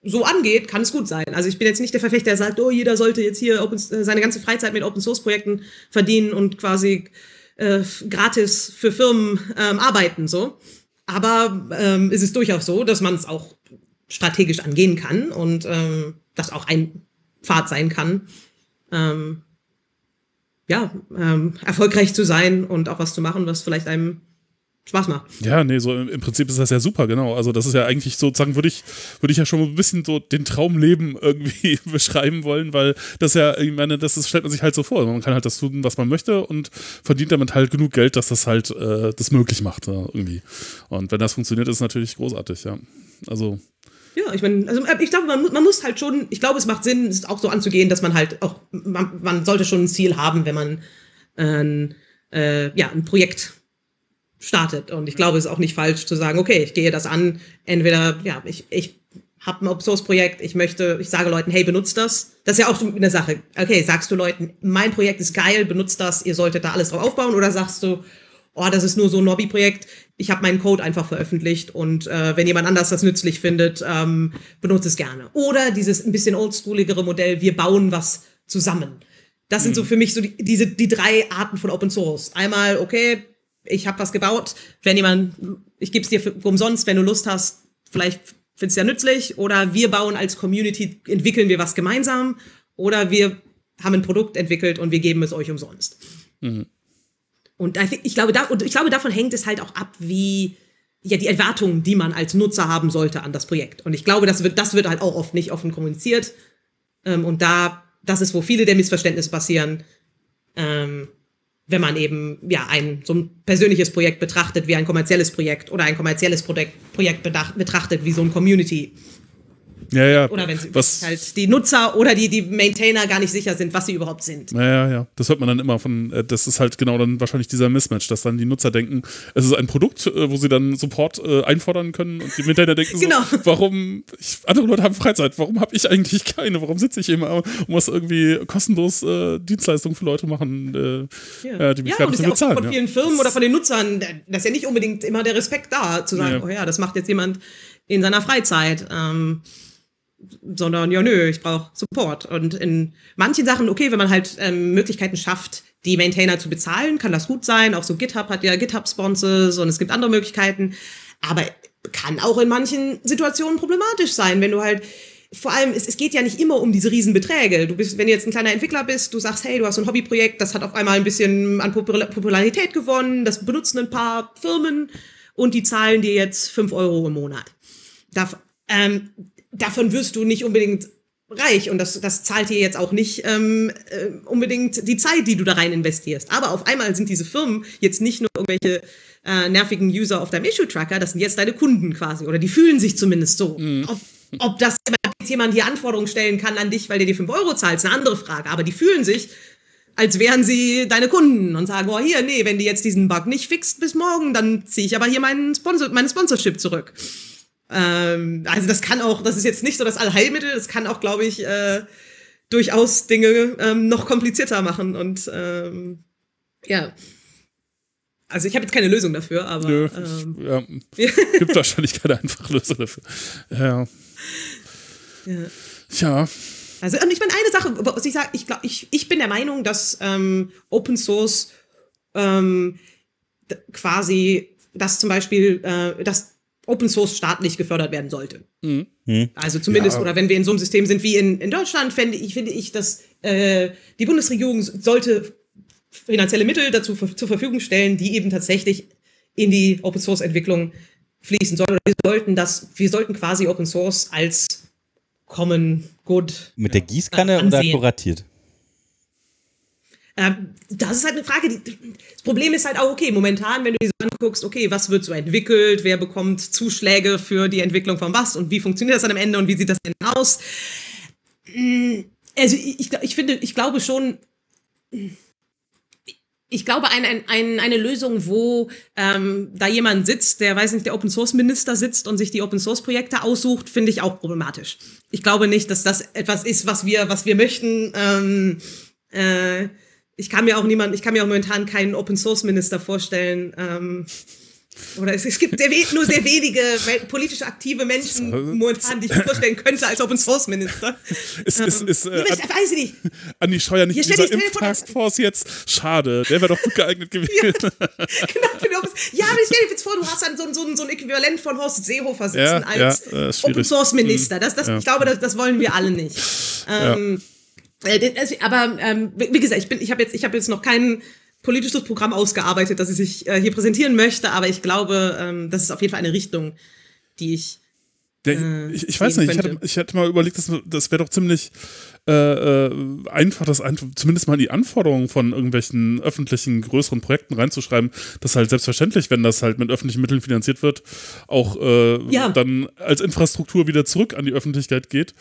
so angeht, kann es gut sein. Also ich bin jetzt nicht der Verfechter, der sagt, oh, jeder sollte jetzt hier Open, seine ganze Freizeit mit Open Source Projekten verdienen und quasi äh, gratis für Firmen ähm, arbeiten, so. Aber ähm, ist es durchaus so, dass man es auch strategisch angehen kann und ähm, das auch ein Pfad sein kann. Ähm, ja, ähm, erfolgreich zu sein und auch was zu machen, was vielleicht einem Spaß macht. Ja, nee, so im, Prinzip ist das ja super, genau. Also das ist ja eigentlich sozusagen, würde ich, würde ich ja schon ein bisschen so den Traumleben irgendwie beschreiben wollen, weil das ja, ich meine, das ist, stellt man sich halt so vor. Man kann halt das tun, was man möchte und verdient damit halt genug Geld, dass das halt äh, das möglich macht, ja, irgendwie. Und wenn das funktioniert, ist es natürlich großartig, ja. Also ja, ich meine, also ich glaube, man, man, muss halt schon, ich glaube, es macht Sinn, es auch so anzugehen, dass man halt auch, man, man sollte schon ein Ziel haben, wenn man äh, äh, ja, ein Projekt startet. Und ich glaube, es ist auch nicht falsch zu sagen, okay, ich gehe das an, entweder, ja, ich, ich habe ein Open Source Projekt, ich möchte, ich sage Leuten, hey, benutzt das. Das ist ja auch eine Sache. Okay, sagst du Leuten, mein Projekt ist geil, benutzt das, ihr solltet da alles drauf aufbauen, oder sagst du, oh, das ist nur so ein Hobbyprojekt, ich habe meinen Code einfach veröffentlicht und äh, wenn jemand anders das nützlich findet, ähm, benutzt es gerne. Oder dieses ein bisschen oldschooligere Modell, wir bauen was zusammen. Das sind so mhm. für mich so die, diese die drei Arten von Open Source. Einmal, okay, ich habe was gebaut, wenn jemand, ich gebe es dir für, umsonst, wenn du Lust hast, vielleicht findest du ja nützlich. Oder wir bauen als Community, entwickeln wir was gemeinsam. Oder wir haben ein Produkt entwickelt und wir geben es euch umsonst. Mhm. Und ich glaube, da, und ich glaube, davon hängt es halt auch ab, wie ja die Erwartungen, die man als Nutzer haben sollte an das Projekt. Und ich glaube, das wird, das wird halt auch oft nicht offen kommuniziert. Ähm, und da, das ist, wo viele der Missverständnisse passieren, ähm, wenn man eben ja ein so ein persönliches Projekt betrachtet wie ein kommerzielles Projekt oder ein kommerzielles Projekt, Projekt betrachtet wie so ein Community ja, ja. Oder wenn sie was, halt die Nutzer oder die, die Maintainer gar nicht sicher sind, was sie überhaupt sind. Ja, ja, ja. Das hört man dann immer von, äh, das ist halt genau dann wahrscheinlich dieser Mismatch, dass dann die Nutzer denken, es ist ein Produkt, äh, wo sie dann Support äh, einfordern können und die Maintainer denken genau. so, warum, ich, andere Leute haben Freizeit, warum habe ich eigentlich keine? Warum sitze ich immer und muss irgendwie kostenlos äh, Dienstleistungen für Leute machen, äh, ja. die mich ja, gar nicht bezahlen. Von vielen Firmen oder von den Nutzern, da ist ja nicht unbedingt immer der Respekt da, zu sagen, ja. oh ja, das macht jetzt jemand in seiner Freizeit. Ähm, sondern ja, nö, ich brauche Support. Und in manchen Sachen, okay, wenn man halt ähm, Möglichkeiten schafft, die Maintainer zu bezahlen, kann das gut sein. Auch so GitHub hat ja GitHub-Sponsors und es gibt andere Möglichkeiten. Aber kann auch in manchen Situationen problematisch sein, wenn du halt vor allem, es, es geht ja nicht immer um diese Riesenbeträge. Du bist, wenn du jetzt ein kleiner Entwickler bist, du sagst, hey, du hast so ein Hobbyprojekt, das hat auf einmal ein bisschen an Popularität gewonnen, das benutzen ein paar Firmen und die zahlen dir jetzt fünf Euro im Monat. Da, ähm, davon wirst du nicht unbedingt reich und das, das zahlt dir jetzt auch nicht ähm, äh, unbedingt die Zeit, die du da rein investierst. Aber auf einmal sind diese Firmen jetzt nicht nur irgendwelche äh, nervigen User auf deinem Issue-Tracker, das sind jetzt deine Kunden quasi oder die fühlen sich zumindest so. Mhm. Ob, ob das jetzt jemand die Anforderungen stellen kann an dich, weil der dir 5 Euro zahlt, ist eine andere Frage. Aber die fühlen sich, als wären sie deine Kunden und sagen, oh hier, nee, wenn die jetzt diesen Bug nicht fixt bis morgen, dann ziehe ich aber hier meinen Sponsor, meine Sponsorship zurück. Ähm, also das kann auch, das ist jetzt nicht so das Allheilmittel, das kann auch, glaube ich, äh, durchaus Dinge ähm, noch komplizierter machen. Und ähm, ja. Also ich habe jetzt keine Lösung dafür, aber. Nö, ähm, ja, gibt wahrscheinlich keine einfache Lösung dafür. Ja. ja. Tja. Also und ich meine, eine Sache, was ich sage, ich, ich, ich bin der Meinung, dass ähm, Open Source ähm, quasi, dass zum Beispiel, äh, dass Open Source staatlich gefördert werden sollte. Mhm. mhm. Also zumindest, ja. oder wenn wir in so einem System sind wie in, in Deutschland, finde ich, finde ich, dass äh, die Bundesregierung sollte finanzielle Mittel dazu zur Verfügung stellen, die eben tatsächlich in die Open Source Entwicklung fließen sollen. wir sollten das, wir sollten quasi Open Source als Common Good. Mit der Gießkanne äh, oder kuratiert? Ähm, das ist halt eine Frage. Das Problem ist halt auch, okay, momentan, wenn du dir so anguckst, okay, was wird so entwickelt, wer bekommt Zuschläge für die Entwicklung von was und wie funktioniert das dann am Ende und wie sieht das denn aus? Mm, also ich, ich finde, ich glaube schon, ich glaube, ein, ein, eine Lösung, wo ähm, da jemand sitzt, der, weiß nicht, der Open Source Minister sitzt und sich die Open Source Projekte aussucht, finde ich auch problematisch. Ich glaube nicht, dass das etwas ist, was wir, was wir möchten. Ähm, äh, ich kann mir auch niemand, ich kann mir auch momentan keinen Open Source Minister vorstellen. Ähm, oder es, es gibt sehr nur sehr wenige politisch aktive Menschen momentan, die ich mir vorstellen könnte als Open Source Minister. Ist, ist, ist, äh, ich weiß ich nicht. Andi Scheuer nicht Hier in dieser Impftaskforce jetzt? Schade, der wäre doch gut geeignet gewesen. ja, genau, ja, aber ich stell dir jetzt vor, du hast dann so, so, so ein Äquivalent von Horst Seehofer sitzen ja, als ja, Open Source Minister. Das, das, ja. Ich glaube, das, das wollen wir alle nicht. Ähm, äh, aber ähm, wie gesagt, ich bin, ich habe jetzt, ich habe jetzt noch kein politisches Programm ausgearbeitet, das ich äh, hier präsentieren möchte, aber ich glaube, ähm, das ist auf jeden Fall eine Richtung, die ich. Der, äh, ich, ich weiß nicht, ich hatte, ich hatte mal überlegt, das, das wäre doch ziemlich äh, äh, einfach, das ein, zumindest mal in die Anforderungen von irgendwelchen öffentlichen größeren Projekten reinzuschreiben, dass halt selbstverständlich, wenn das halt mit öffentlichen Mitteln finanziert wird, auch äh, ja. dann als Infrastruktur wieder zurück an die Öffentlichkeit geht.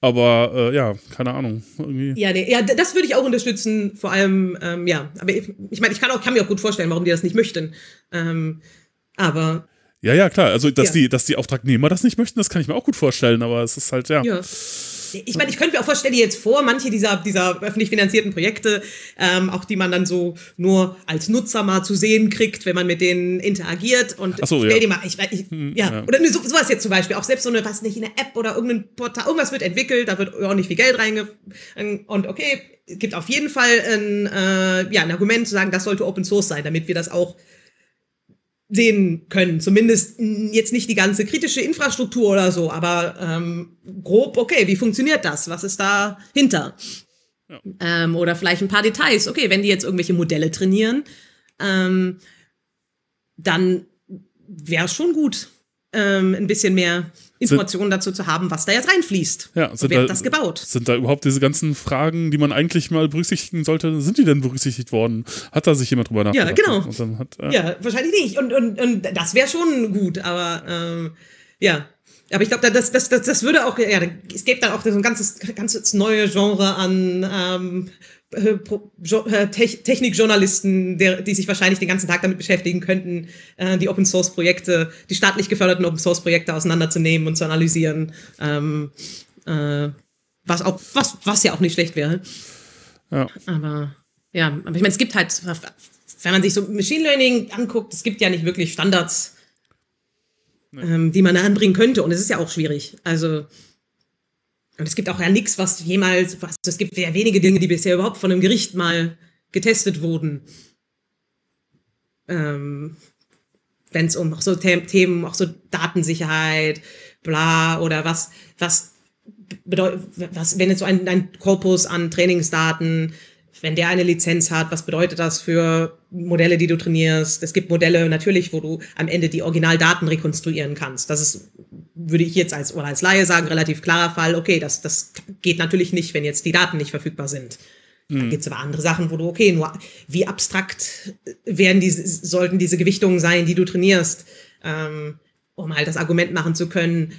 Aber äh, ja, keine Ahnung. Irgendwie. Ja, nee, ja, das würde ich auch unterstützen. Vor allem, ähm, ja, aber ich, ich meine, ich kann, auch, kann mir auch gut vorstellen, warum die das nicht möchten. Ähm, aber. Ja, ja, klar. Also, dass, ja. Die, dass die Auftragnehmer das nicht möchten, das kann ich mir auch gut vorstellen, aber es ist halt, ja. ja ich meine, ich könnte mir auch vorstellen, jetzt vor, manche dieser, dieser öffentlich finanzierten Projekte, ähm, auch die man dann so nur als Nutzer mal zu sehen kriegt, wenn man mit denen interagiert und Ach so, stell ja. dir mal, ich, ich hm, ja. ja. oder so, sowas jetzt zum Beispiel, auch selbst so eine, was nicht, eine App oder irgendein Portal, irgendwas wird entwickelt, da wird auch nicht viel Geld reinge und okay, es gibt auf jeden Fall ein, äh, ja, ein Argument zu sagen, das sollte Open Source sein, damit wir das auch sehen können. Zumindest jetzt nicht die ganze kritische Infrastruktur oder so, aber ähm, grob, okay, wie funktioniert das? Was ist dahinter? Ja. Ähm, oder vielleicht ein paar Details. Okay, wenn die jetzt irgendwelche Modelle trainieren, ähm, dann wäre schon gut, ähm, ein bisschen mehr Informationen dazu zu haben, was da jetzt reinfließt. Ja, sind wer da, das gebaut? Sind da überhaupt diese ganzen Fragen, die man eigentlich mal berücksichtigen sollte, sind die denn berücksichtigt worden? Hat da sich jemand drüber nachgedacht? Ja, genau. Hat, äh ja, wahrscheinlich nicht. Und, und, und das wäre schon gut, aber ähm, ja. Aber ich glaube, das, das, das, das würde auch, ja, es gäbe dann auch so ein ganzes, ganzes neue Genre an ähm, äh, äh, Technikjournalisten, die sich wahrscheinlich den ganzen Tag damit beschäftigen könnten, äh, die Open Source Projekte, die staatlich geförderten Open Source Projekte auseinanderzunehmen und zu analysieren. Ähm, äh, was auch, was, was ja auch nicht schlecht wäre. Ja. Aber ja, aber ich meine, es gibt halt, wenn man sich so Machine Learning anguckt, es gibt ja nicht wirklich Standards, nee. ähm, die man da anbringen könnte. Und es ist ja auch schwierig. Also und es gibt auch ja nichts, was jemals, was, es gibt ja wenige Dinge, die bisher überhaupt von einem Gericht mal getestet wurden. Ähm, Wenn es um auch so Themen, auch so Datensicherheit, bla, oder was, was bedeutet, was, wenn jetzt so ein, ein Korpus an Trainingsdaten, wenn der eine Lizenz hat, was bedeutet das für Modelle, die du trainierst? Es gibt Modelle natürlich, wo du am Ende die Originaldaten rekonstruieren kannst. Das ist würde ich jetzt als, oder als Laie sagen, relativ klarer Fall, okay, das, das geht natürlich nicht, wenn jetzt die Daten nicht verfügbar sind. Mhm. Dann gibt es aber andere Sachen, wo du, okay, nur wie abstrakt werden diese, sollten diese Gewichtungen sein, die du trainierst, ähm, um halt das Argument machen zu können,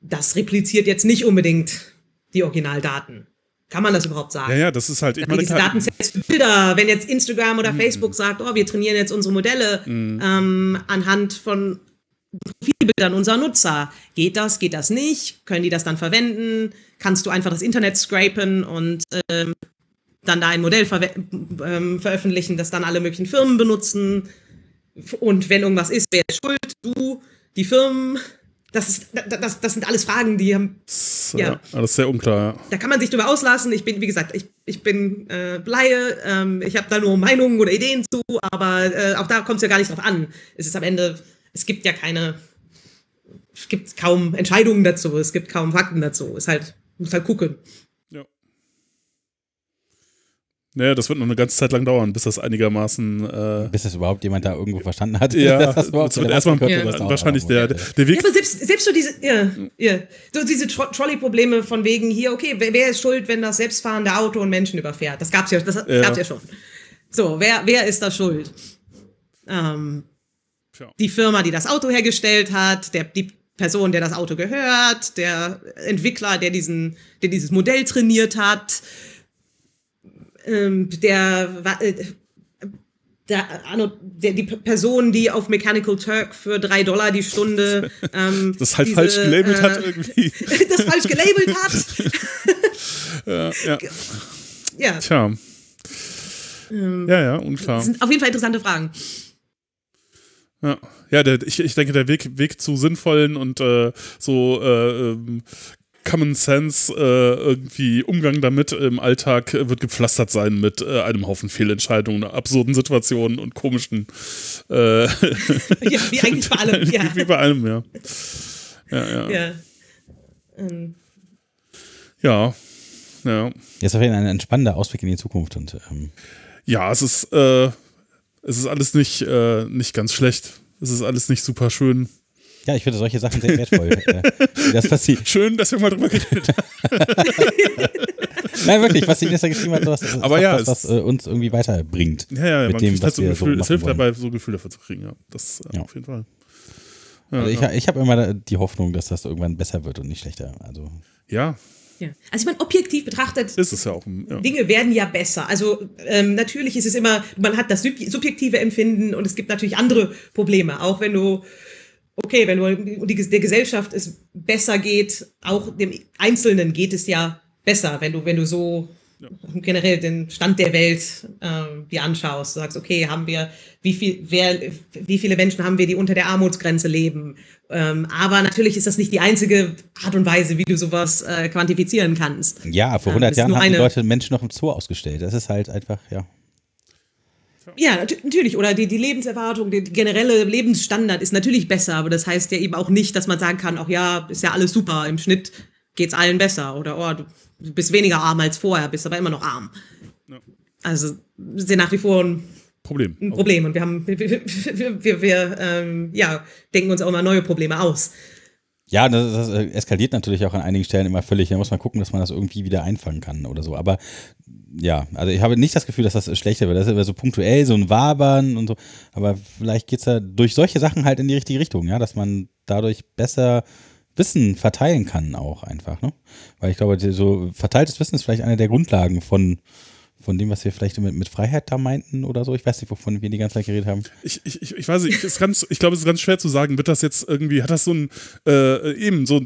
das repliziert jetzt nicht unbedingt die Originaldaten. Kann man das überhaupt sagen? Ja, ja, das ist halt. Meine, diese Datensets für Bilder, wenn jetzt Instagram oder mhm. Facebook sagt, oh, wir trainieren jetzt unsere Modelle mhm. ähm, anhand von Profilbildern unserer Nutzer. Geht das, geht das nicht? Können die das dann verwenden? Kannst du einfach das Internet scrapen und ähm, dann da ein Modell ver ähm, veröffentlichen, das dann alle möglichen Firmen benutzen? Und wenn irgendwas ist, wer ist schuld? Du, die Firmen? Das, ist, das, das sind alles Fragen, die haben. Das, ja, alles sehr unklar. Ja. Da kann man sich drüber auslassen. Ich bin, wie gesagt, ich, ich bin äh, Laie. Ähm, ich habe da nur Meinungen oder Ideen zu, aber äh, auch da kommt es ja gar nicht drauf an. Es ist am Ende es gibt ja keine, es gibt kaum Entscheidungen dazu, es gibt kaum Fakten dazu. Es halt, muss halt gucken. Ja. Naja, das wird noch eine ganze Zeit lang dauern, bis das einigermaßen. Äh bis das überhaupt jemand da irgendwo verstanden hat. Ja, das, das wird erstmal ja. wahrscheinlich der, der Weg. Ja, aber selbst, selbst so diese, ja, ja, so diese Tro Trolley-Probleme von wegen hier, okay, wer, wer, ist schuld, wenn das selbstfahrende Auto und Menschen überfährt? Das gab's ja, das ja. gab's ja schon. So, wer, wer ist da schuld? Ähm, die Firma, die das Auto hergestellt hat, der, die Person, der das Auto gehört, der Entwickler, der diesen, der dieses Modell trainiert hat ähm, der, äh, der, der, die Person, die auf Mechanical Turk für drei Dollar die Stunde ähm, das halt diese, falsch gelabelt äh, hat irgendwie. das falsch gelabelt hat. ja, ja. ja. Tja. Ähm, ja, ja, unklar. Das sind auf jeden Fall interessante Fragen. Ja, ja der, ich, ich denke, der Weg, Weg zu sinnvollen und äh, so äh, ähm, Common Sense äh, irgendwie Umgang damit im Alltag wird gepflastert sein mit äh, einem Haufen Fehlentscheidungen, absurden Situationen und komischen. Äh, ja, wie eigentlich bei allem, ja. Wie bei allem, ja. Ja, ja. Ja. Ähm. ja. ja. Jetzt auf jeden Fall ein entspannender Ausblick in die Zukunft. Und, ähm. Ja, es ist, äh, es ist alles nicht, äh, nicht ganz schlecht. Es ist alles nicht super schön. Ja, ich finde solche Sachen sehr wertvoll. Äh, das passiert. Schön, dass wir mal drüber geredet haben. Nein, wirklich, was Ines da geschrieben hat, was, Aber ja, was, was, was äh, uns irgendwie weiterbringt. Ja, ja, mit man dem, was halt so Gefühl, so es hilft wollen. dabei, so ein Gefühl dafür zu kriegen, ja. Das äh, ja. auf jeden Fall. Ja, also ich, ja. ich habe immer die Hoffnung, dass das irgendwann besser wird und nicht schlechter. Also. Ja, ja. Also ich meine, objektiv betrachtet, ist es ja auch, ja. Dinge werden ja besser. Also ähm, natürlich ist es immer, man hat das subjektive Empfinden und es gibt natürlich andere Probleme. Auch wenn du okay, wenn du die, der Gesellschaft es besser geht, auch dem Einzelnen geht es ja besser, wenn du, wenn du so ja. generell den Stand der Welt ähm, dir anschaust. Du sagst, okay, haben wir, wie viel, wer, wie viele Menschen haben wir, die unter der Armutsgrenze leben? Ähm, aber natürlich ist das nicht die einzige Art und Weise, wie du sowas äh, quantifizieren kannst. Ja, vor 100 ähm, Jahren haben die Leute Menschen noch im Zoo ausgestellt. Das ist halt einfach, ja. Ja, natürlich. Oder die, die Lebenserwartung, der generelle Lebensstandard ist natürlich besser, aber das heißt ja eben auch nicht, dass man sagen kann, ach ja, ist ja alles super, im Schnitt geht's allen besser. Oder oh, du bist weniger arm als vorher, bist aber immer noch arm. Ja. Also ist ja nach wie vor ein Problem. Ein Problem. Und wir haben, wir, wir, wir, wir ähm, ja, denken uns auch immer neue Probleme aus. Ja, das, das, äh, eskaliert natürlich auch an einigen Stellen immer völlig. Da muss man gucken, dass man das irgendwie wieder einfangen kann oder so. Aber ja, also ich habe nicht das Gefühl, dass das schlechter wird. Das ist immer so punktuell, so ein Wabern und so. Aber vielleicht geht es ja durch solche Sachen halt in die richtige Richtung, ja, dass man dadurch besser Wissen verteilen kann auch einfach, ne? Weil ich glaube, so verteiltes Wissen ist vielleicht eine der Grundlagen von von dem, was wir vielleicht mit, mit Freiheit da meinten oder so. Ich weiß nicht, wovon wir die ganze Zeit geredet haben. Ich, ich, ich weiß nicht, ist ganz, ich glaube, es ist ganz schwer zu sagen, wird das jetzt irgendwie, hat das so ein, äh, eben, so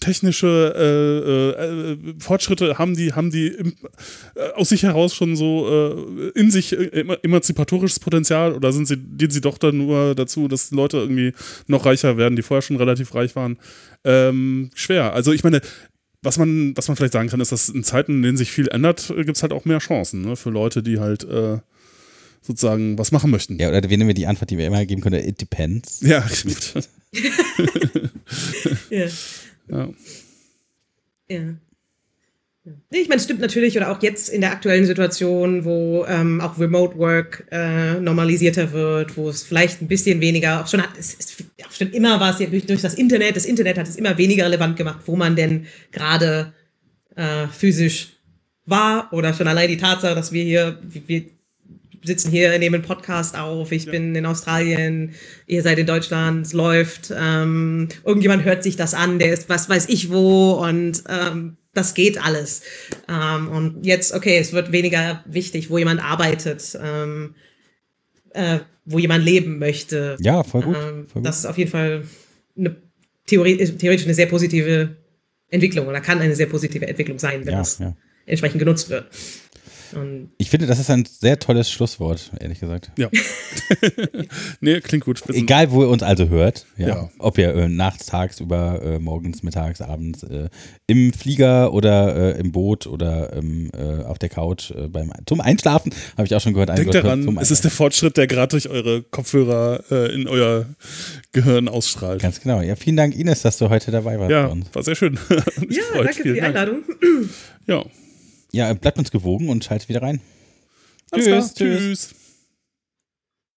technische äh, äh, Fortschritte, haben die, haben die im, äh, aus sich heraus schon so äh, in sich emanzipatorisches Potenzial oder sind sie, dienen sie doch dann nur dazu, dass Leute irgendwie noch reicher werden, die vorher schon relativ reich waren? Ähm, schwer. Also ich meine, was man, was man vielleicht sagen kann, ist, dass in Zeiten, in denen sich viel ändert, gibt es halt auch mehr Chancen ne? für Leute, die halt äh, sozusagen was machen möchten. Ja, oder wir nehmen die Antwort, die wir immer geben können, it depends. Ja, gut. ja. ja. Ja. Nee, ich meine, es stimmt natürlich, oder auch jetzt in der aktuellen Situation, wo ähm, auch Remote Work äh, normalisierter wird, wo es vielleicht ein bisschen weniger, auch schon hat, es ja, schon immer war es ja durch, durch das Internet, das Internet hat es immer weniger relevant gemacht, wo man denn gerade äh, physisch war oder schon allein die Tatsache, dass wir hier, wir sitzen hier, nehmen einen Podcast auf, ich ja. bin in Australien, ihr seid in Deutschland, es läuft, ähm, irgendjemand hört sich das an, der ist was weiß ich wo und ähm, das geht alles. Ähm, und jetzt, okay, es wird weniger wichtig, wo jemand arbeitet, ähm, äh, wo jemand leben möchte. Ja, voll gut, ähm, voll gut. Das ist auf jeden Fall eine Theorie, theoretisch eine sehr positive Entwicklung oder kann eine sehr positive Entwicklung sein, wenn ja, das ja. entsprechend genutzt wird. Und ich finde, das ist ein sehr tolles Schlusswort, ehrlich gesagt. Ja. nee, klingt gut. Egal, wo ihr uns also hört, ja, ja. ob ihr äh, nachts, tagsüber, äh, morgens, mittags, abends, äh, im Flieger oder äh, im Boot oder ähm, äh, auf der Couch äh, beim, zum Einschlafen, habe ich auch schon gehört. Denkt daran, es ist der Fortschritt, der gerade durch eure Kopfhörer in euer Gehirn ausstrahlt. Ganz genau. Ja, vielen Dank, Ines, dass du heute dabei warst. Ja, war sehr schön. ja, danke für die Einladung. Ja ja, bleibt uns gewogen und schaltet wieder rein. Tschüss, tschüss. tschüss.